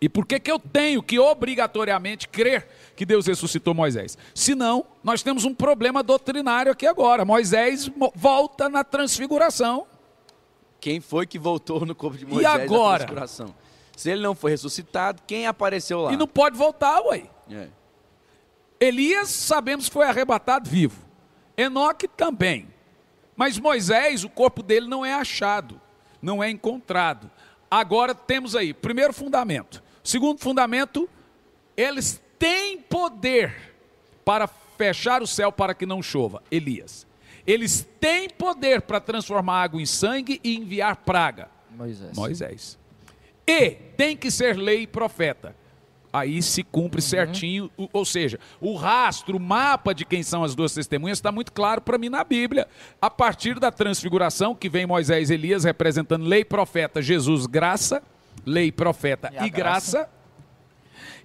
E por que, que eu tenho que obrigatoriamente crer que Deus ressuscitou Moisés? Senão, nós temos um problema doutrinário aqui agora. Moisés volta na transfiguração. Quem foi que voltou no corpo de Moisés e agora? na transfiguração? Se ele não foi ressuscitado, quem apareceu lá? E não pode voltar, ué. É. Elias, sabemos, foi arrebatado vivo. Enoque também. Mas Moisés, o corpo dele não é achado, não é encontrado. Agora temos aí, primeiro fundamento. Segundo fundamento, eles têm poder para fechar o céu para que não chova. Elias. Eles têm poder para transformar água em sangue e enviar praga. Moisés. Moisés. E tem que ser lei e profeta. Aí se cumpre uhum. certinho, ou seja, o rastro, o mapa de quem são as duas testemunhas está muito claro para mim na Bíblia. A partir da transfiguração, que vem Moisés e Elias representando lei, profeta, Jesus, graça, lei, profeta e, e graça. graça.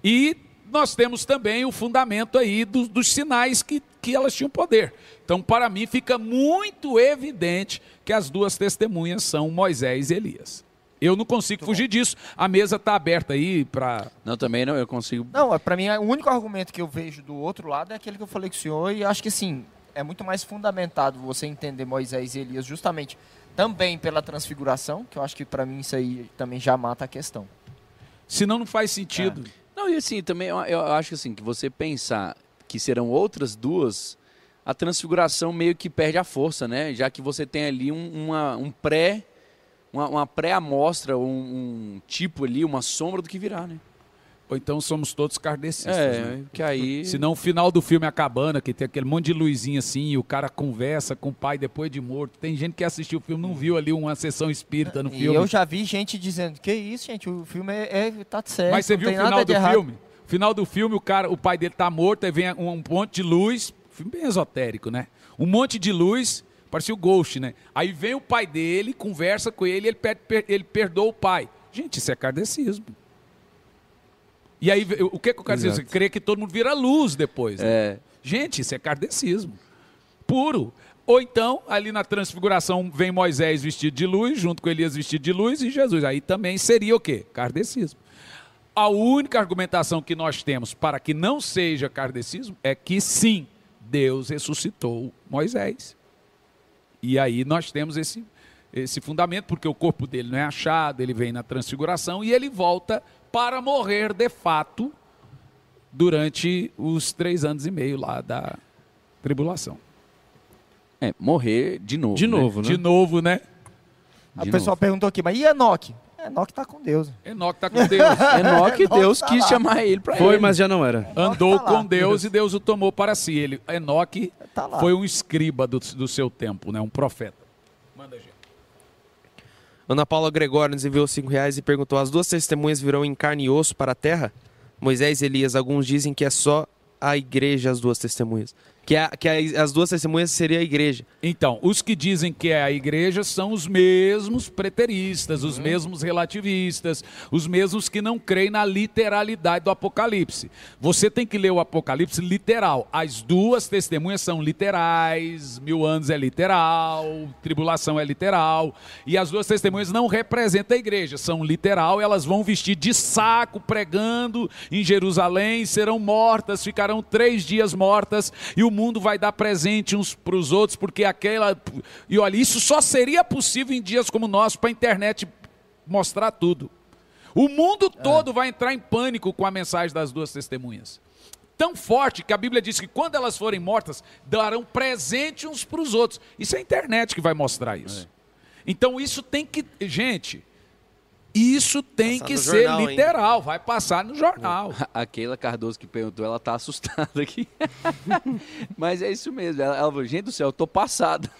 E nós temos também o fundamento aí do, dos sinais que, que elas tinham poder. Então, para mim, fica muito evidente que as duas testemunhas são Moisés e Elias. Eu não consigo Muito fugir bom. disso. A mesa está aberta aí para. Não, também não, eu consigo. Não, para mim, o único argumento que eu vejo do outro lado é aquele que eu falei com o senhor, e acho que assim, é muito mais fundamentado você entender Moisés e Elias justamente também pela transfiguração, que eu acho que para mim isso aí também já mata a questão. Senão não faz sentido. É. Não, e assim, também eu, eu acho que assim, que você pensar que serão outras duas, a transfiguração meio que perde a força, né? Já que você tem ali um, uma, um pré uma, uma pré-amostra, um, um, tipo ali, uma sombra do que virá, né? Ou então somos todos kardecistas, é, né? que aí... Senão o final do filme é a cabana, que tem aquele monte de luzinha assim, e o cara conversa com o pai depois de morto. Tem gente que assistiu o filme não viu ali uma sessão espírita no filme. E eu já vi gente dizendo, que isso, gente, o filme é, é tá certo. Mas você viu o final do filme? Final do filme, o cara, o pai dele tá morto, aí vem um, um monte de luz, filme bem esotérico, né? Um monte de luz, Parecia o Ghost, né? Aí vem o pai dele, conversa com ele, ele, per, ele perdoa o pai. Gente, isso é kardecismo. E aí, o que, que o kardecismo? Crê que todo mundo vira luz depois. Né? É. Gente, isso é kardecismo. Puro. Ou então, ali na transfiguração, vem Moisés vestido de luz, junto com Elias vestido de luz, e Jesus. Aí também seria o quê? Kardecismo. A única argumentação que nós temos para que não seja kardecismo é que sim, Deus ressuscitou Moisés. E aí nós temos esse, esse fundamento, porque o corpo dele não é achado, ele vem na transfiguração e ele volta para morrer de fato durante os três anos e meio lá da tribulação. É, morrer de novo. De né? novo, né? De novo, né? o pessoal perguntou aqui, mas e Enoque? Enoque está com Deus. Enoque está com Deus. *laughs* Enoque, Deus tá quis lá. chamar ele para ele. Foi, mas já não era. Andou tá com Deus e Deus o tomou para si. Ele, Enoque tá foi um escriba do, do seu tempo, né? um profeta. Manda, gente. Ana Paula Gregório nos enviou cinco reais e perguntou: as duas testemunhas virão em carne e osso para a terra? Moisés e Elias, alguns dizem que é só a igreja as duas testemunhas. Que, a, que a, as duas testemunhas seria a igreja. Então, os que dizem que é a igreja são os mesmos preteristas, os uhum. mesmos relativistas, os mesmos que não creem na literalidade do Apocalipse. Você tem que ler o Apocalipse literal. As duas testemunhas são literais, mil anos é literal, tribulação é literal. E as duas testemunhas não representam a igreja, são literal, elas vão vestir de saco pregando em Jerusalém, serão mortas, ficarão três dias mortas, e o mundo vai dar presente uns para os outros, porque aquela. E olha, isso só seria possível em dias como nós, para a internet mostrar tudo. O mundo é. todo é. vai entrar em pânico com a mensagem das duas testemunhas. Tão forte que a Bíblia diz que quando elas forem mortas, darão presente uns para os outros. Isso é a internet que vai mostrar isso. É. Então isso tem que. Gente, isso tem que ser jornal, literal, hein? vai passar no jornal. *laughs* A Keila Cardoso que perguntou, ela tá assustada aqui. *laughs* Mas é isso mesmo. Ela, ela falou, gente do céu, eu tô passada.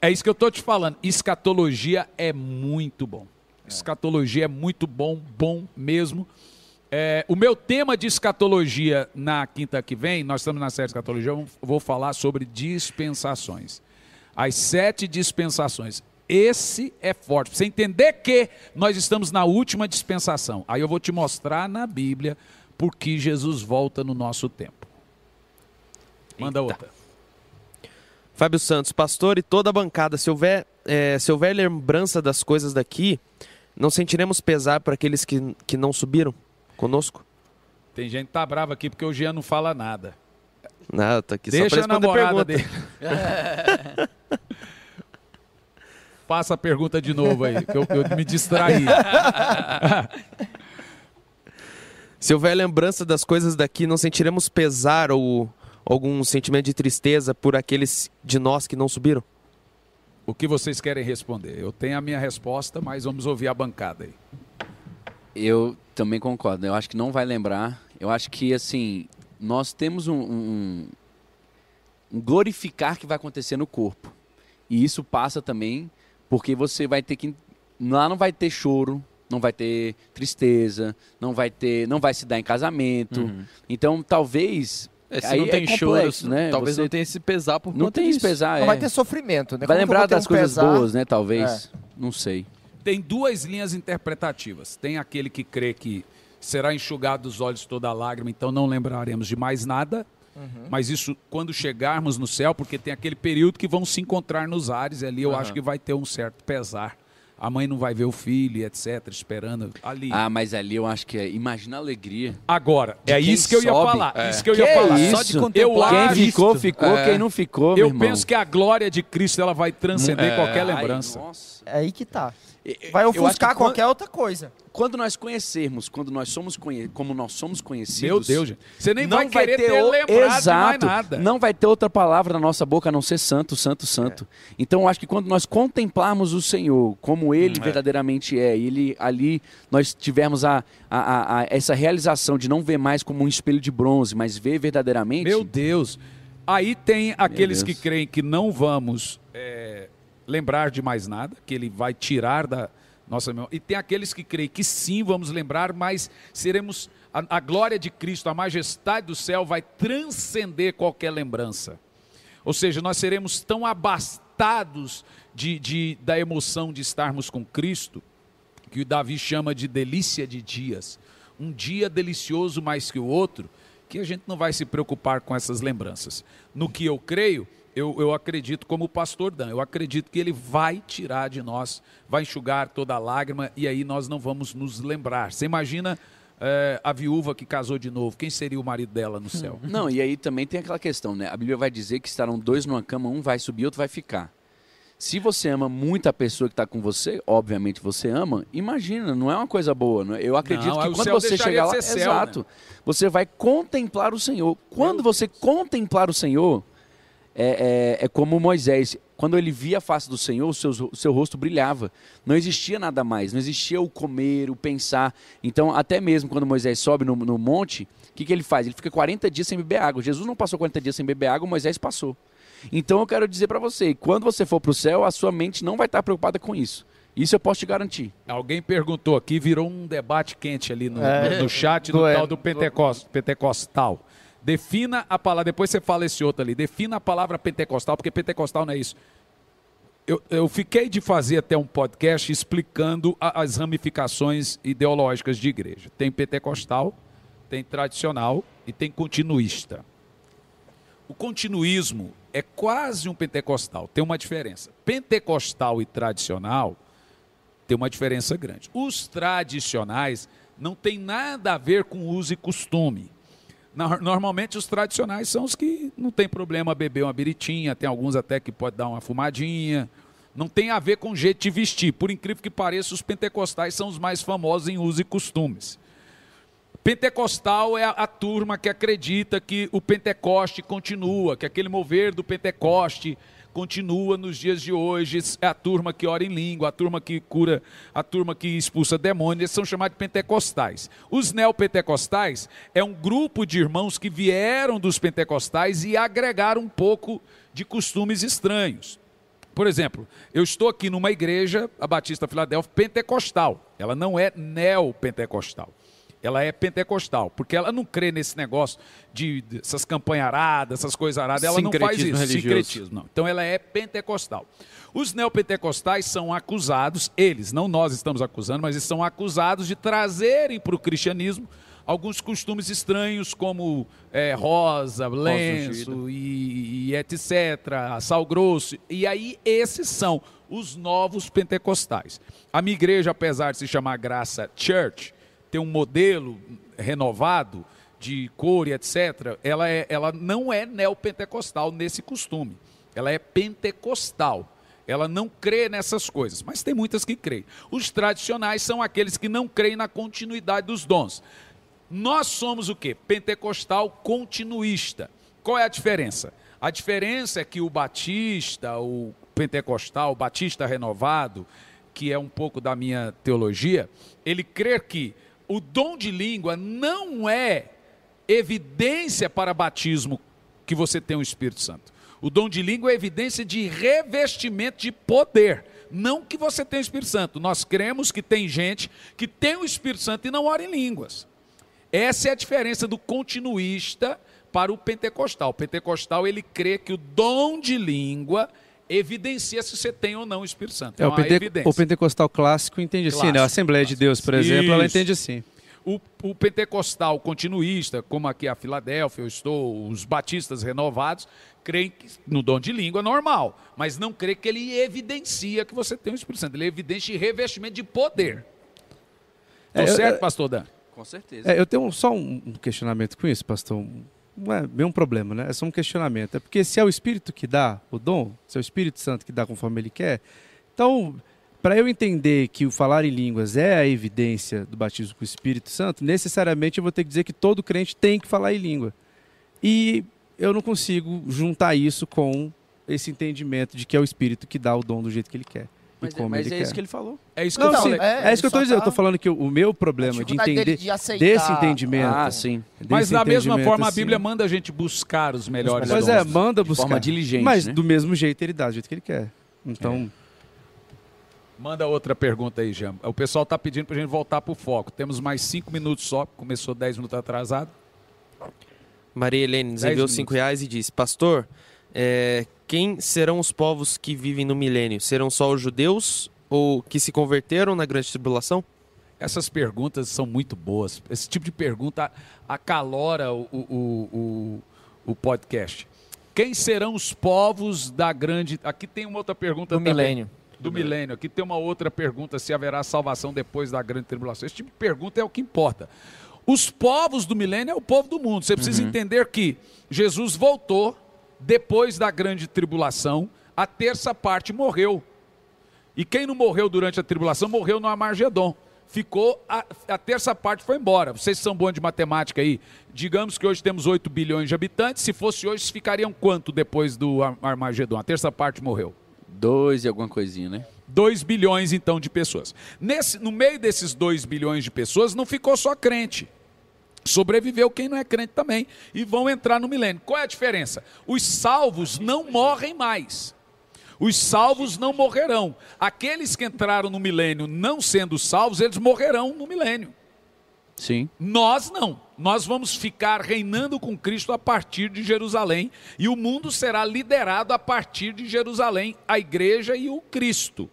É isso que eu tô te falando. Escatologia é muito bom. Escatologia é muito bom, bom mesmo. É, o meu tema de escatologia na quinta que vem, nós estamos na série de escatologia, eu vou falar sobre dispensações. As sete dispensações. Esse é forte. Você entender que nós estamos na última dispensação. Aí eu vou te mostrar na Bíblia por que Jesus volta no nosso tempo. Manda Eita. outra. Fábio Santos, pastor e toda a bancada, se houver, é, se houver lembrança das coisas daqui, não sentiremos pesar para aqueles que, que não subiram conosco? Tem gente que tá brava aqui porque o Jean não fala nada. Nada, tá aqui Deixa só para responder pergunta. dele. *laughs* Passa a pergunta de novo aí, que eu, eu me distraí. *laughs* Se houver lembrança das coisas daqui, não sentiremos pesar ou algum sentimento de tristeza por aqueles de nós que não subiram? O que vocês querem responder? Eu tenho a minha resposta, mas vamos ouvir a bancada aí. Eu também concordo. Eu acho que não vai lembrar. Eu acho que, assim, nós temos um, um, um glorificar que vai acontecer no corpo. E isso passa também porque você vai ter que lá não vai ter choro, não vai ter tristeza, não vai ter, não vai se dar em casamento. Uhum. Então, talvez é, se aí não tem é complexo, choro, né? Talvez Você... não tenha esse pesar por Não tem esse pesar, é. Não vai ter sofrimento, né? Vai Como lembrar das um coisas pesar? boas, né? Talvez. É. Não sei. Tem duas linhas interpretativas. Tem aquele que crê que será enxugado dos olhos toda a lágrima, então não lembraremos de mais nada. Uhum. Mas isso quando chegarmos no céu, porque tem aquele período que vão se encontrar nos ares, e ali eu uhum. acho que vai ter um certo pesar a mãe não vai ver o filho, etc, esperando ali. Ah, mas ali eu acho que é, imagina a alegria. Agora, é isso que eu ia sobe. falar. É. Isso que eu ia que falar. Isso? Só de contemplar. Eu quem ficou, ficou, é. quem não ficou, Eu penso que a glória de Cristo ela vai transcender é. qualquer lembrança. Ai, é aí que tá. Vai ofuscar qualquer outra coisa. Quando nós conhecermos, quando nós somos conhe como nós somos conhecidos. Meu Deus, gente. Você nem vai querer ter, ter lembrado Exato, nada. Não vai ter outra palavra na nossa boca a não ser santo, santo, santo. É. Então eu acho que quando nós contemplarmos o Senhor como Ele hum, é. verdadeiramente é, e ele ali nós tivermos a, a, a, a, essa realização de não ver mais como um espelho de bronze, mas ver verdadeiramente. Meu Deus. Aí tem aqueles que creem que não vamos. É lembrar de mais nada, que ele vai tirar da nossa memória. E tem aqueles que creem que sim, vamos lembrar, mas seremos. A, a glória de Cristo, a majestade do céu vai transcender qualquer lembrança. Ou seja, nós seremos tão abastados de, de, da emoção de estarmos com Cristo, que o Davi chama de delícia de dias. Um dia delicioso mais que o outro, que a gente não vai se preocupar com essas lembranças. No que eu creio, eu, eu acredito, como o pastor Dan, eu acredito que ele vai tirar de nós, vai enxugar toda a lágrima e aí nós não vamos nos lembrar. Você imagina é, a viúva que casou de novo, quem seria o marido dela no céu? *laughs* Não, e aí também tem aquela questão, né? A Bíblia vai dizer que estarão dois numa cama, um vai subir, outro vai ficar. Se você ama muito a pessoa que está com você, obviamente você ama, imagina, não é uma coisa boa. Não é? Eu acredito não, que quando você chegar lá, céu, exato, né? você vai contemplar o Senhor. Quando você contemplar o Senhor, é, é, é, como Moisés. Quando ele via a face do Senhor, o seu, o seu rosto brilhava. Não existia nada mais, não existia o comer, o pensar. Então, até mesmo quando Moisés sobe no, no monte, o que, que ele faz? Ele fica 40 dias sem beber água. Jesus não passou 40 dias sem beber água, Moisés passou. Então eu quero dizer para você, quando você for para o céu, a sua mente não vai estar preocupada com isso. Isso eu posso te garantir. Alguém perguntou aqui, virou um debate quente ali no, é, no, no chat do, do tal do Pentecost, Pentecostal. Defina a palavra, depois você fala esse outro ali. Defina a palavra pentecostal, porque pentecostal não é isso. Eu, eu fiquei de fazer até um podcast explicando a, as ramificações ideológicas de igreja. Tem pentecostal, tem tradicional e tem continuista. O continuismo é quase um pentecostal, tem uma diferença. Pentecostal e tradicional tem uma diferença grande. Os tradicionais não tem nada a ver com uso e costume. Normalmente os tradicionais são os que não tem problema beber uma biritinha, tem alguns até que pode dar uma fumadinha. Não tem a ver com jeito de vestir. Por incrível que pareça, os pentecostais são os mais famosos em uso e costumes. Pentecostal é a, a, turma que acredita que o Pentecoste continua, que aquele mover do Pentecoste continua nos dias de hoje. É a turma que ora em língua, a turma que cura, a turma que expulsa demônios, são chamados de pentecostais. Os neopentecostais é um grupo de irmãos que vieram dos pentecostais e agregaram um pouco de costumes estranhos. Por exemplo, eu estou aqui numa igreja, a Batista Filadélfia, pentecostal. Ela não é neopentecostal ela é pentecostal, porque ela não crê nesse negócio de, de essas campanharadas, essas coisas aradas, ela não faz isso, religioso. sincretismo, não. Então ela é pentecostal. Os neopentecostais são acusados, eles, não nós estamos acusando, mas eles são acusados de trazerem para o cristianismo alguns costumes estranhos, como é, rosa, lenço e, e etc., sal grosso. E aí esses são os novos pentecostais. A minha igreja, apesar de se chamar Graça Church, ter um modelo renovado de cor e etc., ela, é, ela não é neopentecostal nesse costume. Ela é pentecostal. Ela não crê nessas coisas, mas tem muitas que creem. Os tradicionais são aqueles que não creem na continuidade dos dons. Nós somos o que? Pentecostal continuista. Qual é a diferença? A diferença é que o batista, o pentecostal, o batista renovado, que é um pouco da minha teologia, ele crê que o dom de língua não é evidência para batismo que você tem o Espírito Santo. O dom de língua é evidência de revestimento de poder. Não que você tem o Espírito Santo. Nós cremos que tem gente que tem o Espírito Santo e não ora em línguas. Essa é a diferença do continuista para o pentecostal. O pentecostal ele crê que o dom de língua evidencia se você tem ou não o Espírito Santo. É, o, pente o, pentecostal clássico entende clássico, assim, né? A Assembleia clássico. de Deus, por exemplo, Isso. ela entende assim. O, o, pentecostal continuista, como aqui a Filadélfia, eu estou, os batistas renovados, creem no dom de língua normal, mas não crê que ele evidencia que você tem o Espírito Santo. Ele evidencia revestimento de poder. Estou é, certo, eu, pastor Dan? Com certeza. É, eu tenho só um questionamento com isso, pastor. Não é bem um problema, né? É só um questionamento. É porque se é o Espírito que dá o dom, se é o Espírito Santo que dá conforme ele quer, então para eu entender que o falar em línguas é a evidência do batismo com o Espírito Santo, necessariamente eu vou ter que dizer que todo crente tem que falar em língua. E eu não consigo juntar isso com esse entendimento de que é o Espírito que dá o dom do jeito que ele quer. Mas, é, mas é quer. isso que ele falou. É isso que não, eu falei. É, é isso que eu estou dizendo. Tá... Eu estou falando que o meu problema de entender de desse entendimento. Ah, sim. Mas da mesma forma assim, a Bíblia manda a gente buscar os melhores Pois é, manda buscar. De forma diligente. Mas né? do mesmo jeito ele dá, do jeito que ele quer. Então. É. Manda outra pergunta aí, Jean. O pessoal está pedindo para a gente voltar para o foco. Temos mais cinco minutos só, começou dez minutos atrasado. Maria Helene nos enviou cinco reais e disse: Pastor, é, quem serão os povos que vivem no milênio? Serão só os judeus ou que se converteram na grande tribulação? Essas perguntas são muito boas. Esse tipo de pergunta acalora o, o, o, o podcast. Quem serão os povos da grande. Aqui tem uma outra pergunta. Do também. milênio do milênio. Aqui tem uma outra pergunta: se haverá salvação depois da grande tribulação. Esse tipo de pergunta é o que importa. Os povos do milênio é o povo do mundo. Você precisa uhum. entender que Jesus voltou depois da grande tribulação, a terça parte morreu. E quem não morreu durante a tribulação morreu no Amargedon. Ficou, a, a terça parte foi embora. Vocês são bons de matemática aí. Digamos que hoje temos 8 bilhões de habitantes. Se fosse hoje, ficariam quanto depois do Armagedon? A terça parte morreu. Dois e alguma coisinha, né? 2 bilhões, então, de pessoas. Nesse, no meio desses 2 bilhões de pessoas, não ficou só crente. Sobreviveu quem não é crente também. E vão entrar no milênio. Qual é a diferença? Os salvos não morrem mais. Os salvos não morrerão. Aqueles que entraram no milênio não sendo salvos, eles morrerão no milênio. Sim. Nós não. Nós vamos ficar reinando com Cristo a partir de Jerusalém e o mundo será liderado a partir de Jerusalém, a igreja e o Cristo.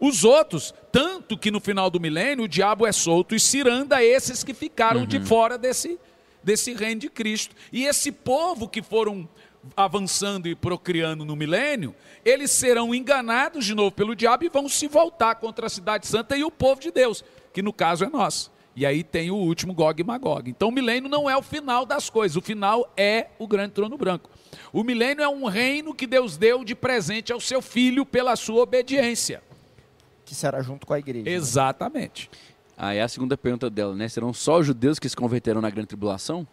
Os outros, tanto que no final do milênio o diabo é solto e ciranda esses que ficaram uhum. de fora desse, desse reino de Cristo. E esse povo que foram avançando e procriando no milênio, eles serão enganados de novo pelo diabo e vão se voltar contra a cidade santa e o povo de Deus, que no caso é nós. E aí tem o último Gog e Magog. Então o milênio não é o final das coisas, o final é o grande trono branco. O milênio é um reino que Deus deu de presente ao seu filho pela sua obediência. Que será junto com a igreja. Né? Exatamente. Né? Aí a segunda pergunta dela, né? Serão só os judeus que se converterão na grande tribulação?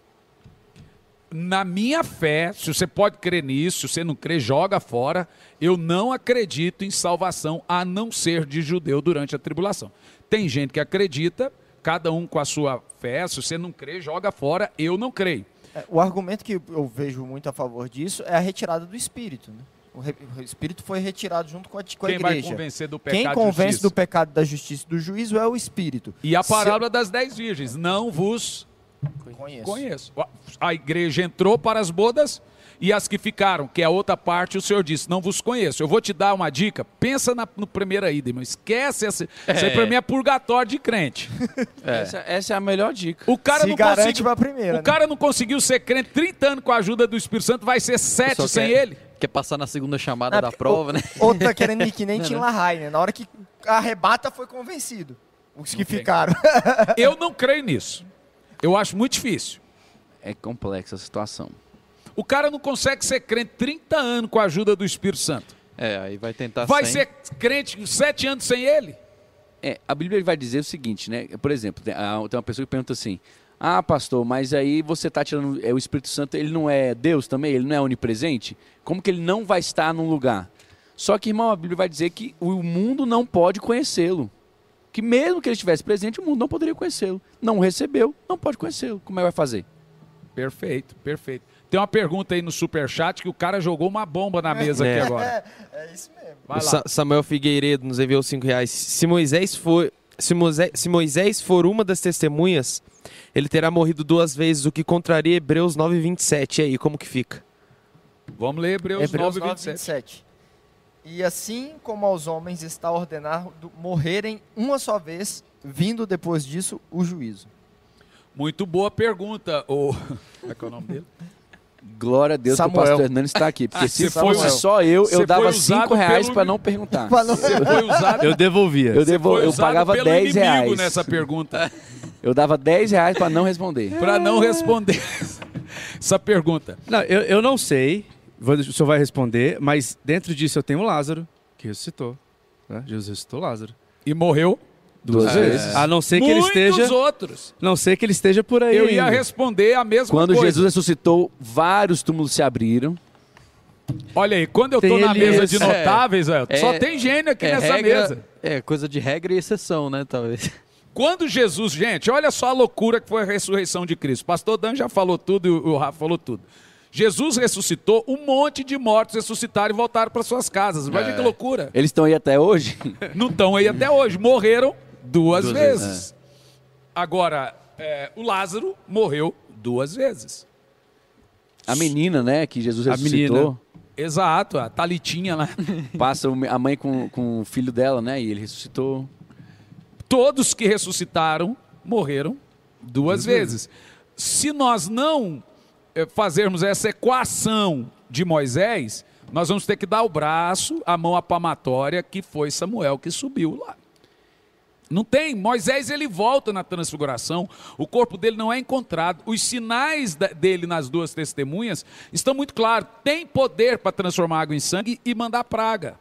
Na minha fé, se você pode crer nisso, se você não crê, joga fora. Eu não acredito em salvação a não ser de judeu durante a tribulação. Tem gente que acredita, cada um com a sua fé, se você não crê, joga fora, eu não creio. É, o argumento que eu vejo muito a favor disso é a retirada do espírito. Né? O, re, o, espírito foi retirado junto com a, com Quem a igreja. Quem vai convencer do pecado Quem convence do pecado, da justiça e do juízo é o espírito. E a parábola se... das dez virgens, não vos conheço. conheço. A igreja entrou para as bodas, e as que ficaram, que é a outra parte, o Senhor disse: Não vos conheço. Eu vou te dar uma dica. Pensa na, no primeiro ida, irmão. Esquece essa. É. Isso aí pra mim é purgatório de crente. *laughs* É. Essa, essa, é a melhor dica. O cara Se não garante conseguiu, primeira. O né? cara não conseguiu ser crente 30 anos com a ajuda do Espírito Santo, vai ser sete sem quer, ele. Quer passar na segunda chamada ah, da prova, o, né? *laughs* Outro tá querendo ir que nem Tim LaHaye, né? Na hora que arrebata, foi convencido. Os que ficaram. *laughs* Eu não creio nisso. Eu acho muito difícil. É complexa a situação. O cara não consegue ser crente 30 anos com a ajuda do Espírito Santo. É, aí vai tentar Vai sem... ser crente 7 anos sem ele? É, a Bíblia vai dizer o seguinte, né? Por exemplo, tem uma pessoa que pergunta assim: Ah, pastor, mas aí você está tirando. É, o Espírito Santo, ele não é Deus também? Ele não é onipresente? Como que ele não vai estar num lugar? Só que, irmão, a Bíblia vai dizer que o mundo não pode conhecê-lo. Que mesmo que ele estivesse presente, o mundo não poderia conhecê-lo. Não recebeu, não pode conhecê-lo. Como é que vai fazer? Perfeito, perfeito. Tem uma pergunta aí no superchat que o cara jogou uma bomba na mesa é. aqui agora. É, *laughs* é isso mesmo. Vai lá. Samuel Figueiredo nos enviou 5 reais. Se Moisés for. Se Moisés, se Moisés for uma das testemunhas, ele terá morrido duas vezes, o que contraria Hebreus 9,27. E aí, como que fica? Vamos ler Hebreus, Hebreus 9, 27. 27. E assim como aos homens está ordenado morrerem uma só vez, vindo depois disso o juízo. Muito boa pergunta. O... *laughs* Como é que é o nome dele? Glória a Deus Samuel. que o pastor Hernani está aqui. Porque ah, se fosse só eu, eu dava cinco reais pelo... para não perguntar. *laughs* Você foi usado... Eu devolvia. Eu, devo... eu pagava 10 reais. nessa pergunta. *laughs* Eu dava 10 reais para não responder. *laughs* para não responder essa pergunta. Não, eu, eu não sei. O senhor vai responder, mas dentro disso eu tenho o Lázaro, que ressuscitou. Né? Jesus ressuscitou Lázaro. E morreu Duas é. vezes. A não ser que Muitos ele esteja. outros. Não ser que ele esteja por aí. Eu ia ainda. responder a mesma Quando coisa. Jesus ressuscitou, vários túmulos se abriram. Olha aí, quando eu estou na mesa de notáveis, é, só tem gênio aqui é nessa regra, mesa. É, coisa de regra e exceção, né, talvez. Quando Jesus, gente, olha só a loucura que foi a ressurreição de Cristo. Pastor Dan já falou tudo e o Rafa falou tudo. Jesus ressuscitou, um monte de mortos ressuscitaram e voltaram para suas casas. Imagina é. que loucura. Eles estão aí até hoje? *laughs* Não estão aí até hoje. Morreram duas, duas vezes. vezes. É. Agora, é, o Lázaro morreu duas vezes. A menina, né, que Jesus ressuscitou. Exato, a Talitinha lá. *laughs* Passa a mãe com, com o filho dela, né, e ele ressuscitou. Todos que ressuscitaram morreram duas vezes. Se nós não é, fazermos essa equação de Moisés, nós vamos ter que dar o braço, a mão apamatória, que foi Samuel que subiu lá. Não tem. Moisés ele volta na transfiguração, o corpo dele não é encontrado. Os sinais dele nas duas testemunhas estão muito claros. Tem poder para transformar água em sangue e mandar praga.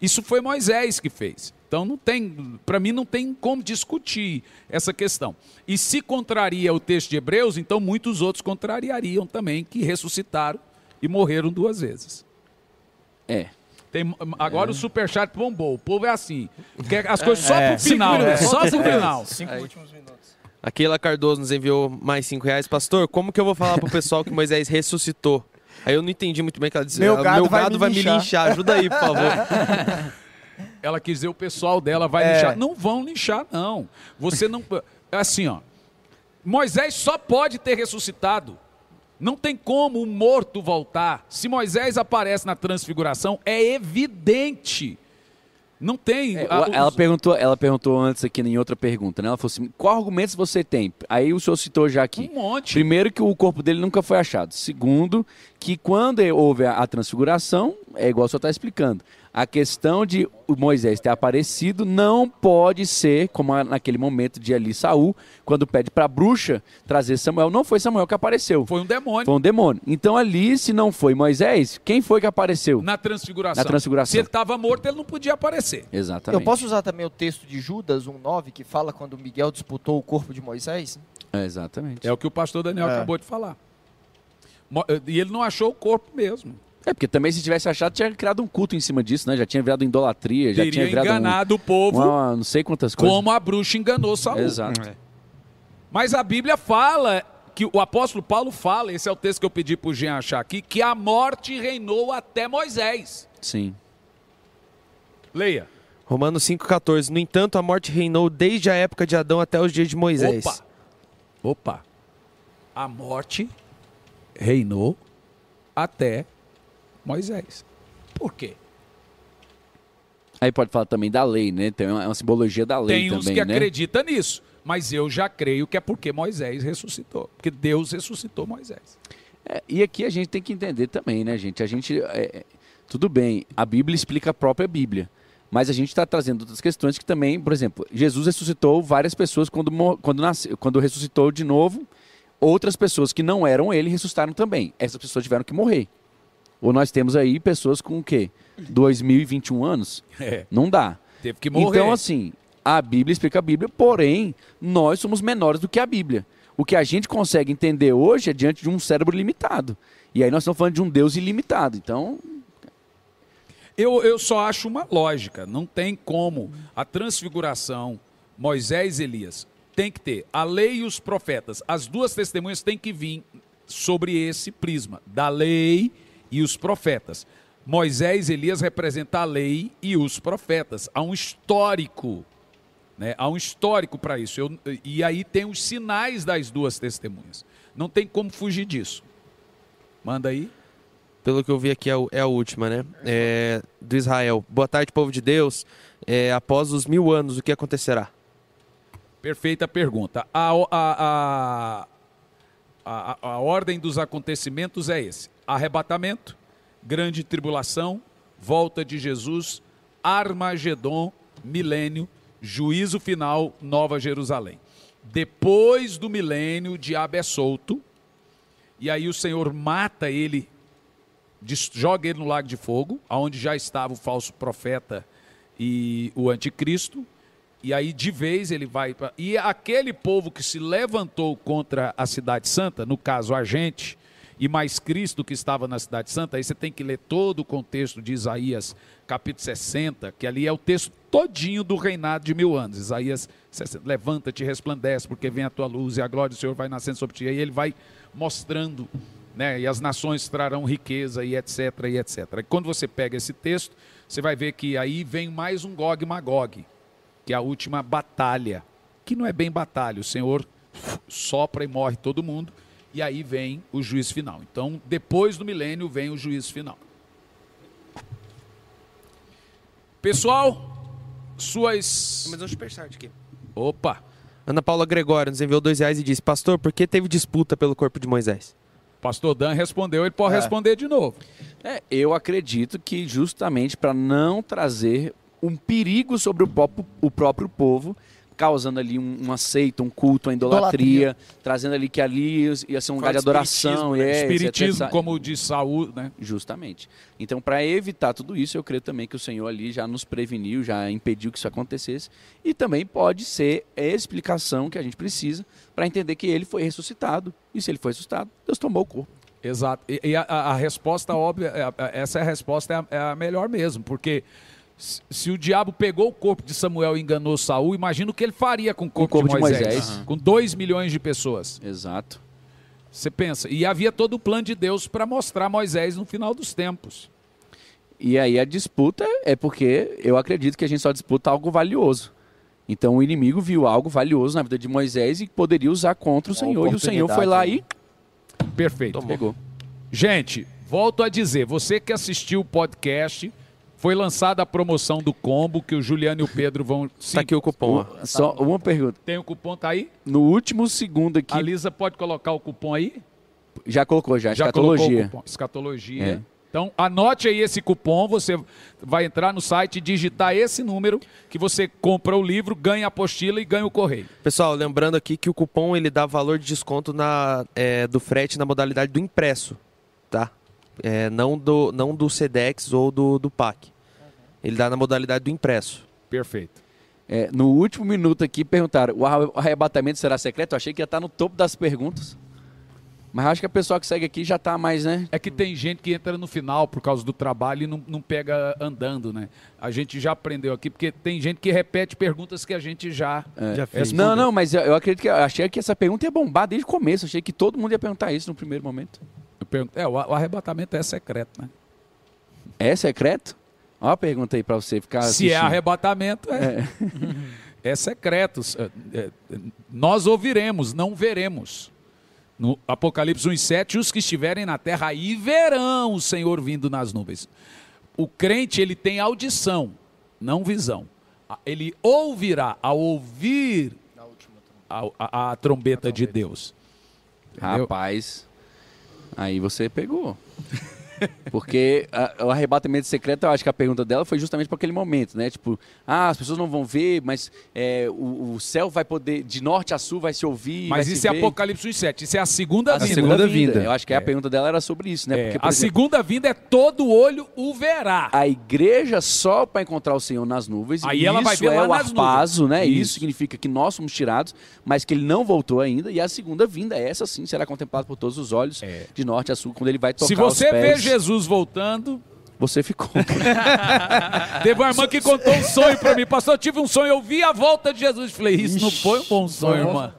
Isso foi Moisés que fez. Então não tem, para mim não tem como discutir essa questão. E se contraria o texto de Hebreus, então muitos outros contrariariam também que ressuscitaram e morreram duas vezes. É. Tem, agora é. o superchat bombou. O povo é assim. Quer as coisas só é. pro final, né? Só pro final. Cinco últimos minutos. Aquela Cardoso nos enviou mais cinco reais. Pastor, como que eu vou falar pro pessoal que Moisés ressuscitou? Aí eu não entendi muito bem o que ela disse. Meu gado, Meu gado vai, me, vai me linchar. Ajuda aí, por favor. *laughs* Ela quis dizer o pessoal dela vai é. linchar. Não vão linchar, não. Você não. Assim, ó. Moisés só pode ter ressuscitado não tem como o morto voltar. Se Moisés aparece na transfiguração, é evidente. Não tem. É, ela, perguntou, ela perguntou antes aqui em outra pergunta, né? Ela falou assim: qual argumentos você tem? Aí o senhor citou já aqui. Um monte. Primeiro, que o corpo dele nunca foi achado. Segundo, que quando houve a, a transfiguração, é igual o senhor está explicando a questão de Moisés ter aparecido não pode ser como naquele momento de ali Saul, quando pede para a bruxa trazer Samuel, não foi Samuel que apareceu. Foi um demônio. Foi um demônio. Então ali, se não foi Moisés, quem foi que apareceu? Na transfiguração. Na transfiguração. Se ele estava morto, ele não podia aparecer. Exatamente. Eu posso usar também o texto de Judas 1:9 que fala quando Miguel disputou o corpo de Moisés? É, exatamente. É o que o pastor Daniel é. acabou de falar. E ele não achou o corpo mesmo. É, porque também se tivesse achado, tinha criado um culto em cima disso, né? Já tinha virado idolatria, já Teria tinha virado. enganado um, o povo. Uma, não sei quantas coisas. Como a bruxa enganou Saul. Exato. É. Mas a Bíblia fala, que o apóstolo Paulo fala, esse é o texto que eu pedi para o Jean achar aqui, que a morte reinou até Moisés. Sim. Leia. Romanos 5,14. No entanto, a morte reinou desde a época de Adão até os dias de Moisés. Opa! Opa! A morte reinou até Moisés. Por quê? Aí pode falar também da lei, né? Tem uma, uma simbologia da lei Tem também, uns que né? acreditam nisso, mas eu já creio que é porque Moisés ressuscitou, porque Deus ressuscitou Moisés. É, e aqui a gente tem que entender também, né, gente? A gente, é, é tudo bem, a Bíblia explica a própria Bíblia, mas a gente está trazendo outras questões que também, por exemplo, Jesus ressuscitou várias pessoas quando, quando, nasceu, quando ressuscitou de novo, outras pessoas que não eram ele ressuscitaram também. Essas pessoas tiveram que morrer. Ou nós temos aí pessoas com o quê? 2021 anos? É. Não dá. Teve que morrer. Então, assim, a Bíblia explica a Bíblia, porém, nós somos menores do que a Bíblia. O que a gente consegue entender hoje é diante de um cérebro limitado. E aí nós estamos falando de um Deus ilimitado. Então. Eu, eu só acho uma lógica. Não tem como a transfiguração, Moisés e Elias, tem que ter a lei e os profetas. As duas testemunhas têm que vir sobre esse prisma da lei e os profetas. Moisés e Elias representam a lei e os profetas. Há um histórico, né? há um histórico para isso. Eu, e aí tem os sinais das duas testemunhas. Não tem como fugir disso. Manda aí. Pelo que eu vi aqui, é, é a última, né? É, do Israel. Boa tarde, povo de Deus. É, após os mil anos, o que acontecerá? Perfeita pergunta. A, a, a, a, ordem dos acontecimentos é esse: arrebatamento, grande tribulação, volta de Jesus, Armagedon, milênio, juízo final, Nova Jerusalém. Depois do milênio, o diabo é solto, e aí o Senhor mata ele, joga ele no lago de fogo, aonde já estava o falso profeta e o anticristo, e aí de vez ele vai para. E aquele povo que se levantou contra a Cidade Santa, no caso a gente, e mais Cristo que estava na Cidade Santa, aí você tem que ler todo o contexto de Isaías capítulo 60, que ali é o texto todinho do reinado de mil anos. Isaías 60, levanta-te e resplandece, porque vem a tua luz e a glória do Senhor vai nascendo sobre ti. Aí ele vai mostrando, né, e as nações trarão riqueza e etc, e etc. E quando você pega esse texto, você vai ver que aí vem mais um Gog Magog, que é a última batalha, que não é bem batalha, o Senhor sopra e morre todo mundo, e aí vem o juízo final. Então, depois do milênio, vem o juízo final. Pessoal, suas. Mas um superchat aqui. Opa! Ana Paula Gregório nos enviou dois reais e disse: Pastor, por que teve disputa pelo corpo de Moisés? Pastor Dan respondeu, ele pode é. responder de novo. É, eu acredito que justamente para não trazer um perigo sobre o próprio, o próprio povo, causando ali um, um aceito, um culto, uma idolatria, idolatria, trazendo ali que ali ia ser um lugar de adoração. Espiritismo, né? é, espiritismo como o de Saúl, né? Justamente. Então, para evitar tudo isso, eu creio também que o Senhor ali já nos preveniu, já impediu que isso acontecesse. E também pode ser a explicação que a gente precisa para entender que ele foi ressuscitado. E se ele foi ressuscitado, Deus tomou o corpo. Exato. E, e a, a, resposta óbvia, é, essa é a resposta é a, é a melhor mesmo, porque se o diabo pegou o corpo de Samuel e enganou Saul, imagina o que ele faria com o corpo, o corpo de Moisés, de Moisés. Uhum. com 2 milhões de pessoas. Exato. Você pensa, e havia todo o plano de Deus para mostrar Moisés no final dos tempos. E aí a disputa é porque eu acredito que a gente só disputa algo valioso. Então o inimigo viu algo valioso na vida de Moisés e poderia usar contra o Senhor. E o Senhor foi lá e. Perfeito. Tomou. Pegou. Gente, volto a dizer, você que assistiu o podcast foi lançada a promoção do combo que o Juliano e o Pedro vão. Está aqui o cupom. O, só uma pergunta. Tem o cupom, tá aí? No último segundo aqui. A Lisa pode colocar o cupom aí? Já colocou, já. já escatologia. Escatologia. É. Então, anote aí esse cupom, você vai entrar no site, digitar esse número, que você compra o livro, ganha a apostila e ganha o correio. Pessoal, lembrando aqui que o cupom ele dá valor de desconto na, é, do frete na modalidade do impresso, tá? É, não, do, não do SEDEX ou do, do PAC. Ele dá na modalidade do impresso. Perfeito. É, no último minuto aqui perguntaram: o arrebatamento será secreto? Eu achei que ia estar no topo das perguntas. Mas acho que a pessoa que segue aqui já está mais, né? É que tem gente que entra no final por causa do trabalho e não, não pega andando, né? A gente já aprendeu aqui, porque tem gente que repete perguntas que a gente já, é. já fez. Não, não, mas eu acredito que eu achei que essa pergunta ia bombar desde o começo. Achei que todo mundo ia perguntar isso no primeiro momento. Pergunto, é, o arrebatamento é secreto, né? É secreto? Olha a pergunta aí para você ficar. Se assistindo. é arrebatamento, é. É, é secreto. É, é, nós ouviremos, não veremos. No Apocalipse 1,7, os que estiverem na terra aí verão o Senhor vindo nas nuvens. O crente, ele tem audição, não visão. Ele ouvirá, ao ouvir a, a, a, a trombeta de Deus. Entendeu? Rapaz, aí você pegou. Porque a, o arrebatamento secreto, eu acho que a pergunta dela foi justamente para aquele momento, né? Tipo, ah, as pessoas não vão ver, mas é, o, o, céu vai poder, de norte a sul, vai se ouvir. Mas isso é ver. Apocalipse 7, isso é a segunda a vinda. Segunda vinda. Eu acho que é. a pergunta dela era sobre isso, né? É. Porque, a exemplo, segunda vinda é todo olho o verá. A igreja só para encontrar o Senhor nas nuvens. Aí ela vai ver é lá o arpazo, né? Isso. isso significa que nós somos tirados, mas que ele não voltou ainda. E a segunda vinda, essa sim, será contemplada por todos os olhos, é. de norte a sul, quando ele vai tocar Se você vê Jesus voltando, você ficou. *laughs* Teve uma irmã que contou um sonho para mim. Pastor, eu tive um sonho, eu vi a volta de Jesus. Falei, isso não foi um bom sonho, irmã.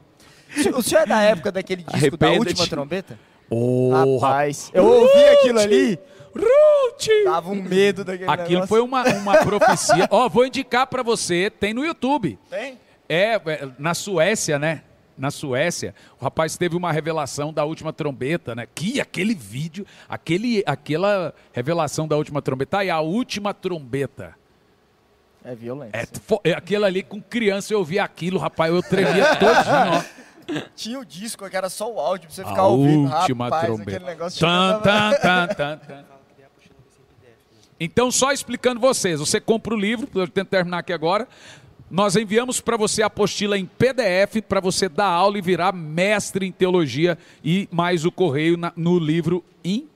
O senhor é da época daquele disco da última trombeta? Oh, rapaz, eu ouvi aquilo ali. Ruth! Tava um medo daquele Aquilo negócio. foi uma, uma profecia. Ó, vou indicar pra você, tem no YouTube. Tem? É, é, na Suécia, né? Na Suécia, o rapaz teve uma revelação da última trombeta, né? Que aquele vídeo, aquele, aquela revelação da última trombeta, e a última trombeta. É violência. É, fo- é aquele ali com criança, eu vi aquilo, rapaz, eu tremia *laughs* todinho, ó. Tinha o disco que era só o áudio pra você ficar A ouvindo. última Rapaz, trombeta. aquele negócio Tan, tan, tan, tan, tan. Então, só explicando vocês, você compra o livro, eu tento terminar aqui agora. Nós enviamos para você a apostila em PDF para você dar aula e virar mestre em teologia e mais o correio na- no livro em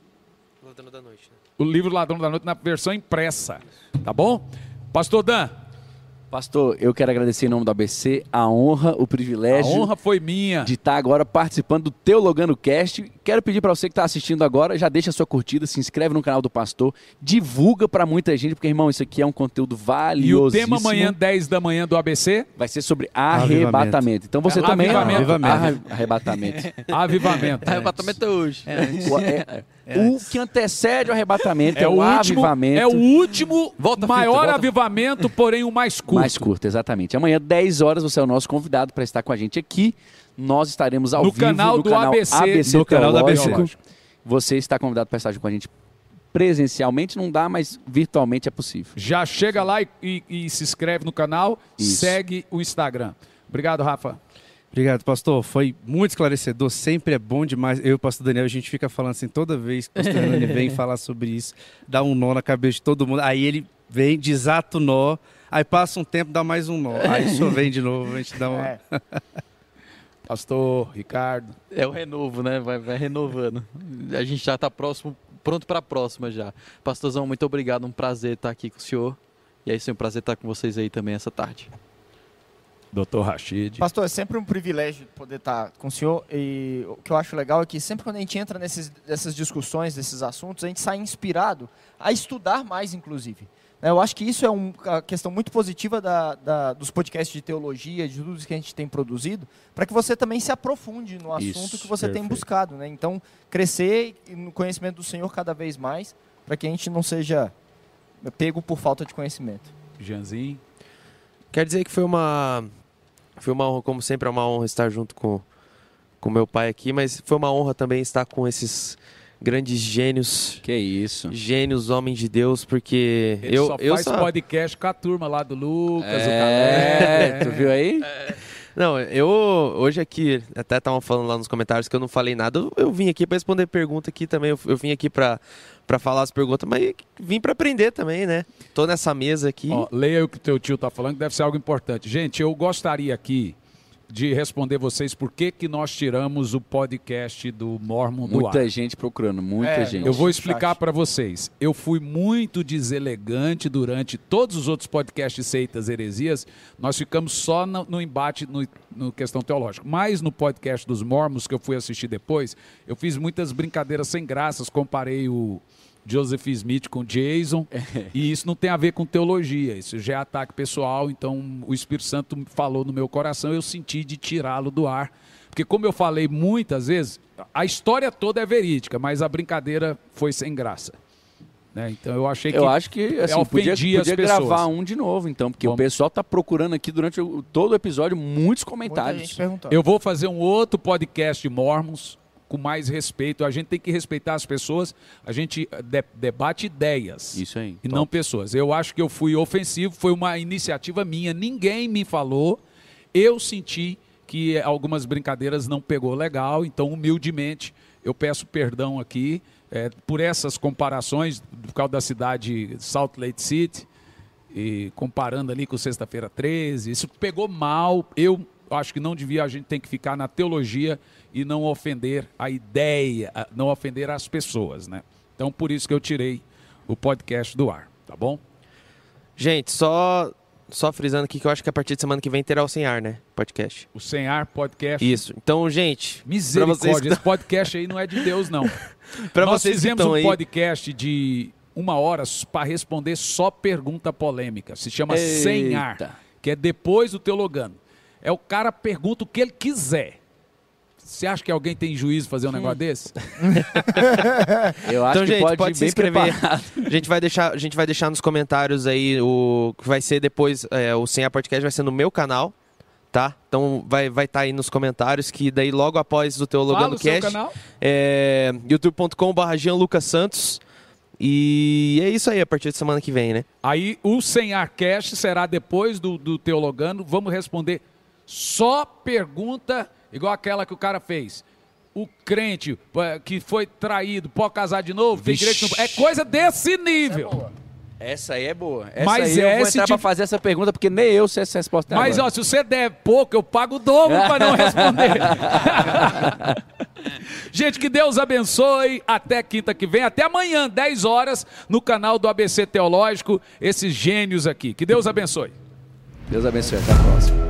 Ladrão da noite, né? o livro Ladrão da Noite na versão impressa, tá bom? Pastor Dan, Pastor, eu quero agradecer em nome do ABC a honra, o a privilégio honra foi minha. de estar agora participando do Teologando Cast. Quero pedir para você que está assistindo agora, já deixa a sua curtida, se inscreve no canal do Pastor, divulga para muita gente, porque, irmão, isso aqui é um conteúdo E o valioso. tema amanhã, 10 da manhã do ABC, vai ser sobre arrebatamento. Então você É, também... avivamento. Arre- Arrebatamento. avivamento. *laughs* Arrebatamento é hoje. O, é- é- o que antecede o arrebatamento é, É o o último, avivamento. é o último Volta fita, maior volta avivamento, porém o mais curto. Mais curto, exatamente. Amanhã, 10 horas, você é o nosso convidado para estar com a gente aqui. Nós estaremos ao No vivo canal no do canal ABC. No canal do. ABC. Você está convidado para estar com a gente presencialmente, não dá, mas virtualmente é possível. Já chega lá e, e- e se inscreve no canal, Isso. segue o Instagram. Obrigado, Rafa. Obrigado, pastor. Foi muito esclarecedor. Sempre é bom demais. Eu e o pastor Daniel, a gente fica falando assim, toda vez que o pastor Hernani vem *laughs* falar sobre isso, dá um nó na cabeça de todo mundo. Aí ele vem, desata o nó, aí passa um tempo, dá mais um nó. Aí só vem de novo, a gente dá uma... É. *laughs* Pastor Ricardo. É o renovo, né? Vai, vai renovando. A gente já está próximo, pronto para a próxima já. Pastorzão, muito obrigado. Um prazer estar aqui com o senhor. E é isso, é um prazer estar com vocês aí também essa tarde. Doutor Rachid. Pastor, é sempre um privilégio poder estar com o senhor. E o que eu acho legal é que sempre quando a gente entra nesses, nessas discussões, desses assuntos, a gente sai inspirado a estudar mais, inclusive. Né, Eu acho que isso é um- uma questão muito positiva da- da- dos podcasts de teologia, de tudo isso que a gente tem produzido, para que você também se aprofunde no assunto Isso, que você tem perfeito. buscado. Né? Então, crescer no conhecimento do Senhor cada vez mais, para que a gente não seja pego por falta de conhecimento. Janzinho. Quer dizer que foi uma. Foi uma honra, como sempre, é uma honra estar junto com com meu pai aqui, mas foi uma honra também estar com esses grandes gênios, Que isso. gênios, homens de Deus, porque Ele eu só eu faz só- podcast com a turma lá do Lucas, o É, Calé. tu viu aí? Não, eu hoje aqui, até estavam falando lá nos comentários que eu não falei nada. Eu, eu vim aqui para responder pergunta aqui também. Eu, eu vim aqui para para falar as perguntas, mas vim para aprender também, né? Tô nessa mesa aqui. Ó, leia o que teu tio está falando, que deve ser algo importante. Gente, eu gostaria aqui de responder vocês por que, que nós tiramos o podcast do Mormon do ar. Muita gente procurando, muita É, gente. Eu vou explicar para vocês. Eu fui muito deselegante durante todos os outros podcasts Seitas Heresias. Nós ficamos só no, no embate no, no questão teológica. Mas no podcast dos Mormons, que eu fui assistir depois, eu fiz muitas brincadeiras sem graças. Comparei o Joseph Smith com Jason. e isso não tem a ver com teologia. Isso já é ataque pessoal. Então o Espírito Santo falou no meu coração. Eu senti de tirá-lo do ar. Porque, como eu falei muitas vezes, a história toda é verídica, mas a brincadeira foi sem graça. Né? Então eu achei que. Eu acho que assim, podia, podia gravar um de novo, então, porque Vamos. o pessoal tá procurando aqui durante o- todo o episódio muitos comentários. Eu vou fazer um outro podcast de Mormons com mais respeito. A gente tem que respeitar as pessoas. A gente eh, de- debate ideias. Isso aí. E top. não pessoas. Eu acho que eu fui ofensivo, foi uma iniciativa minha. Ninguém me falou. Eu senti que algumas brincadeiras não pegou legal, então humildemente eu peço perdão aqui eh, por essas comparações por causa da cidade Salt Lake City e comparando ali com sexta-feira 13. Isso pegou mal. Eu acho que não devia, a gente tem que ficar na teologia e não ofender a ideia, não ofender as pessoas, né? Então por isso que eu tirei o podcast do ar, tá bom? Gente, só só frisando aqui que eu acho que a partir de semana que vem terá o sem ar, né? Podcast. O Sem Ar Podcast. Isso. Então, gente, Misericórdia, vocês esse podcast aí não é de Deus, não. *laughs* Nós vocês fizemos um aí, podcast de uma hora para responder só pergunta polêmica. Se chama Sem Ar, Eita. que é depois do Teologando. É o cara pergunta o que ele quiser. Você acha que alguém tem juízo fazer um negócio desse? *laughs* Eu acho Então, que gente, pode, pode ir se bem inscrever. *laughs* A gente vai deixar, a gente vai deixar nos comentários aí o que vai ser depois é, o Senha Podcast vai ser no meu canal, tá? Então vai vai estar aí nos comentários que daí logo após o Teologando o seu Cast canal. é youtube.com/barra Lucas Santos e é isso aí a partir de semana que vem, né? Aí o Sem Arcast será depois do, do Teologando. Vamos responder só pergunta igual aquela que o cara fez. O crente eh, que foi traído pode casar de novo? Tem direito de... É coisa desse nível. Essa aí é boa. Essa Mas aí eu é vou esse entrar pra tipo- fazer essa pergunta, porque nem eu sei essa resposta Mas, agora. ó, se você der pouco, eu pago o dobro para não *laughs* responder. Gente, que Deus abençoe. Até quinta que vem. Até amanhã, 10 horas, no canal do ABC Teológico. Esses gênios aqui. Que Deus abençoe. Deus abençoe. Até a próxima.